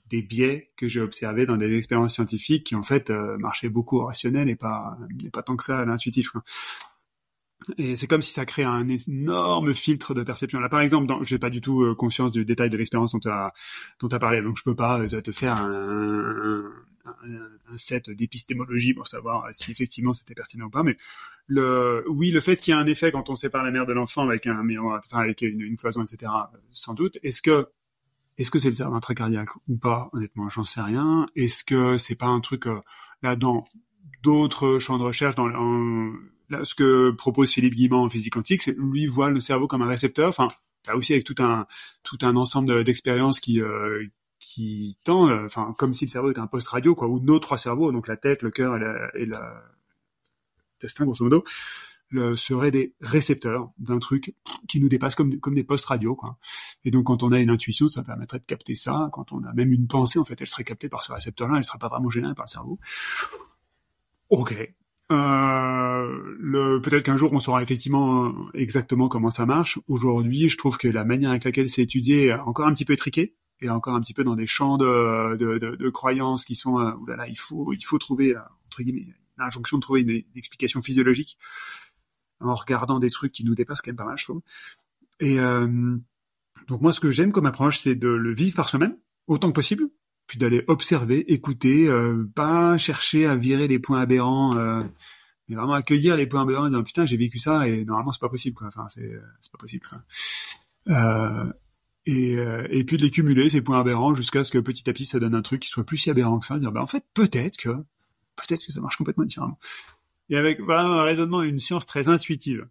des biais que j'ai observés dans des expériences scientifiques qui en fait euh, marchaient beaucoup au rationnel et pas et pas tant que ça à l'intuitif. Et c'est comme si ça crée un énorme filtre de perception. Là, par exemple, dans, j'ai pas du tout euh, conscience du détail de l'expérience dont tu as as parlé, donc je peux pas euh, te faire un, un, un set d'épistémologie pour savoir si effectivement c'était pertinent ou pas. Mais le, oui, le fait qu'il y ait un effet quand on sépare la mère de l'enfant avec un enfin avec une, une cloison, etc. Sans doute. Est-ce que est-ce que c'est le cerveau intracardiaque ou pas? Honnêtement, j'en sais rien. Est-ce que c'est pas un truc euh, là dans d'autres champs de recherche dans là, ce que propose Philippe Guimand en physique quantique, c'est lui voit le cerveau comme un récepteur. Enfin, là aussi avec tout un tout un ensemble d'expériences qui euh, qui tend, enfin comme si le cerveau était un poste radio, quoi, ou nos trois cerveaux, donc la tête, le cœur et, la, et l'intestin, grosso modo, le, seraient des récepteurs d'un truc qui nous dépasse comme, comme des postes radio, quoi. Et donc, quand on a une intuition, ça permettrait de capter ça. Quand on a même une pensée, en fait, elle serait captée par ce récepteur-là, elle serait pas vraiment générée par le cerveau. Ok. Euh, peut-être qu'un jour on saura effectivement exactement comment ça marche. Aujourd'hui, je trouve que la manière avec laquelle c'est étudié est encore un petit peu étriquée et encore un petit peu dans des champs de, de, de, croyances qui sont, euh, oulala, il faut, il faut trouver euh, entre guillemets l'injonction de trouver une, explication physiologique en regardant des trucs qui nous dépassent quand même pas mal, je trouve. Et euh, donc moi, ce que j'aime comme approche, c'est de le vivre par soi-même autant que possible, puis d'aller observer, écouter, euh, pas chercher à virer les points aberrants, euh, mais vraiment accueillir les points aberrants et dire putain j'ai vécu ça et normalement c'est pas possible quoi. Enfin c'est c'est pas possible. Quoi. Euh, et, euh, et puis de les cumuler ces points aberrants jusqu'à ce que petit à petit ça donne un truc qui soit plus si aberrant que ça. Dire bah en fait peut-être que peut-être que ça marche complètement différemment. Et avec vraiment un raisonnement et une science très intuitive.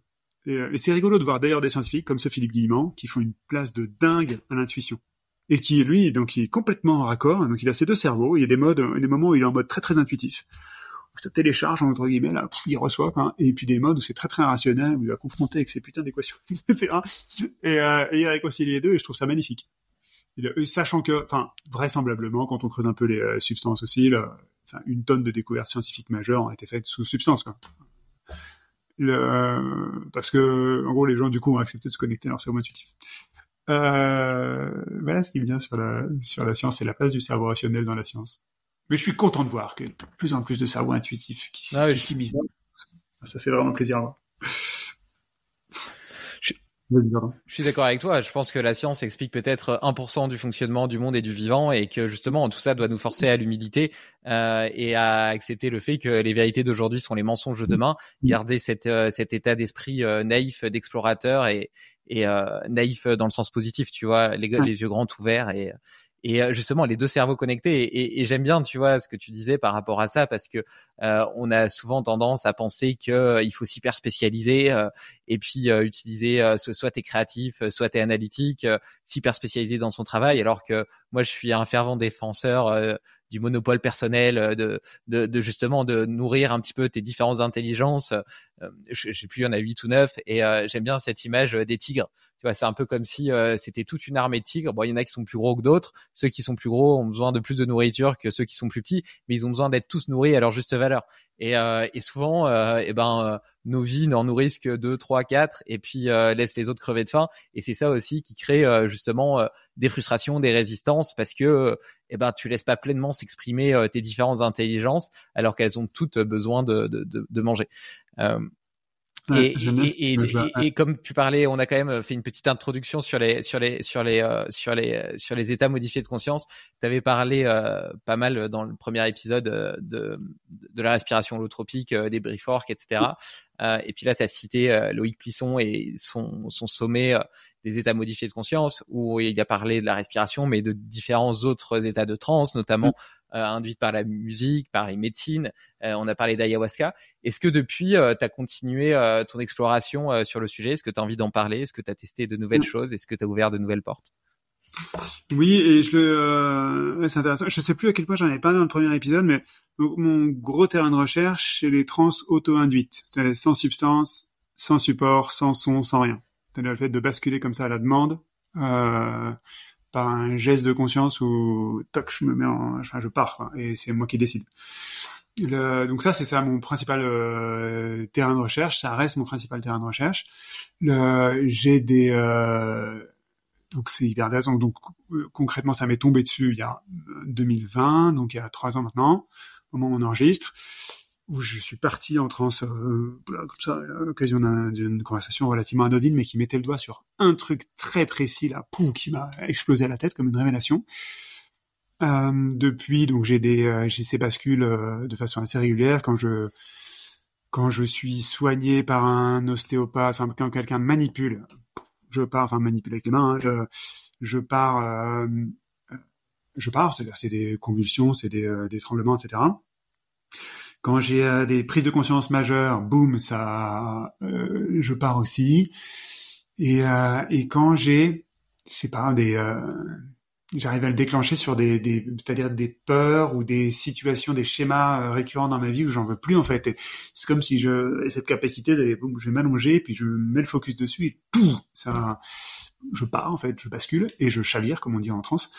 Et, euh, et c'est rigolo de voir d'ailleurs des scientifiques comme ce Philippe Guillemant qui font une place de dingue à l'intuition. Et qui lui donc il est complètement en raccord donc il a ses deux cerveaux il y a des modes des moments où il est en mode très très intuitif. Où ça télécharge entre guillemets là il reçoit quoi, et puis des modes où c'est très très rationnel où il va confronter avec ses putains d'équations *laughs* etc et, euh, et il réconcilie les deux et je trouve ça magnifique sachant que enfin vraisemblablement quand on creuse un peu les euh, substances aussi là, enfin une tonne de découvertes scientifiques majeures ont été faites sous substance quoi le, euh, parce que en gros les gens du coup ont accepté de se connecter à leur cerveau intuitif euh, voilà ce qui vient sur la, sur la science et la place du cerveau rationnel dans la science. Mais je suis content de voir que de plus en plus de cerveaux intuitifs qui, ah, qui. Ça fait vraiment plaisir à voir. Je suis d'accord avec toi. Je pense que la science explique peut-être 1% du fonctionnement du monde et du vivant et que justement tout ça doit nous forcer à l'humilité euh, et à accepter le fait que les vérités d'aujourd'hui sont les mensonges de demain. Garder cette, euh, cet état d'esprit euh, naïf d'explorateur et, et euh, naïf dans le sens positif, tu vois, les, les yeux grands ouverts et et euh, justement les deux cerveaux connectés et, et, j'aime bien tu vois ce que tu disais par rapport à ça parce que euh, on a souvent tendance à penser que euh, il faut s'hyper spécialiser euh, et puis euh, utiliser soit t'es créatif soit t'es analytique s'hyper spécialisé dans son travail. Alors que moi je suis un fervent défenseur du monopole personnel, de, de, de, justement de nourrir un petit peu tes différentes intelligences. je, je sais plus, il y en a huit ou neuf, et j'aime bien cette image des tigres. Tu vois, c'est un peu comme si euh, c'était toute une armée de tigres. Bon, il y en a qui sont plus gros que d'autres. Ceux qui sont plus gros ont besoin de plus de nourriture que ceux qui sont plus petits, mais ils ont besoin d'être tous nourris à leur juste valeur. Et, euh, et souvent, euh, eh ben, euh, nos vies n'en nourrissent que deux, trois, quatre, et puis euh, laissent les autres crever de faim. Et c'est ça aussi qui crée justement des frustrations, des résistances, parce que eh ben, tu laisses pas pleinement s'exprimer tes différentes intelligences, alors qu'elles ont toutes besoin de, de, de, de manger et, et, et, et, comme tu parlais, on a quand même fait une petite introduction sur les sur les sur les euh, sur les sur les états modifiés de conscience. Tu avais parlé euh, pas mal dans le premier épisode euh, de de la respiration holotropique, des briefworks, etc. et puis là, tu as cité Loïc Plisson et son son sommet des états modifiés de conscience où il a parlé de la respiration, mais de différents autres états de transe, notamment euh, induite par la musique, par les médecines. Euh, on a parlé d'ayahuasca. Est-ce que depuis, euh, tu as continué ton exploration sur le sujet? Est-ce que tu as envie d'en parler? Est-ce que tu as testé de nouvelles choses? Est-ce que tu as ouvert de nouvelles portes? Oui, et je le, c'est intéressant. Je sais plus à quel point j'en ai parlé dans le premier épisode, mais mon gros terrain de recherche, c'est les trans auto-induites, c'est sans substance, sans support, sans son, sans rien. C'est le fait de basculer comme ça à la demande. Euh, un geste de conscience où toc je me mets en je pars et c'est moi qui décide. Donc ça c'est ça mon principal euh, terrain de recherche. Ça reste mon principal terrain de recherche. J'ai des euh, donc c'est hyper intéressant. Donc euh, concrètement ça m'est tombé dessus il y a 2020 donc il y a trois ans maintenant au moment où on enregistre où je suis parti en transe euh, comme ça à l'occasion d'une conversation relativement anodine mais qui mettait le doigt sur un truc très précis là pouf qui m'a explosé à la tête comme une révélation. Euh, depuis donc j'ai des euh, j'ai ces bascules euh, de façon assez régulière. Quand je quand je suis soigné par un ostéopathe enfin quand quelqu'un manipule je pars enfin manipule avec les mains hein, je, je pars je pars c'est-à-dire c'est des convulsions c'est des, des tremblements etc quand j'ai euh, des prises de conscience majeures, boum, ça, euh, je pars aussi. Et, euh, et quand j'ai, je sais pas, des j'arrive à le déclencher sur des, des c'est-à-dire des peurs ou des situations, des schémas euh, récurrents dans ma vie où j'en veux plus en fait. C'est comme si je cette capacité d'aller, je vais m'allonger puis je mets le focus dessus et tout, ça, je pars en fait, je bascule et je chavire comme on dit en transe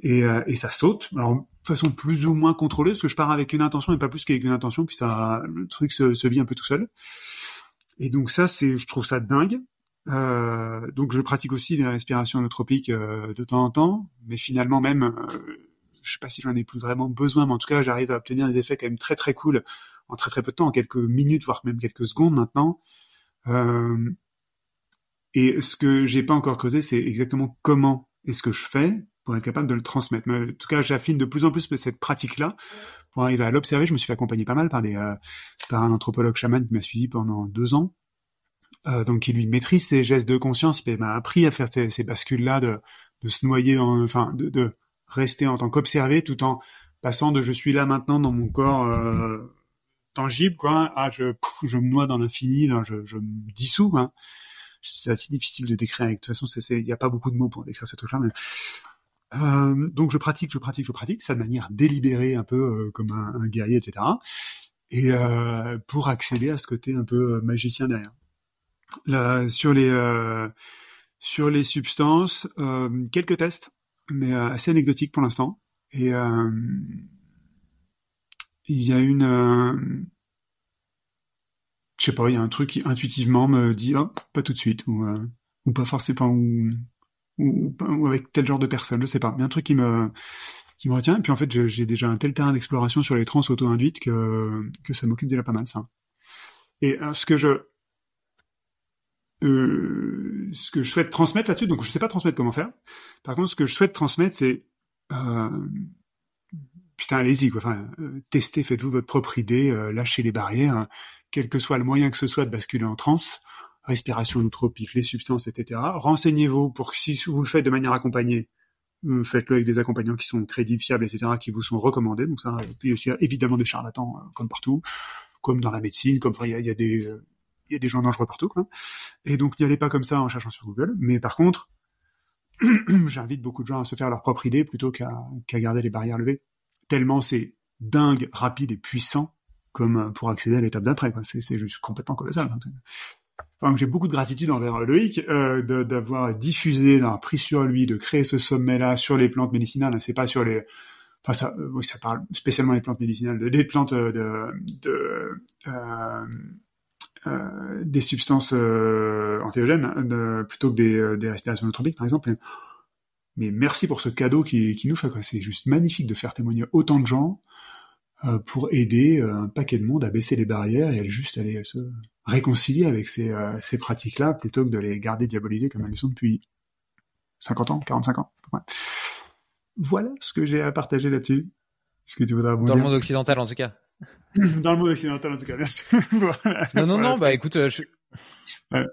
et, euh, et ça saute. Alors de façon plus ou moins contrôlée parce que je pars avec une intention et pas plus qu'avec une intention puis ça, le truc se, se vit un peu tout seul. Et donc ça, c'est, je trouve ça dingue. Euh, donc je pratique aussi des respirations holotropiques euh, de temps en temps, mais finalement même, euh, je sais pas si j'en ai plus vraiment besoin, mais en tout cas j'arrive à obtenir des effets quand même très très cool en très très peu de temps, en quelques minutes voire même quelques secondes maintenant. Euh, et ce que j'ai pas encore creusé, c'est exactement comment est-ce que je fais pour être capable de le transmettre. Mais en tout cas, j'affine de plus en plus cette pratique-là pour arriver à l'observer. Je me suis fait accompagner pas mal par des euh, par un anthropologue chaman qui m'a suivi pendant deux ans euh, donc il lui maîtrise ses gestes de conscience, il m'a appris à faire ces, bascules-là, de, de, se noyer, dans, enfin de, de, rester en tant qu'observé, tout en passant de je suis là maintenant dans mon corps euh, tangible, quoi, à je, je me noie dans l'infini, je, je me dissous. Hein. C'est assez difficile de décrire. De toute façon, il n'y a pas beaucoup de mots pour décrire cette truc-là. Mais... Euh, donc je pratique, je pratique, je pratique, ça de manière délibérée, un peu euh, comme un, un, guerrier, etc. Et euh, pour accéder à ce côté un peu euh, magicien derrière sur les euh, sur les substances, euh, quelques tests, mais assez anecdotiques pour l'instant. Et il y a une je sais pas, il y a un truc qui intuitivement me dit oh, pas tout de suite ou ou pas forcément ou, avec tel genre de personne, je sais pas, mais un truc qui me retient. Et puis en fait, j'ai déjà un tel terrain d'exploration sur les trans auto-induites que ça m'occupe déjà pas mal ça. Et ce que je euh, ce que je souhaite transmettre là-dessus, donc je sais pas transmettre comment faire. Par contre, ce que je souhaite transmettre, c'est euh, putain, allez-y quoi. Enfin, euh, testez, faites-vous votre propre idée, euh, lâchez les barrières, hein. Quel que soit le moyen que ce soit de basculer en transe, respiration nootropique, les substances, etc. Renseignez-vous pour que si vous le faites de manière accompagnée, euh, faites-le avec des accompagnants qui sont crédibles, fiables, etc., qui vous sont recommandés. Donc ça, puis aussi évidemment des charlatans comme partout, comme dans la médecine, comme il y, y, a des il y a des gens dangereux partout, quoi. Et donc n'y allez pas comme ça en cherchant sur Google. Mais par contre, *clears throat* j'invite beaucoup de gens à se faire leur propre idée plutôt qu'à garder les barrières levées. Tellement c'est dingue, rapide et puissant comme euh, pour accéder à l'étape d'après. C'est juste complètement colossal. Enfin, j'ai beaucoup de gratitude envers Loïc euh, d'avoir diffusé, d'avoir pris sur lui, de créer ce sommet-là sur les plantes médicinales. C'est pas sur les, enfin ça, euh, oui, ça parle spécialement des plantes médicinales, des plantes de, de euh, euh, des substances euh, antéogènes euh, plutôt que des, des respirations nootropiques, par exemple. Mais merci pour ce cadeau qui, qui nous fait. C'est juste magnifique de faire témoigner autant de gens pour aider un paquet de monde à baisser les barrières et à juste aller se réconcilier avec ces, ces pratiques-là plutôt que de les garder diabolisées comme elles sont depuis 50 ans, 45 ans. Voilà ce que j'ai à partager là-dessus. Ce que tu voudrais Dans le monde occidental, en tout cas. *laughs* Dans le monde occidental, en tout cas, merci. *laughs* voilà. Non, non, non, bah écoute, euh, je... ouais.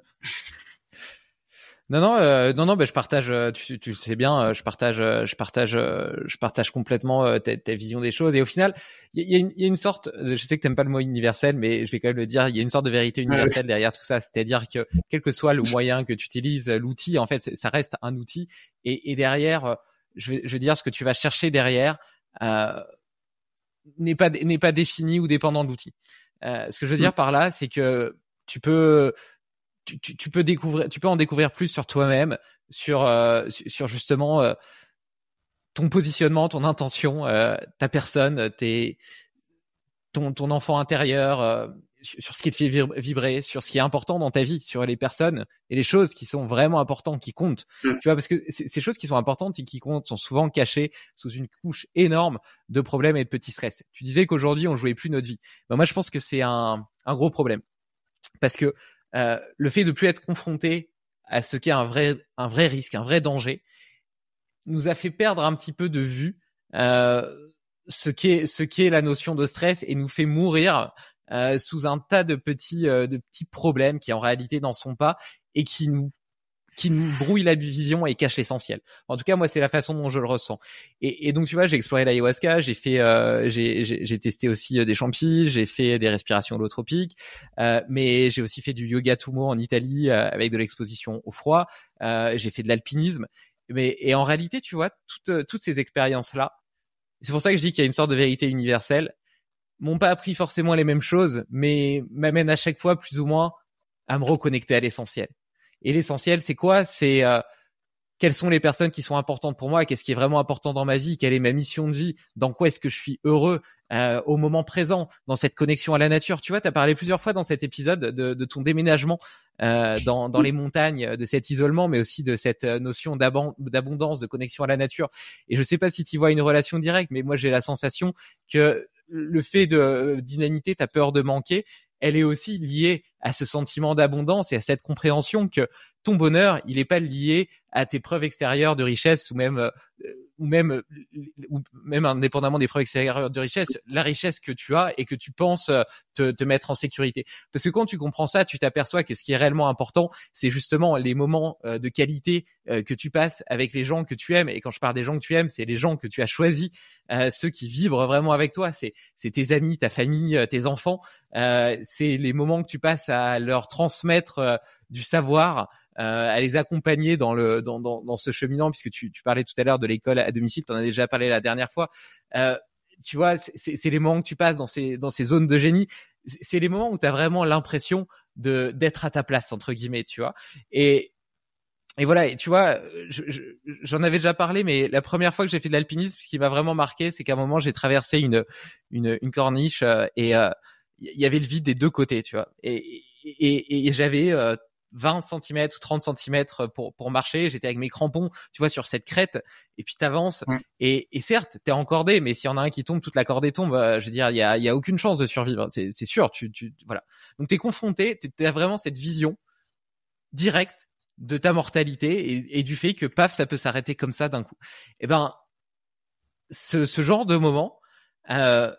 Non, non, euh, non, non, bah, je partage. Euh, tu, tu sais bien, euh, je partage, je partage, je partage complètement ta, ta, vision des choses. Et au final, il y, y, y, a une sorte. Je sais que t'aimes pas le mot universel, mais je vais quand même le dire. Il y a une sorte de vérité universelle derrière tout ça. C'est-à-dire que quel que soit le moyen que tu utilises, l'outil, en fait, ça reste un outil. Et, et derrière, je vais, je vais dire ce que tu vas chercher derrière. Euh, n'est pas n'est pas défini ou dépendant de l'outil. Euh, ce que je veux dire mm. par là, c'est que tu peux tu, tu, tu, peux découvrir tu peux en découvrir plus sur toi-même, sur euh, sur justement euh, ton positionnement, ton intention, euh, ta personne, tes ton ton enfant intérieur, euh, sur ce qui te fait vibrer, sur ce qui est important dans ta vie, sur les personnes et les choses qui sont vraiment importantes, qui comptent. Mm. Tu vois, parce que ces choses qui sont importantes et qui comptent sont souvent cachées sous une couche énorme de problèmes et de petits stress. Tu disais qu'aujourd'hui on jouait plus notre vie. Ben moi, je pense que c'est un, un gros problème parce que euh, le fait de plus être confronté à ce qui est un vrai, un vrai risque, un vrai danger, nous a fait perdre un petit peu de vue euh, ce qui est ce la notion de stress et nous fait mourir euh, sous un tas de petits euh, de petits problèmes qui en réalité n'en sont pas et qui nous qui nous brouille la vision et cache l'essentiel. En tout cas, moi, c'est la façon dont je le ressens. Et, donc, tu vois, j'ai exploré l'ayahuasca, j'ai fait, euh, j'ai testé aussi euh, des champis, j'ai fait des respirations holotropiques, euh, mais j'ai aussi fait du yoga tumo en Italie avec de l'exposition au froid. j'ai fait de l'alpinisme Mais et en réalité, tu vois, toutes toutes ces expériences là, c'est pour ça que je dis qu'il y a une sorte de vérité universelle, m'ont pas appris forcément les mêmes choses, mais m'amènent à chaque fois plus ou moins à me reconnecter à l'essentiel. Et l'essentiel, c'est quoi? C'est euh, quelles sont les personnes qui sont importantes pour moi, qu'est-ce qui est vraiment important dans ma vie, quelle est ma mission de vie, dans quoi est-ce que je suis heureux euh, au moment présent, dans cette connexion à la nature? Tu vois, tu as parlé plusieurs fois dans cet épisode de, de ton déménagement euh, dans, dans les montagnes, de cet isolement, mais aussi de cette euh, notion d'abondance, de connexion à la nature. Et je sais pas si tu vois une relation directe, mais moi j'ai la sensation que le fait de euh, d'inanité, tu as peur de manquer, elle est aussi liée à ce sentiment d'abondance et à cette compréhension que ton bonheur, il n'est pas lié à tes preuves extérieures de richesse ou même euh, ou même ou même indépendamment des preuves extérieures de richesse, la richesse que tu as et que tu penses euh, te, te mettre en sécurité. Parce que quand tu comprends ça, tu t'aperçois que ce qui est réellement important, c'est justement les moments euh, de qualité que tu passes avec les gens que tu aimes. Et quand je parle des gens que tu aimes, c'est les gens que tu as choisis, ceux qui vibrent vraiment avec toi. C'est c'est tes amis, ta famille, tes enfants. c'est les moments que tu passes à leur transmettre du savoir, euh, à les accompagner dans le dans, dans, dans ce cheminant, puisque tu, tu parlais tout à l'heure de l'école à domicile, tu en as déjà parlé la dernière fois. Euh, tu vois, c'est les moments que tu passes dans ces dans ces zones de génie. C'est les moments où tu as vraiment l'impression de d'être à ta place entre guillemets, tu vois. Et et voilà, et tu vois, j'en avais déjà parlé, mais la première fois que j'ai fait de l'alpinisme, ce qui m'a vraiment marqué, c'est qu'à un moment j'ai traversé une une, une corniche euh, et il y avait le vide des deux côtés, tu vois. Et et, et j'avais 20 cm ou 30 cm pour, pour marcher. J'étais avec mes crampons, tu vois, sur cette crête. Et puis t'avances. Et, et certes, t'es encordé, mais s'il y en a un qui tombe, toute la cordée tombe. Euh, je veux dire, il y a, y a aucune chance de survivre. C'est, c'est sûr. Tu, tu, voilà. Donc t'es confronté. T'as vraiment cette vision directe de ta mortalité et, et, du fait que paf, ça peut s'arrêter comme ça d'un coup. Et eh ben, ce, ce genre de moment euh,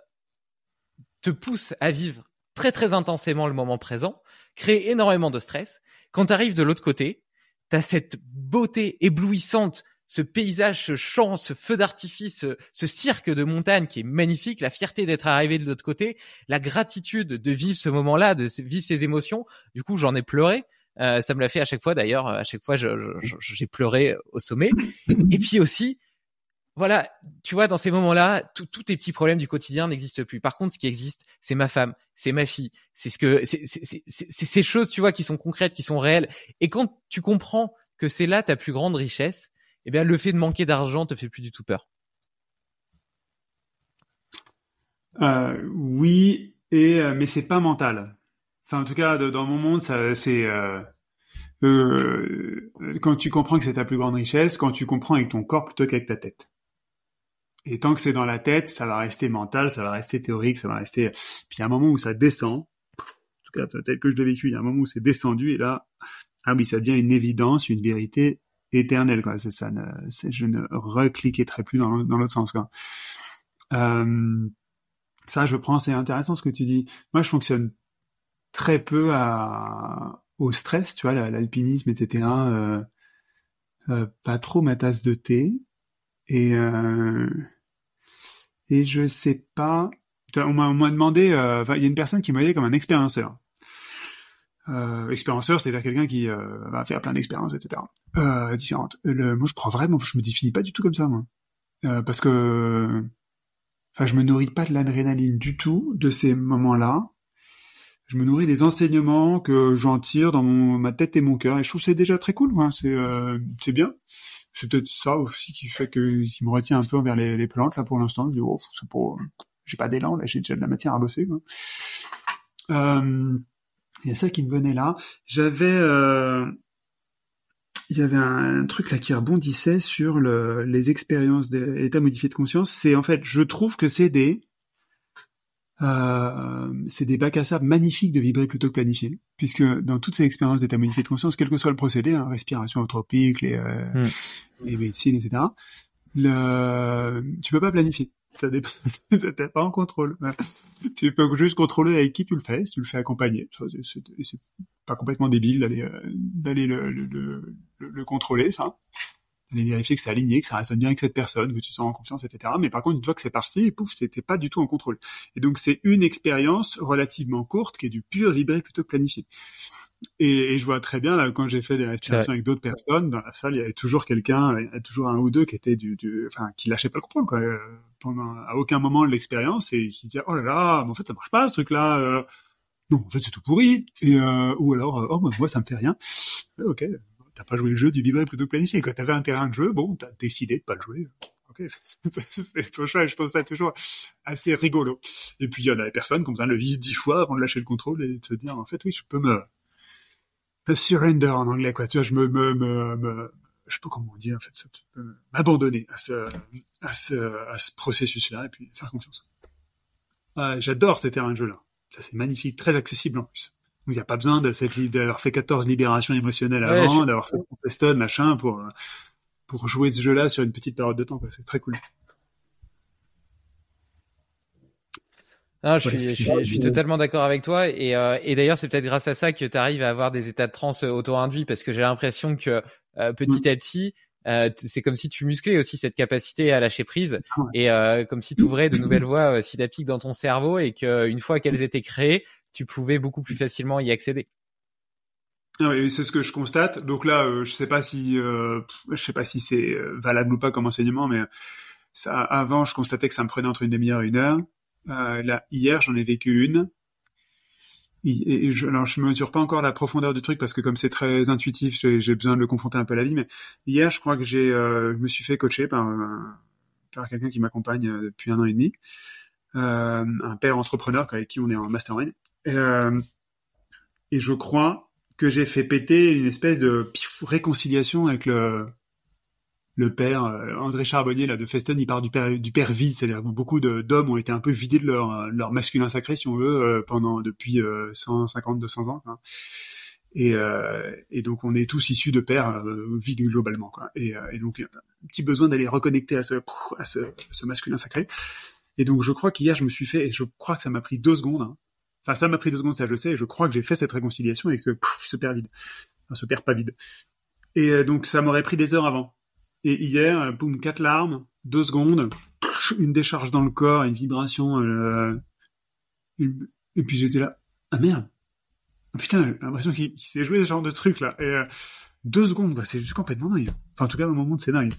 te pousse à vivre très très intensément le moment présent, crée énormément de stress quand tu arrives de l'autre côté, tu as cette beauté éblouissante, ce paysage, ce champ, ce feu d'artifice, ce, cirque de montagne qui est magnifique, la fierté d'être arrivé de l'autre côté, la gratitude de vivre ce moment-là, de vivre ces émotions. Du coup, j'en ai pleuré. Euh, ça me l'a fait à chaque fois d'ailleurs. À chaque fois, j'ai pleuré au sommet. Et puis aussi, voilà, tu vois, dans ces moments-là, tous tes petits problèmes du quotidien n'existent plus. Par contre, ce qui existe, c'est ma femme, c'est ma fille, c'est ce que, c'est ces choses, tu vois, qui sont concrètes, qui sont réelles. Et quand tu comprends que c'est là ta plus grande richesse, eh bien, le fait de manquer d'argent te fait plus du tout peur. Euh, oui, et euh, mais c'est pas mental. Enfin, en tout cas, dans mon monde, ça, c'est euh, quand tu comprends que c'est ta plus grande richesse, quand tu comprends avec ton corps plutôt qu'avec ta tête. Et tant que c'est dans la tête, ça va rester mental, ça va rester théorique, ça va rester. Puis il y a un moment où ça descend. En tout cas, tel que je l'ai vécu, il y a un moment où c'est descendu et là, ah oui, ça devient une évidence, une vérité éternelle. Quoi. Ça. je ne recliquerai plus dans, l'autre sens. Quoi. Euh, ça, je prends. C'est intéressant ce que tu dis. Moi, je fonctionne très peu à, au stress, tu vois, l'alpinisme, etc. Euh, euh, pas trop ma tasse de thé. Et euh, et je sais pas. On m'a demandé. Euh, il y a une personne qui m'a aidé comme un expérienceur. Euh, expérienceur, c'est-à-dire quelqu'un qui euh, va faire plein d'expériences, etc. Euh, différentes. Moi, je crois vraiment, je me définis pas du tout comme ça, moi, euh, parce que, enfin, je me nourris pas de l'adrénaline du tout de ces moments-là. Je me nourris des enseignements que j'en tire dans ma tête et mon cœur, et je trouve c'est déjà très cool, moi. C'est c'est bien c'est peut-être ça aussi qui fait que s'il me retient un peu envers les, plantes là pour l'instant. Je dis oh, c'est pour, j'ai pas d'élan là, j'ai déjà de la matière à bosser. Euh, il y a ça qui me venait là. J'avais, euh, il y avait un, truc là qui rebondissait sur le, les expériences d'état modifié de conscience. C'est en fait, je trouve que c'est des euh, c'est des bacs à sable magnifiques de vibrer plutôt que planifier, puisque dans toutes ces expériences d'état modifié de conscience, quel que soit le procédé, hein, respiration autotropique, les, euh, mm. les médecines, etc., le, tu peux pas planifier. T'es *laughs* pas en contrôle. tu peux juste contrôler avec qui tu le fais, si tu le fais accompagner. C'est pas complètement débile d'aller euh, d'aller le, le, le, contrôler, ça d'aller vérifier que c'est aligné, que ça résonne bien avec cette personne, que tu te sens en confiance, etc. Mais par contre, une fois que c'est parti, pouf, c'était pas du tout en contrôle. Et donc, c'est une expérience relativement courte qui est du pur vibré plutôt que planifié. Et, et je vois très bien là quand j'ai fait des respirations avec d'autres personnes dans la salle, il y avait toujours quelqu'un, il y avait toujours un ou deux qui était du, du enfin qui lâchait pas le contrôle quoi. euh, Pendant à aucun moment de l'expérience et qui disait oh là là, mais en fait ça marche pas ce truc là. Euh, non, en fait c'est tout pourri. Et euh, ou alors oh moi ça me fait rien. Ok, t'as pas joué le jeu du vibrer plutôt que planifié quoi. T'avais un terrain de jeu, bon t'as décidé de pas le jouer. Ok, *laughs* c'est ton choix. Je trouve ça toujours assez rigolo. Et puis il y en a qui ont besoin de le vivre dix fois avant de lâcher le contrôle et de se dire en fait oui je peux me surrender en anglais quoi tu vois je me me je sais pas comment dit en fait ça m'abandonner à ce à ce à ce processus là et puis faire confiance ouais, j'adore ces terrains de jeu là là c'est magnifique très accessible en plus il n'y a pas besoin d'avoir fait 14 libérations émotionnelles Ouais, avant je- d'avoir fait Peston machin pour euh, pour jouer ce jeu là sur une petite période de temps quoi c'est très cool Non, je, suis, c'est je, suis, vrai. je suis totalement d'accord avec toi. Et, euh, et d'ailleurs, c'est peut-être grâce à ça que tu arrives à avoir des états de transe auto-induits parce que j'ai l'impression que euh, petit à petit, euh, c'est comme si tu musclais aussi cette capacité à lâcher prise Ouais. et euh, comme si tu ouvrais de nouvelles voies euh, synaptiques dans ton cerveau et qu'une fois qu'elles étaient créées, tu pouvais beaucoup plus facilement y accéder. Ah c'est ce que je constate. Donc là, euh, je sais pas si, euh, je sais pas si c'est euh, valable ou pas comme enseignement, mais avant, je constatais que ça me prenait entre une demi-heure et une heure. Là, hier, j'en ai vécu une. Et, je, alors, je mesure pas encore la profondeur du truc parce que comme c'est très intuitif, j'ai besoin de le confronter un peu à la vie. Mais hier, je crois que j'ai, je me suis fait coacher par, par quelqu'un qui m'accompagne depuis un an et demi, un père entrepreneur avec qui on est en mastermind. Euh, et je crois que j'ai fait péter une espèce de réconciliation avec le père euh, André Charbonnier là de Festen il part du père vide c'est-à-dire que beaucoup d'hommes ont été un peu vidés de leur masculin sacré si on veut euh, depuis euh, 150 200 ans quoi. et donc on est tous issus de pères vides globalement quoi et, euh, et donc un petit besoin d'aller reconnecter à ce masculin sacré et donc je crois qu'hier je me suis fait et je crois que ça m'a pris deux secondes hein. Ça m'a pris deux secondes, ça je le sais, et je crois que j'ai fait cette réconciliation avec ce, pff, ce père vide. Enfin, ce père pas vide. Et euh, donc, ça m'aurait pris des heures avant. Et hier, euh, boum, quatre larmes, deux secondes, une décharge dans le corps, une vibration, euh, et puis j'étais là, ah merde. Ah, putain, j'ai l'impression qu'il s'est joué ce genre de truc là. Et deux secondes, bah, c'est juste complètement dingue. Enfin, en tout cas, dans mon monde, c'est dingue.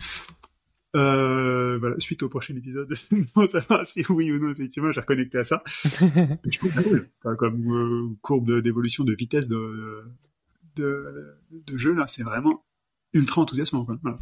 Euh, voilà, suite au prochain épisode, *laughs* on savoir si oui ou non, effectivement, j'ai reconnecté à ça. *laughs* Je trouve ça cool. Enfin, comme euh, courbe d'évolution de vitesse de, de, de jeu, là, c'est vraiment ultra enthousiasmant. Quoi. Voilà.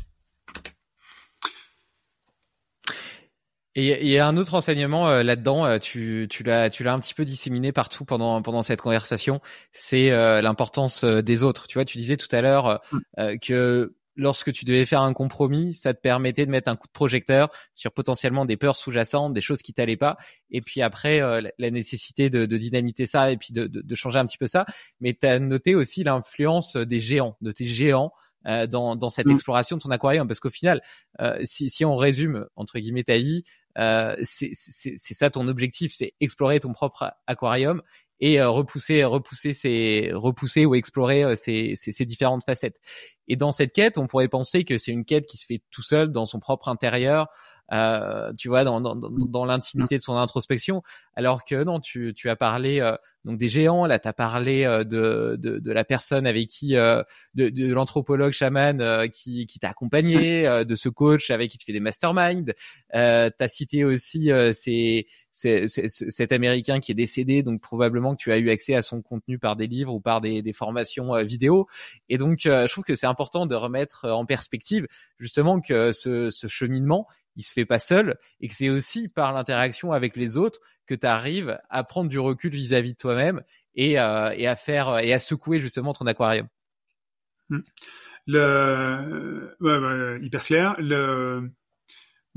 Et il y a un autre enseignement euh, là-dedans, euh, tu, tu l'as, tu l'as un petit peu disséminé partout pendant pendant cette conversation. C'est euh, l'importance euh, des autres. Tu vois, tu disais tout à l'heure euh, que lorsque tu devais faire un compromis, ça te permettait de mettre un coup de projecteur sur potentiellement des peurs sous-jacentes, des choses qui t'allaient pas, et puis après euh, la- nécessité de, dynamiter ça et puis de, de, de changer un petit peu ça. Mais tu as noté aussi l'influence des géants, de tes géants. Euh, dans, dans cette Mm. exploration de ton aquarium parce qu'au final euh, si, si on résume entre guillemets ta vie euh, c'est ça ton objectif, c'est explorer ton propre aquarium et euh, repousser repousser ces repousser ou explorer euh, ces, ces, ces différentes facettes. Et dans cette quête, on pourrait penser que c'est une quête qui se fait tout seul dans son propre intérieur, euh, tu vois, dans dans, dans, dans l'intimité de son introspection, alors que non, tu tu as parlé euh, donc des géants, là tu as parlé euh, de, de de la personne avec qui euh, de, de l'anthropologue chaman euh, qui qui t'a accompagné, *laughs* euh, de ce coach avec qui tu fais des masterminds. Euh, tu as cité aussi euh, ces, ces- ces- ce- cet Américain qui est décédé, donc probablement que tu as eu accès à son contenu par des livres ou par des, des formations euh, vidéo. Et donc, euh, je trouve que c'est important de remettre en perspective justement que ce, ce cheminement, il se fait pas seul et que c'est aussi par l'interaction avec les autres que tu arrives à prendre du recul vis-à-vis de toi-même et, euh, à faire et à secouer justement ton aquarium. Le, ouais, ouais, hyper clair. Le,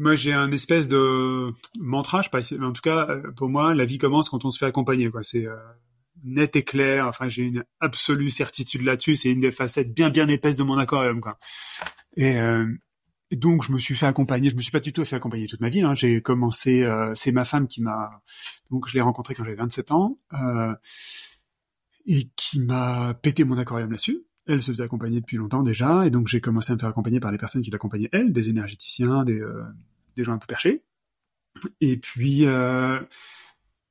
moi, j'ai un espèce de mantra, je sais pas, en tout cas, euh, pour moi, la vie commence quand on se fait accompagner, quoi. C'est euh, net et clair. Enfin, j'ai une absolue certitude là-dessus. C'est une des facettes bien, bien épaisses de mon aquarium, quoi. Euh, donc, je me suis fait accompagner. Je me suis pas du tout fait accompagner toute ma vie. Hein. J'ai commencé. euh, c'est ma femme qui m'a. Donc, je l'ai rencontrée quand j'avais 27 ans euh, et qui m'a pété mon aquarium là-dessus. Elle se faisait accompagner depuis longtemps déjà, et donc j'ai commencé à me faire accompagner par les personnes qui l'accompagnaient elle, des énergéticiens, des, euh, des gens un peu perchés. Et puis, euh,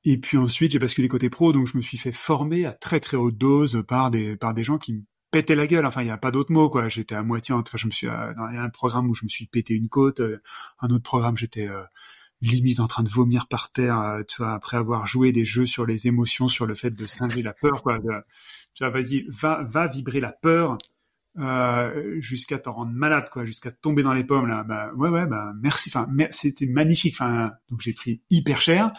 Et puis ensuite, j'ai basculé côté pro, donc je me suis fait former à très très haute dose par des par des gens qui pétaient la gueule. Enfin, il n'y a pas d'autre mot, quoi. J'étais à moitié. Enfin, je me suis euh, dans un programme où je me suis pété une côte. Euh, un autre programme, j'étais euh, limite en train de vomir par terre. tu vois, après avoir joué des jeux sur les émotions, sur le fait de singer la peur, quoi. tu vois, vas-y, va va vibrer la peur. jusqu'à t'en rendre malade quoi jusqu'à tomber dans les pommes là bah ouais ouais bah merci enfin c'était magnifique enfin donc j'ai pris hyper cher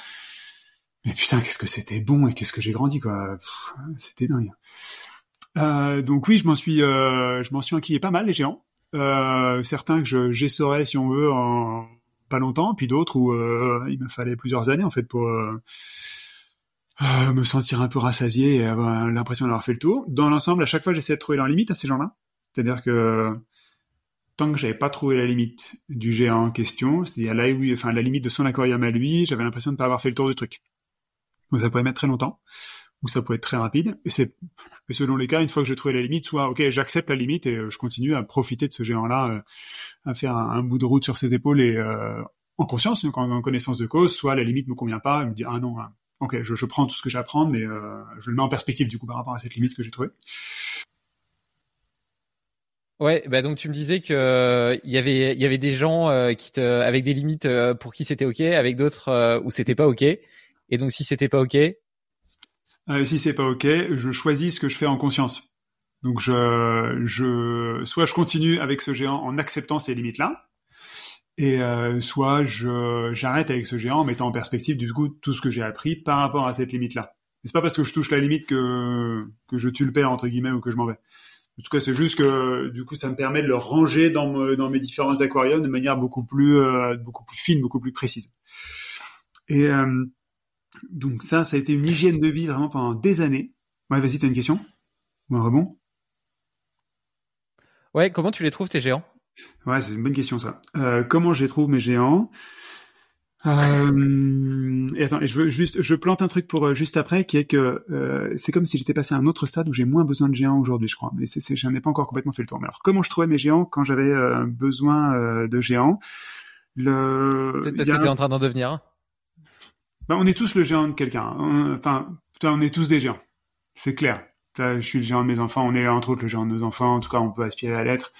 mais putain, qu'est-ce que c'était bon et qu'est-ce que j'ai grandi quoi. C'était dingue. Euh, donc oui, je m'en suis, euh, je m'en suis inquiété pas mal les géants. Euh, certains que je j'essorais si on veut en pas longtemps, puis d'autres où euh, il me fallait plusieurs années en fait pour euh, me sentir un peu rassasié et avoir l'impression d'avoir fait le tour. Dans l'ensemble, à chaque fois, j'essayais de trouver leur limite à ces gens-là. C'est-à-dire que tant que j'avais pas trouvé la limite du géant en question, c'est-à-dire là, oui, enfin la limite de son aquarium à lui, j'avais l'impression de pas avoir fait le tour du truc. Donc ça pouvait mettre très longtemps, ou ça pouvait être très rapide. Et c'est, selon les cas, une fois que j'ai trouvé la limite, soit ok, j'accepte la limite et euh, je continue à profiter de ce géant-là, euh, à faire un, bout de route sur ses épaules et euh, en conscience, donc en, connaissance de cause, soit la limite me convient pas, et me dit ah non, hein, ok, je, je, prends tout ce que j'ai à prendre, mais je le mets en perspective du coup par rapport à cette limite que j'ai trouvée. Ouais, bah donc tu me disais que il y avait il y avait des gens qui te avec des limites pour qui c'était ok, avec d'autres où c'était pas ok. Et donc, si c'était pas OK euh, Si c'est pas OK, je choisis ce que je fais en conscience. Donc, je, je, soit je continue avec ce géant en acceptant ces limites-là, et euh, soit je j'arrête avec ce géant en mettant en perspective du coup tout ce que j'ai appris par rapport à cette limite-là. C'est pas parce que je touche la limite que que je tue le père entre guillemets ou que je m'en vais. En tout cas, c'est juste que du coup, ça me permet de le ranger dans, dans mes différents aquariums de manière beaucoup plus euh, beaucoup plus fine, beaucoup plus précise. Et euh, donc ça, ça a été une hygiène de vie vraiment pendant des années. Ouais, vas-y, t'as une question? Ou un rebond? Ouais, comment tu les trouves tes géants? Ouais, c'est une bonne question ça. Euh, comment je les trouve mes géants? Euh, et attends, je veux juste, je plante un truc pour euh, juste après, qui est que euh, c'est comme si j'étais passé à un autre stade où j'ai moins besoin de géants aujourd'hui, je crois. Mais c'est, j'en ai pas encore complètement fait le tour. Mais alors, comment je trouvais mes géants quand j'avais besoin de géants? Le... Peut-être parce que t'es en train d'en devenir. Ben, on est tous le géant de quelqu'un. Enfin, on est tous des géants. C'est clair. Je suis le géant de mes enfants. On est entre autres le géant de nos enfants. En tout cas, on peut aspirer à l'être.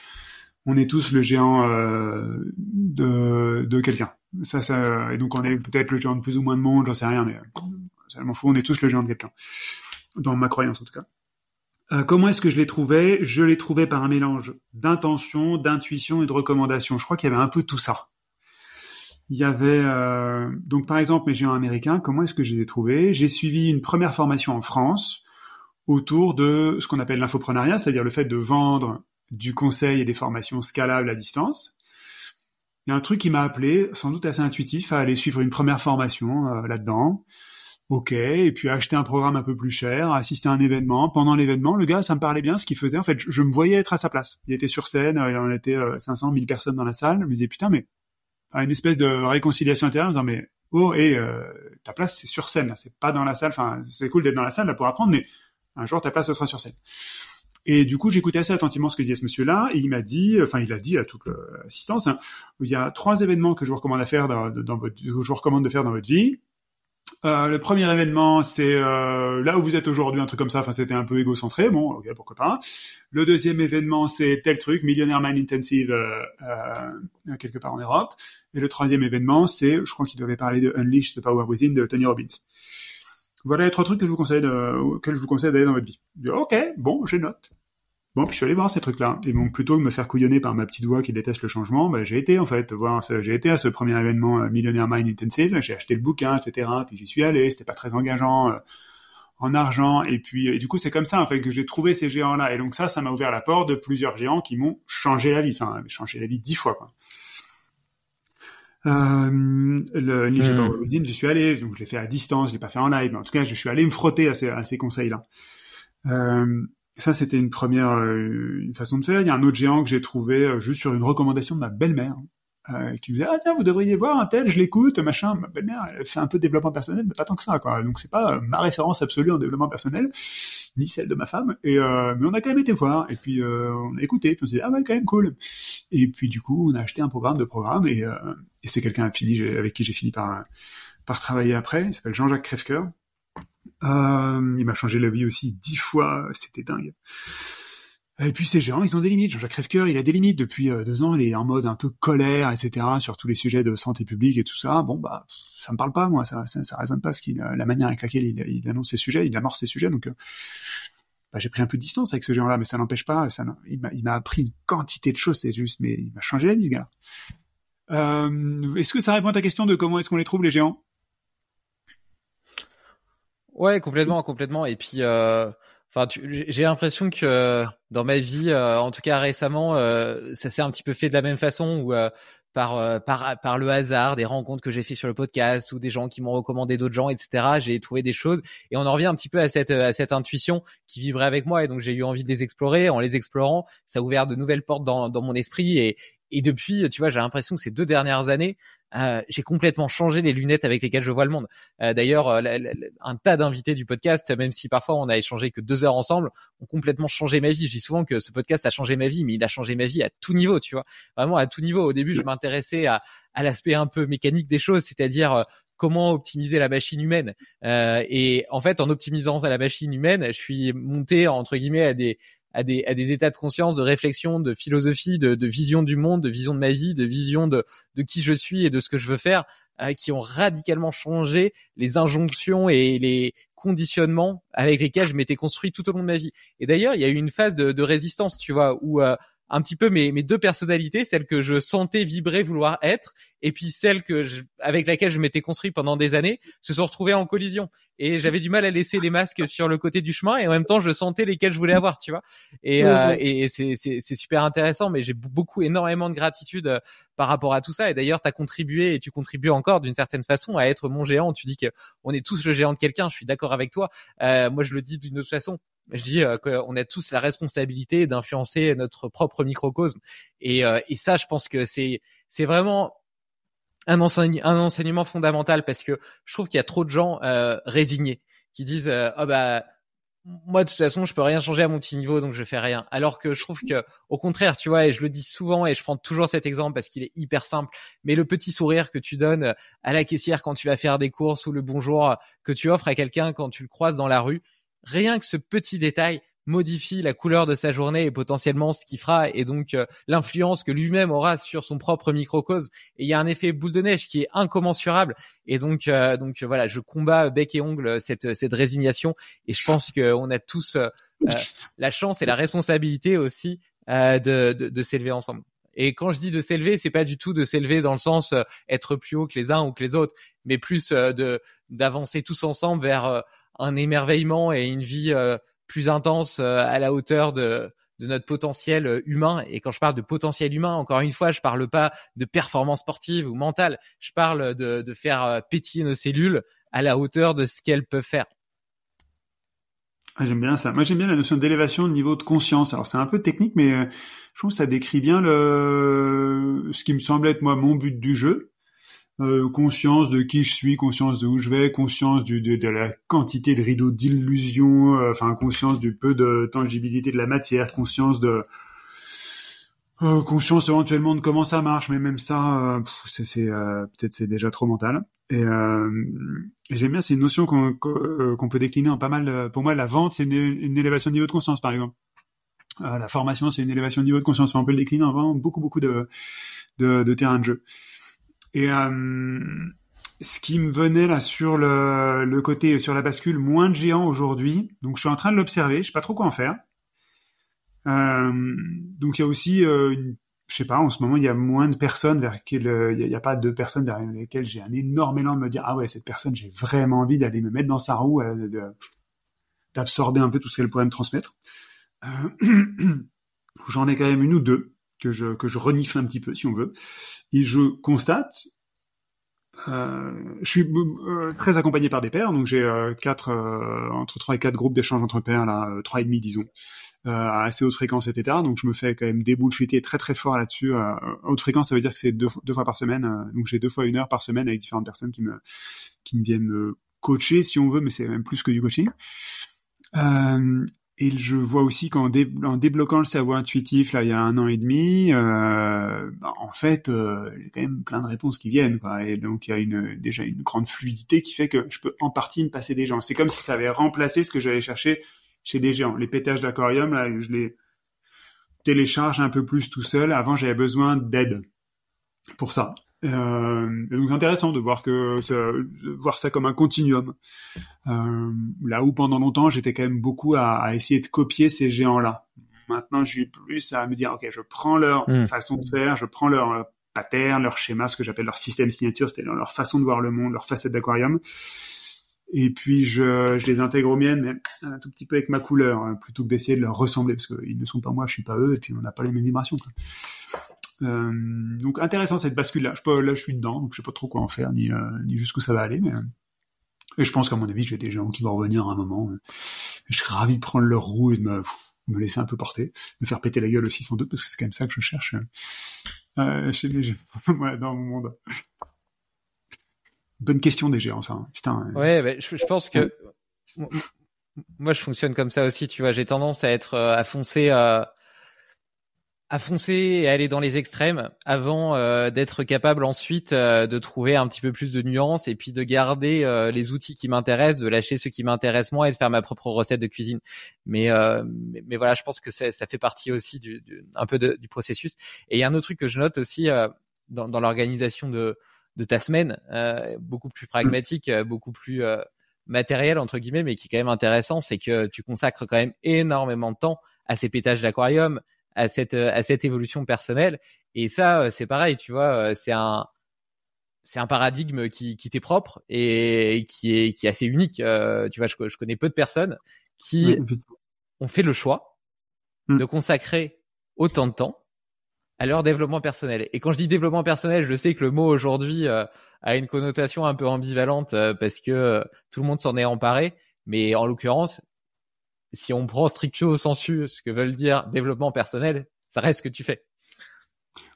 On est tous le géant euh, de, de quelqu'un. Ça, ça, et donc on est peut-être le géant de plus ou moins de monde, j'en sais rien, mais ça m'en fout. On est tous le géant de quelqu'un. Dans ma croyance, en tout cas. Euh, comment est-ce que je l'ai trouvé? Je l'ai trouvé par un mélange d'intention, d'intuition et de recommandation. Je crois qu'il y avait un peu tout ça. Il y avait euh, donc par exemple mes géants américains. Comment est-ce que je les ai trouvés? J'ai suivi une première formation en France autour de ce qu'on appelle l'infoprenariat, c'est-à-dire le fait de vendre du conseil et des formations scalables à distance. Il y a un truc qui m'a appelé, sans doute assez intuitif, à aller suivre une première formation euh, là-dedans. Ok, et puis acheter un programme un peu plus cher, assister à un événement. Pendant l'événement, le gars, ça me parlait bien ce qu'il faisait. En fait, je, me voyais être à sa place. Il était sur scène, il y en était 500, 1000 personnes dans la salle. Je me disais, putain, mais à une espèce de réconciliation intérieure en disant mais oh et euh, ta place c'est sur scène c'est pas dans la salle. Enfin c'est cool d'être dans la salle là pour apprendre mais un jour ta place ce sera sur scène. Et du coup j'écoutais assez attentivement ce que disait ce monsieur là et il m'a dit enfin il a dit à toute l'assistance hein, il y a trois événements que je vous recommande à faire dans, dans votre que je vous recommande de faire dans votre vie euh, le premier événement, c'est euh, là où vous êtes aujourd'hui, un truc comme ça. Enfin, c'était un peu égocentré. Bon, ok, pourquoi pas. Le deuxième événement, c'est tel truc, Millionaire Mind Intensive, euh, euh, quelque part en Europe. Et le troisième événement, c'est, je crois qu'il devait parler de Unleash the Power Within de Tony Robbins. Voilà les trois trucs que je vous conseille de, que je vous conseille d'aller dans votre vie. ok, bon, je note. Bon, puis je suis allé voir ces trucs-là. Et bon, plutôt que me faire couillonner par ma petite voix qui déteste le changement, bah, j'ai été en fait voir, j'ai été à ce premier événement euh, Millionaire Mind Intensive. J'ai acheté le bouquin, etc. Puis j'y suis allé. C'était pas très engageant euh, en argent. Et puis, et du coup, c'est comme ça en fait que j'ai trouvé ces géants-là. Et donc ça, ça m'a ouvert la porte de plusieurs géants qui m'ont changé la vie. Enfin, changé la vie dix fois. Quoi. Euh, le Ninja mmh. j'y suis allé, donc je l'ai fait à distance, je l'ai pas fait en live, mais en tout cas, je suis allé me frotter à ces, à ces conseils-là. Euh, ça, c'était une première euh, une façon de faire. Il y a un autre géant que j'ai trouvé euh, juste sur une recommandation de ma belle-mère, euh, qui me disait ah tiens vous devriez voir un tel, je l'écoute, machin. Ma belle-mère elle fait un peu de développement personnel, mais pas tant que ça quoi. Donc c'est pas ma référence absolue en développement personnel, ni celle de ma femme. Et mais on a quand même été voir et puis on a écouté, puis on s'est dit ah ouais quand même cool. Et puis du coup, on a acheté un programme de programme et, et c'est quelqu'un avec qui j'ai fini par par travailler après. Il s'appelle Jean-Jacques Crèvecoeur. Euh, il m'a changé la vie aussi dix fois, c'était dingue. Et puis ces géants, ils ont des limites. Jean-Jacques Crèvecoeur, il a des limites depuis euh, deux ans. Il est en mode un peu colère, etc. sur tous les sujets de santé publique et tout ça. Bon bah, ça me parle pas moi, ça, ça, ça résonne pas ce qu'il, la manière avec laquelle il, annonce ses sujets, il amorce ses sujets. Donc euh, bah, j'ai pris un peu de distance avec ce géant-là, mais ça n'empêche pas. Ça, il m'a appris une quantité de choses, c'est juste, mais il m'a changé la vie ce gars-là. Euh, est-ce que ça répond à ta question de comment est-ce qu'on les trouve les géants? Ouais, complètement, complètement. Et puis, euh, enfin, j'ai l'impression que dans ma vie, euh, en tout cas récemment, euh, ça s'est un petit peu fait de la même façon où par, par, par le hasard, des rencontres que j'ai fait sur le podcast ou des gens qui m'ont recommandé d'autres gens, etc. J'ai trouvé des choses et on en revient un petit peu à cette, à cette intuition qui vibrait avec moi et donc j'ai eu envie de les explorer. En les explorant, ça a ouvert de nouvelles portes dans, dans mon esprit et, et depuis, tu vois, j'ai l'impression que ces deux dernières années, euh, j'ai complètement changé les lunettes avec lesquelles je vois le monde. Euh, D'ailleurs, euh, un tas d'invités du podcast, même si parfois on a échangé que deux heures ensemble, ont complètement changé ma vie. Je dis souvent que ce podcast a changé ma vie, mais il a changé ma vie à tout niveau, tu vois. Vraiment à tout niveau. Au début, je m'intéressais à, à l'aspect un peu mécanique des choses, c'est-à-dire euh, comment optimiser la machine humaine. Euh, et en fait, en optimisant la machine humaine, je suis monté entre guillemets à des à des, à des états de conscience, de réflexion, de philosophie, de, de, vision du monde, de vision de ma vie, de vision de, de qui je suis et de ce que je veux faire, euh, qui ont radicalement changé les injonctions et les conditionnements avec lesquels je m'étais construit tout au long de ma vie. Et d'ailleurs, il y a eu une phase de, de résistance, tu vois, où euh, un petit peu mes, mes deux personnalités, celle que je sentais vibrer vouloir être, et puis celle que je, avec laquelle je m'étais construit pendant des années, se sont retrouvées en collision. Et j'avais du mal à laisser les masques sur le côté du chemin, et en même temps, je sentais lesquels je voulais avoir, tu vois. Et, euh, et c'est, super intéressant, mais j'ai beaucoup, énormément de gratitude euh, par rapport à tout ça. Et d'ailleurs, tu as contribué, et tu contribues encore d'une certaine façon à être mon géant. Tu dis que on est tous le géant de quelqu'un, je suis d'accord avec toi. Euh, moi, je le dis d'une autre façon je dis euh, qu'on a tous la responsabilité d'influencer notre propre microcosme. Et, euh, et ça, je pense que c'est c'est vraiment un, un enseignement fondamental parce que je trouve qu'il y a trop de gens euh, résignés qui disent oh bah moi de toute façon je peux rien changer à mon petit niveau donc je fais rien alors que je trouve que au contraire tu vois et je le dis souvent et je prends toujours cet exemple parce qu'il est hyper simple mais le petit sourire que tu donnes à la caissière quand tu vas faire des courses ou le bonjour que tu offres à quelqu'un quand tu le croises dans la rue rien que ce petit détail modifie la couleur de sa journée et potentiellement ce qu'il fera et donc euh, l'influence que lui-même aura sur son propre microcosme. Et il y a un effet boule de neige qui est incommensurable. Et donc euh, donc voilà je combats bec et ongle cette cette résignation. Et je pense qu'on a tous euh, la chance et la responsabilité aussi de, de, de s'élever ensemble. Et quand je dis de s'élever, c'est pas du tout de s'élever dans le sens être plus haut que les uns ou que les autres, mais plus de d'avancer tous ensemble vers un émerveillement et une vie euh, plus intense euh, à la hauteur de, de notre potentiel euh, humain. Et quand je parle de potentiel humain, encore une fois, je parle pas de performance sportive ou mentale. Je parle de, faire pétiller nos cellules à la hauteur de ce qu'elles peuvent faire. Ah, j'aime bien ça. Moi, j'aime bien la notion d'élévation de niveau de conscience. Alors, c'est un peu technique, mais je trouve que ça décrit bien ce qui me semble être moi mon but du jeu. Euh, conscience de qui je suis, conscience de où je vais, conscience du, de, de, la quantité de rideaux d'illusions, euh, enfin conscience du peu de tangibilité de la matière, conscience de euh, conscience éventuellement de comment ça marche, mais même ça, c'est peut-être c'est déjà trop mental. Et, j'aime bien, c'est une notion qu'on peut décliner en pas mal. Pour moi, la vente, c'est une, élévation de niveau de conscience, par exemple. la formation, c'est une élévation de niveau de conscience. on peut le décliner en vraiment beaucoup beaucoup de de, de terrain de jeu. Et euh, ce qui me venait là sur le, le, côté, sur la bascule, moins de géants aujourd'hui. Donc je suis en train de l'observer, je sais pas trop quoi en faire. Euh, donc il y a aussi, euh, une, je sais pas, en ce moment il y a moins de personnes vers lesquelles il n'y a, pas de personnes vers lesquelles j'ai un énorme élan de me dire ah ouais cette personne j'ai vraiment envie d'aller me mettre dans sa roue, d'absorber un peu tout ce qu'elle pourrait me transmettre. *clears throat* J'en ai quand même une ou deux que je que je renifle un petit peu si on veut et je constate euh, je suis euh, très accompagné par des pairs, donc j'ai euh, quatre euh, entre trois et quatre groupes d'échange entre pairs, là, trois et demi disons, à assez haute fréquence, etc. Donc je me fais quand même débullshiter très très fort là-dessus. haute fréquence, ça veut dire que c'est deux, deux, fois par semaine, donc j'ai deux fois une heure par semaine avec différentes personnes qui me qui me viennent me coacher si on veut, mais c'est même plus que du coaching. Et je vois aussi qu'en en débloquant le cerveau intuitif, là, il y a un an et demi, euh, bah, en fait, euh, il y a quand même plein de réponses qui viennent, quoi. Et donc, il y a déjà une grande fluidité qui fait que je peux en partie me passer des gens. C'est comme si ça avait remplacé ce que j'allais chercher chez des géants. Les pétages d'aquarium, là, je les télécharge un peu plus tout seul. Avant, j'avais besoin d'aide pour ça. Euh, donc c'est intéressant de voir que de voir ça comme un continuum. Euh, là où pendant longtemps j'étais quand même beaucoup à, à, essayer de copier ces géants-là. Maintenant je suis plus à me dire ok je prends leur hmm. façon de faire, je prends leur euh, pattern, leur schéma, ce que j'appelle leur système signature, c'est-à-dire leur façon de voir le monde, leur facette d'aquarium. Et puis je, je, les intègre aux miennes, mais un tout petit peu avec ma couleur, hein, plutôt que d'essayer de leur ressembler, parce qu'ils ne sont pas moi, je suis pas eux, et puis on n'a pas les mêmes vibrations. Quoi. Euh, donc intéressant cette bascule là. Je là je suis dedans, donc je sais pas trop quoi en faire ni, euh, ni jusqu'où ça va aller, mais euh, et je pense qu'à mon avis j'ai des gens qui vont revenir à un moment. je serais ravi de prendre leur roue et de me, me laisser un peu porter, me faire péter la gueule aussi sans doute parce que c'est quand même ça que je cherche chez les gens, *laughs* dans mon monde. Bonne question des géants ça. Hein. Putain. Ouais, je, je, pense que moi je fonctionne comme ça aussi. Tu vois, j'ai tendance à être à foncer. à à foncer et aller dans les extrêmes avant euh, d'être capable ensuite euh, de trouver un petit peu plus de nuances et puis de garder euh, les outils qui m'intéressent, de lâcher ceux qui m'intéressent moins et de faire ma propre recette de cuisine. Mais mais, voilà, je pense que ça, fait partie aussi du, du un peu de, du processus. Et il y a un autre truc que je note aussi dans, dans l'organisation de de ta semaine, beaucoup plus pragmatique, beaucoup plus matériel entre guillemets, mais qui est quand même intéressant, c'est que tu consacres quand même énormément de temps à ces pétages d'aquarium, à cette euh, à cette évolution personnelle. Et ça, euh, c'est pareil, tu vois, euh, c'est un c'est un paradigme qui, qui t'est propre et qui est qui est assez unique. tu vois, je, je, connais peu de personnes qui ont fait le choix mm. de consacrer autant de temps à leur développement personnel. Et quand je dis développement personnel, je sais que le mot aujourd'hui a une connotation un peu ambivalente parce que tout le monde s'en est emparé. Mais en l'occurrence, si on prend stricto sensu ce que veulent dire développement personnel, ça reste ce que tu fais.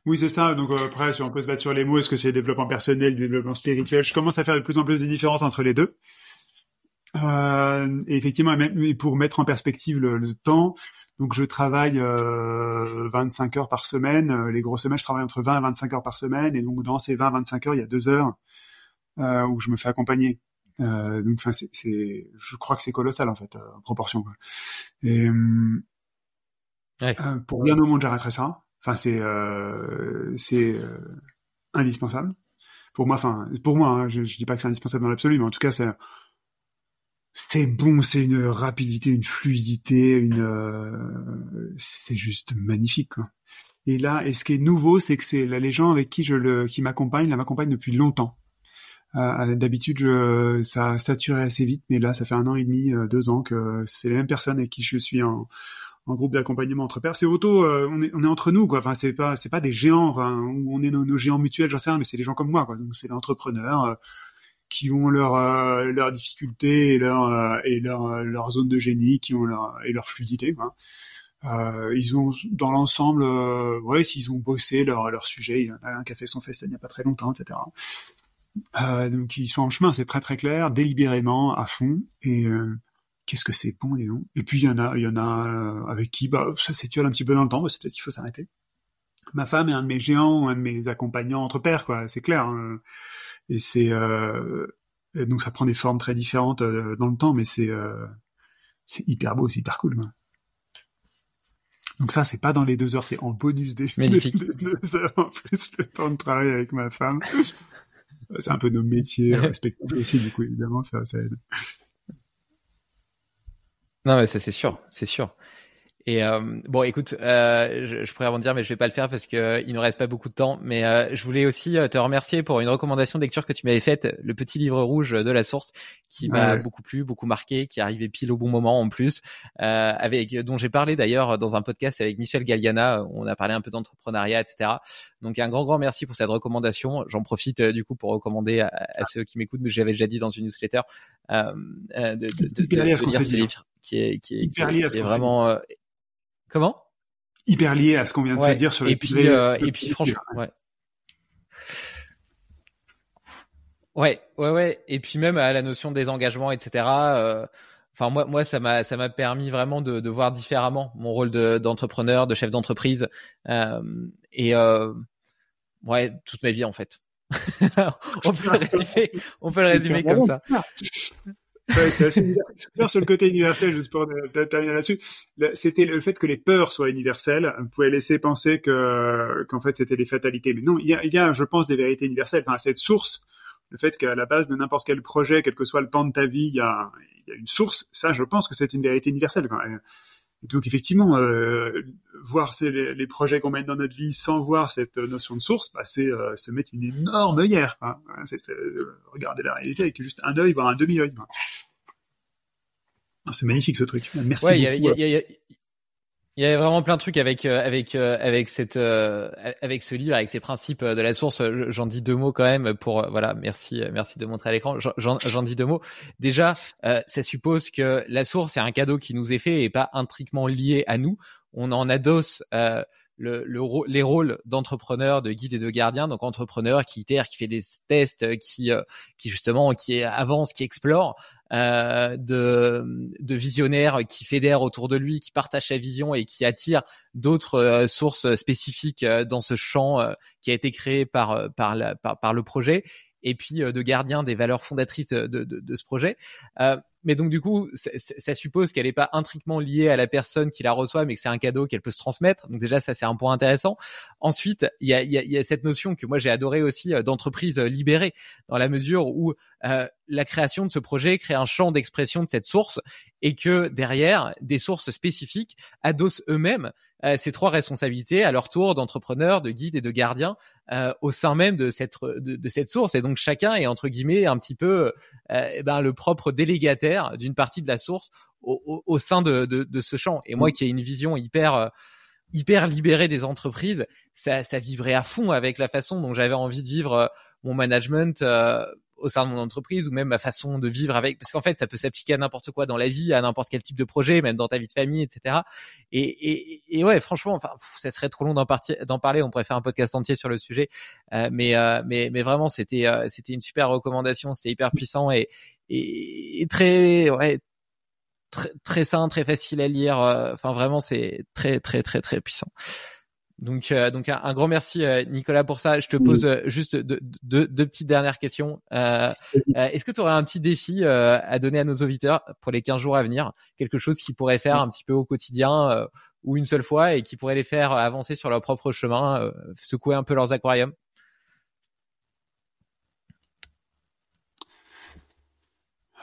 Oui, c'est ça. Donc euh, après, si on peut se battre sur les mots, est-ce que c'est développement personnel, développement spirituel? Je commence à faire de plus en plus de différences entre les deux. Euh, et effectivement, pour mettre en perspective le, temps, donc je travaille euh, 25 heures par semaine. Euh, les grosses semaines, je travaille entre 20 et 25 heures par semaine. Et donc dans ces 20-25 heures, il y a deux heures euh, où je me fais accompagner. Euh, donc, enfin, c'est, c'est, je crois que c'est colossal en fait, euh, en proportion. Quoi. Et euh, ouais. euh, pour bien au monde, j'arrêterai ça. Enfin, c'est, euh, c'est indispensable pour moi. Enfin, pour moi, hein, je, je dis pas que c'est indispensable dans l'absolu, mais en tout cas, c'est c'est bon, c'est une rapidité, une fluidité, une euh, c'est juste magnifique. Quoi. Et là, et ce qui est nouveau, c'est que c'est là, les gens avec qui je le, qui m'accompagnent, là m'accompagnent depuis longtemps. Euh, D'habitude, je, ça saturait assez vite, mais là, ça fait un an et demi, euh, deux ans que c'est les mêmes personnes avec qui je suis en, en groupe d'accompagnement entre pairs. C'est auto, euh, on est, on est entre nous, quoi. Enfin, c'est pas, c'est pas des géants, enfin, on est nos, nos géants mutuels, j'en sais rien, mais c'est des gens comme moi, quoi. Donc, c'est des entrepreneurs euh, qui ont leurs leurs difficultés et leur et leur leur zone de génie, qui ont leur et leur fluidité, quoi. Euh, ils ont dans l'ensemble, euh, ouais, s'ils ont bossé leur leur sujet, il y en a un qui a fait son fest il n'y a pas très longtemps, etc. Euh, donc ils sont en chemin, c'est très très clair, délibérément, à fond. Et euh, qu'est-ce que c'est bon, et non Et puis il y en a, il y en a euh, avec qui, bah ça s'étiole un petit peu dans le temps, bah, c'est peut-être qu'il faut s'arrêter. Ma femme est un de mes géants, un de mes accompagnants entre pairs, quoi. C'est clair. Hein. Et c'est donc ça prend des formes très différentes dans le temps, mais c'est c'est hyper beau, c'est hyper cool. Quoi. Donc ça, c'est pas dans les deux heures, c'est en bonus des, Magnifique. *laughs* deux heures en plus le temps de travail avec ma femme c'est un peu nos métiers *laughs* respectifs aussi, du coup, évidemment, ça, ça aide. Non, mais ça, c'est sûr, c'est sûr. Et euh, bon, écoute, euh, je, je, pourrais rebondir, mais je vais pas le faire parce que euh, il ne reste pas beaucoup de temps. Mais euh, je voulais aussi euh, te remercier pour une recommandation de lecture que tu m'avais faite, le petit livre rouge de la source, qui m'a beaucoup plu, beaucoup marqué, qui arrivait pile au bon moment en plus, avec dont j'ai parlé d'ailleurs dans un podcast avec Michel Galliana. On a parlé un peu d'entrepreneuriat, etc. Donc un grand grand merci pour cette recommandation. J'en profite du coup pour recommander à, à ceux qui m'écoutent, mais j'avais déjà dit dans une newsletter de, de, de, de, de lire ce livre qui est qui est, qui est, qui est vraiment Comment? Hyper lié à ce qu'on vient de se dire sur et puis euh, et puis franchement, ouais. Ouais, ouais, ouais. Et puis même à la notion des engagements, etc. Euh, enfin moi, moi ça m'a ça m'a permis vraiment de, de voir différemment mon rôle d'entrepreneur, de, chef d'entreprise, euh, et euh, ouais toute ma vie en fait. *laughs* on peut le résumer, on peut le résumer comme ça. Ouais, c'est sur le côté universel, juste pour terminer là-dessus. C'était le fait que les peurs soient universelles. Vous pouvez laisser penser que qu'en fait c'était des fatalités, mais non, il y a, il y a, je pense, des vérités universelles. Enfin, cette source, le fait qu'à la base de n'importe quel projet, quel que soit le pan de ta vie, il y a, il y a une source. Ça, je pense que c'est une vérité universelle. Et donc effectivement, euh, voir les, les, projets qu'on mène dans notre vie sans voir cette notion de source, bah, c'est euh, se mettre une énorme œillère. C'est euh, regarder la réalité avec juste un œil, voire un demi-œil. C'est magnifique ce truc. Merci. Ouais. Y y il y avait vraiment plein de trucs avec euh, avec euh, avec cette euh, avec ce livre, avec ces principes de la source. J'en dis deux mots quand même pour voilà. Merci merci de montrer à l'écran. J'en dis deux mots. Déjà, ça suppose que la source est un cadeau qui nous est fait et pas intriquement lié à nous. On en adosse le, le, les rôles d'entrepreneur, de guide et de gardien. Donc entrepreneur qui itère, qui fait des tests, qui qui justement qui avance, qui explore. Euh, de, de visionnaire qui fédère autour de lui, qui partage sa vision et qui attire d'autres euh, sources spécifiques euh, dans ce champ qui a été créé par par, la, par, par le projet et puis de gardien des valeurs fondatrices de, de, de ce projet. Euh, mais donc du coup, ça suppose qu'elle n'est pas intriquement liée à la personne qui la reçoit, mais que c'est un cadeau qu'elle peut se transmettre. Donc déjà, ça c'est un point intéressant. Ensuite, il y a, y, a, y a, cette notion que moi j'ai adoré aussi euh, d'entreprise euh, libérée, dans la mesure où euh, la création de ce projet crée un champ d'expression de cette source et que derrière, des sources spécifiques adossent eux-mêmes euh, ces trois responsabilités à leur tour d'entrepreneur, de guide et de gardien euh, au sein même de cette de, de, cette source. Et donc chacun est entre guillemets un petit peu euh, eh ben, le propre délégataire d'une partie de la source au, au, au sein de, de, de, ce champ. Et moi qui ai une vision hyper euh, hyper libérée des entreprises, ça, ça vibrait à fond avec la façon dont j'avais envie de vivre euh, mon management euh, au sein de mon entreprise ou même ma façon de vivre avec. Parce qu'en fait ça peut s'appliquer à n'importe quoi dans la vie à n'importe quel type de projet même dans ta vie de famille etc et, et, et ouais franchement enfin ça serait trop long d'en parler. On pourrait faire un podcast entier sur le sujet. Euh, mais euh, mais mais vraiment c'était euh, c'était une super recommandation. C'était hyper puissant et, et, très ouais très très sain très facile à lire. Euh, enfin vraiment c'est très très très très puissant donc, euh, donc un, grand merci euh, Nicolas pour ça. Je te pose euh, juste deux, deux, deux, petites dernières questions. Est-ce que tu aurais un petit défi à donner à nos auditeurs pour les 15 jours à venir? Quelque chose qu'ils pourraient faire un petit peu au quotidien ou une seule fois et qui pourrait les faire avancer sur leur propre chemin, secouer un peu leurs aquariums?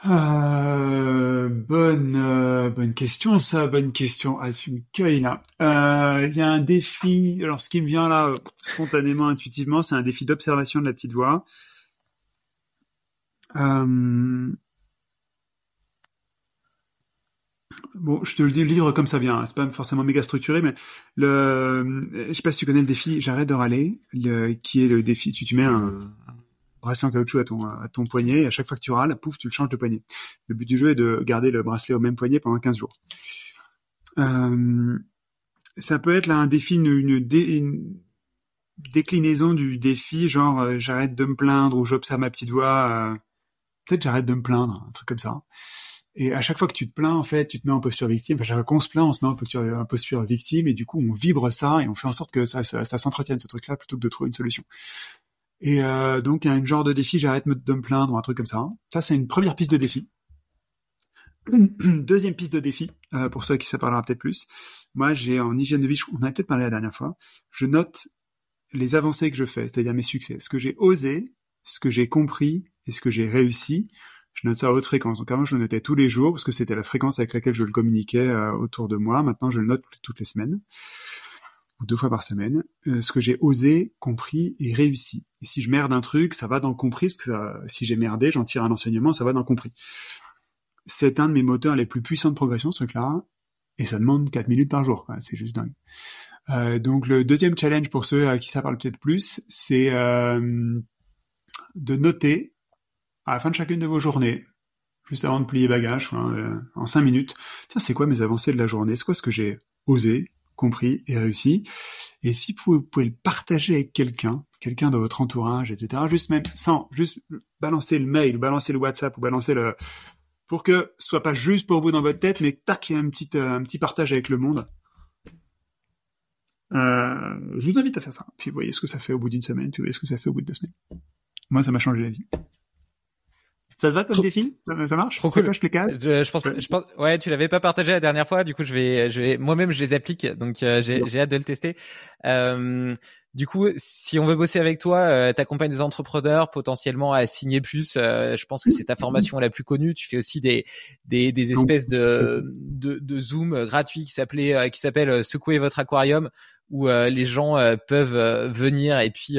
Euh, bonne, euh, bonne question, ça, bonne question. Tu me cueilles là. Euh, il y a un défi. Alors, ce qui me vient là, spontanément, intuitivement, c'est un défi d'observation de la petite voix. Euh, bon, je te le dis, le livre comme ça vient. Hein. C'est pas forcément méga structuré, mais le, je sais pas si tu connais le défi J'arrête de râler, le, qui est le défi. Tu, tu mets un, bracelet en caoutchouc à ton, à ton poignet, et à chaque fois que tu râles, pouf, tu le changes de poignet. Le but du jeu est de garder le bracelet au même poignet pendant 15 jours. Euh, ça peut être là un défi, une, déclinaison du défi, genre euh, j'arrête de me plaindre ou j'observe ma petite voix, euh, peut-être j'arrête de me plaindre, un truc comme ça. Et à chaque fois que tu te plains, en fait, tu te mets en posture victime. Enfin, chaque fois qu'on se plaint, on se met en posture, victime, et du coup, on vibre ça et on fait en sorte que ça, ça s'entretienne ce truc-là plutôt que de trouver une solution. Et euh, donc, il y a une genre de défi, j'arrête de me plaindre ou un truc comme ça. Ça, c'est une première piste de défi. Deuxième piste de défi, euh, pour ceux qui ça parlera peut-être plus. Moi, j'ai en hygiène de vie, on en a peut-être parlé la dernière fois, je note les avancées que je fais, c'est-à-dire mes succès, ce que j'ai osé, ce que j'ai compris et ce que j'ai réussi. Je note ça à haute fréquence. Donc avant, je le notais tous les jours parce que c'était la fréquence avec laquelle je le communiquais euh, autour de moi. Maintenant, je le note toutes les semaines deux fois par semaine, euh, ce que j'ai osé, compris et réussi. Et si je merde un truc, ça va dans le compris, parce que si j'ai merdé, j'en tire un enseignement, ça va dans le compris. C'est un de mes moteurs les plus puissants de progression, ce truc-là, et ça demande 4 minutes par jour, c'est juste dingue. Euh, donc le deuxième challenge pour ceux à qui ça parle peut-être plus, c'est euh, de noter à la fin de chacune de vos journées, juste avant de plier bagage, en 5 minutes, tiens, c'est quoi mes avancées de la journée? C'est quoi ce que j'ai osé, compris et réussi. Et si vous pouvez le partager avec quelqu'un, quelqu'un de votre entourage, etc., juste même sans, juste balancer le mail, balancer le WhatsApp ou balancer le, pour que ce soit pas juste pour vous dans votre tête, mais tac, il y a un petit, un petit partage avec le monde. Euh, je vous invite à faire ça. Puis vous voyez ce que ça fait au bout d'une semaine, puis vous voyez ce que ça fait au bout de deux semaines. Moi, ça m'a changé la vie. Ça te va comme défi? Ça marche? Trop cool. Je, je, pense, je pense, ouais, tu l'avais pas partagé la dernière fois. Du coup, je vais, je vais, moi-même, je les applique. Donc, euh, j'ai, j'ai hâte de le tester. Euh, du coup, si on veut bosser avec toi, euh, t'accompagnes des entrepreneurs potentiellement à signer plus. Euh, je pense que c'est ta formation la plus connue. Tu fais aussi des des, des espèces de, de de zoom gratuits qui s'appelait qui s'appelle secouer votre aquarium où les gens peuvent venir et puis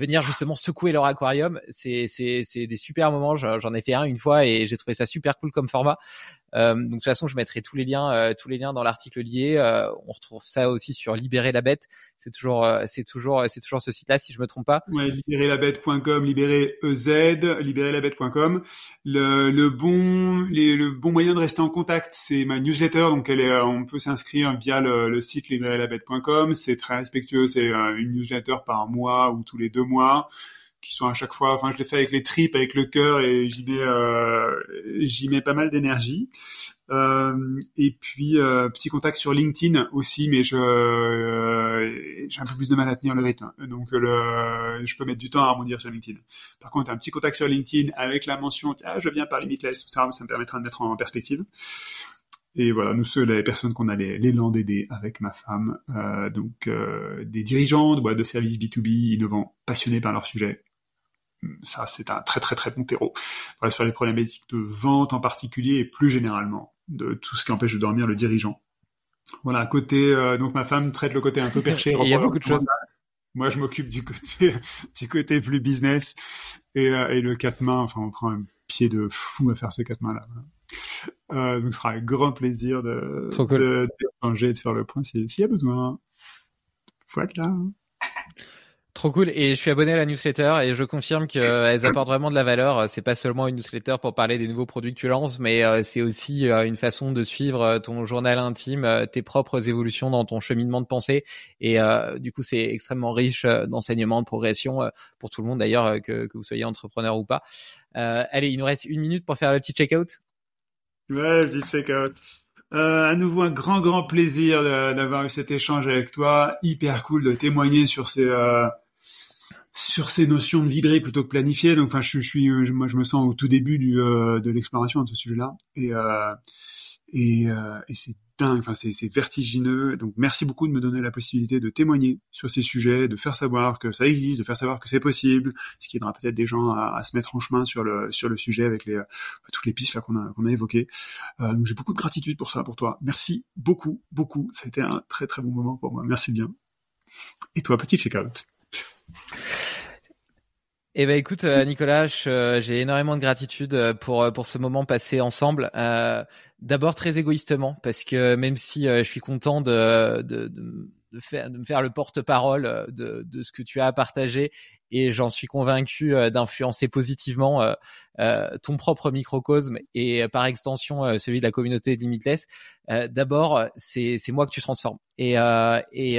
venir justement secouer leur aquarium. C'est des super moments. J'en ai fait un une fois et j'ai trouvé ça super cool comme format. Euh, donc de toute façon, je mettrai tous les liens, euh, tous les liens dans l'article lié. Euh, on retrouve ça aussi sur Libérer la bête. C'est toujours, c'est toujours, c'est toujours ce site-là, si je me trompe pas. Ouais, libérerlabête.com, libérer EZ, libérerlabête.com. Le, le bon, les, le bon moyen de rester en contact, c'est ma newsletter. Donc elle est, on peut s'inscrire via le, le site libérerlabête.com. C'est très respectueux. C'est une newsletter par mois ou tous les deux mois qui sont à chaque fois. Enfin, je l'ai fait avec les tripes, avec le cœur, et j'y mets, euh, j'y mets pas mal d'énergie. Euh, et puis euh, petit contact sur LinkedIn aussi, mais je j'ai un peu plus de mal à tenir le rythme. Donc je peux mettre du temps à rebondir sur LinkedIn. Par contre, un petit contact sur LinkedIn avec la mention ah je viens par Limitless, ça, ça me permettra de mettre en perspective. Et voilà, nous, sommes les personnes qu'on a l'élan d'aider avec ma femme, donc des dirigeants de boîtes de services B2B innovants, passionnés par leur sujet, ça c'est un très très très bon terreau. Voilà, sur les problématiques de vente en particulier et plus généralement de tout ce qui empêche de dormir le dirigeant. Voilà, côté euh, donc ma femme traite le côté un peu perché. *laughs* Il y a beaucoup de choses. Moi, je m'occupe du côté *laughs* du côté plus business et, euh, et le quatre mains. Enfin, on prend un pied de fou à faire ces quatre mains là. Euh, donc, ce sera un grand plaisir de Trop de, de, de faire le point s'il y a besoin. Voilà. Trop cool. Et je suis abonné à la newsletter et je confirme qu'elles apportent vraiment de la valeur. C'est pas seulement une newsletter pour parler des nouveaux produits que tu lances, mais euh, c'est aussi euh, une façon de suivre euh, ton journal intime, tes propres évolutions dans ton cheminement de pensée. Et du coup, c'est extrêmement riche d'enseignements, de progression pour tout le monde d'ailleurs, que, vous soyez entrepreneur ou pas. allez, il nous reste une minute pour faire le petit check-out. Ouais, le petit check-out. Euh, à nouveau un grand grand plaisir d'avoir eu cet échange avec toi, hyper cool de témoigner sur ces euh, sur ces notions de vibrer plutôt que planifier. Donc enfin je, je suis moi je me sens au tout début du euh, de l'exploration de ce sujet-là et euh, et, et c'est enfin c'est vertigineux. Donc merci beaucoup de me donner la possibilité de témoigner sur ces sujets, de faire savoir que ça existe, de faire savoir que c'est possible, ce qui aidera peut-être des gens à, se mettre en chemin sur le sur le sujet avec les toutes les pistes qu'on a qu'on a évoquées. Euh, donc j'ai beaucoup de gratitude pour ça pour toi. Merci beaucoup beaucoup. Ça a été un très très bon moment pour moi. Merci bien. Et toi petit check-out. Eh ben écoute euh, Nicolas, euh, j'ai énormément de gratitude euh, pour pour ce moment passé ensemble. D'abord très égoïstement parce que même si je suis content de de, de, faire de me faire le porte-parole de de ce que tu as à partager et j'en suis convaincu d'influencer positivement ton propre microcosme et par extension celui de la communauté Limitless. D'abord c'est c'est moi que tu transformes et et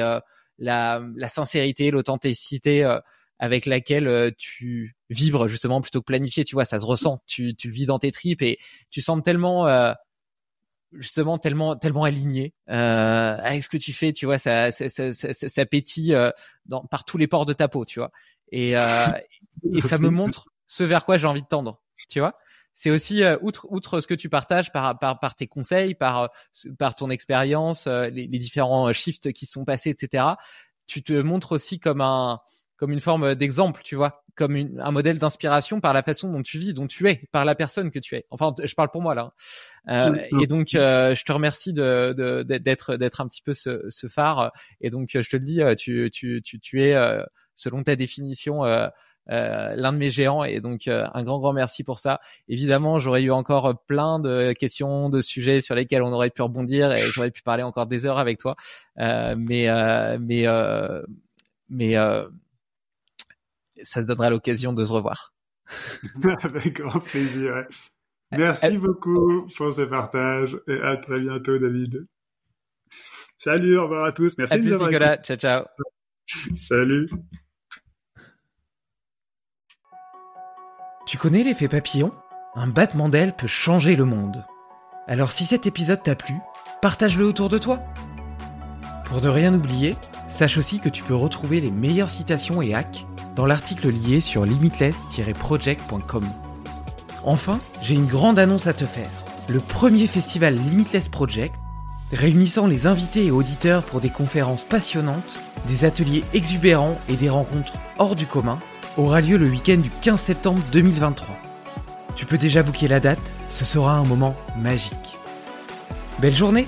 la la sincérité, l'authenticité avec laquelle euh, tu vibres justement plutôt que planifier. Tu vois, ça se ressent. Tu, tu le vis dans tes tripes et tu sens tellement euh, justement tellement tellement aligné euh, avec ce que tu fais. Tu vois, ça ça, ça, ça, ça pétille euh, dans, par tous les pores de ta peau. Tu vois, et euh, *laughs* et ça me montre ce vers quoi j'ai envie de tendre. Tu vois. C'est aussi outre outre ce que tu partages par par, par tes conseils, par par ton expérience, les, les différents shifts qui sont passés, etc. Tu te montres aussi comme un comme une forme d'exemple, tu vois, comme une, un modèle d'inspiration par la façon dont tu vis, dont tu es, par la personne que tu es. Enfin, je parle pour moi là. Hein. Euh, et donc, euh, je te remercie de, d'être d'être un petit peu ce, ce, phare. Et donc, je te le dis, tu tu tu, tu es selon ta définition. Euh, l'un de mes géants et donc un grand grand merci pour ça. Évidemment, j'aurais eu encore plein de questions, de sujets sur lesquels on aurait pu rebondir et j'aurais pu parler encore des heures avec toi. mais mais mais ça se donnera l'occasion de se revoir. *laughs* Avec grand plaisir. Merci beaucoup pour ce partage et à très bientôt, David. Salut, au revoir à tous. Merci à plus, Nicolas. Ciao, ciao. *laughs* Salut. Tu connais l'effet papillon? Un battement d'aile peut changer le monde. Alors si cet épisode t'a plu, partage-le autour de toi. Pour ne rien oublier, sache aussi que tu peux retrouver les meilleures citations et hacks dans l'article lié sur limitless-project.com. Enfin, j'ai une grande annonce à te faire. Le premier festival Limitless Project, réunissant les invités et auditeurs pour des conférences passionnantes, des ateliers exubérants et des rencontres hors du commun, aura lieu le week-end du 15 septembre 2023. Tu peux déjà booker la date, ce sera un moment magique. Belle journée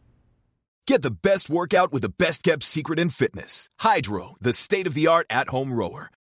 Get the best workout with the best kept secret in fitness. Hydro, the state of the art at home rower.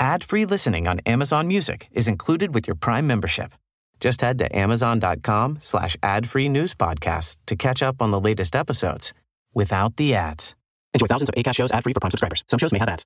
Ad-free listening on Amazon Music is included with your Prime membership. Just head to amazon.com slash ad-free news podcasts to catch up on the latest episodes without the ads. Enjoy thousands of ACAST shows ad-free for Prime subscribers. Some shows may have ads.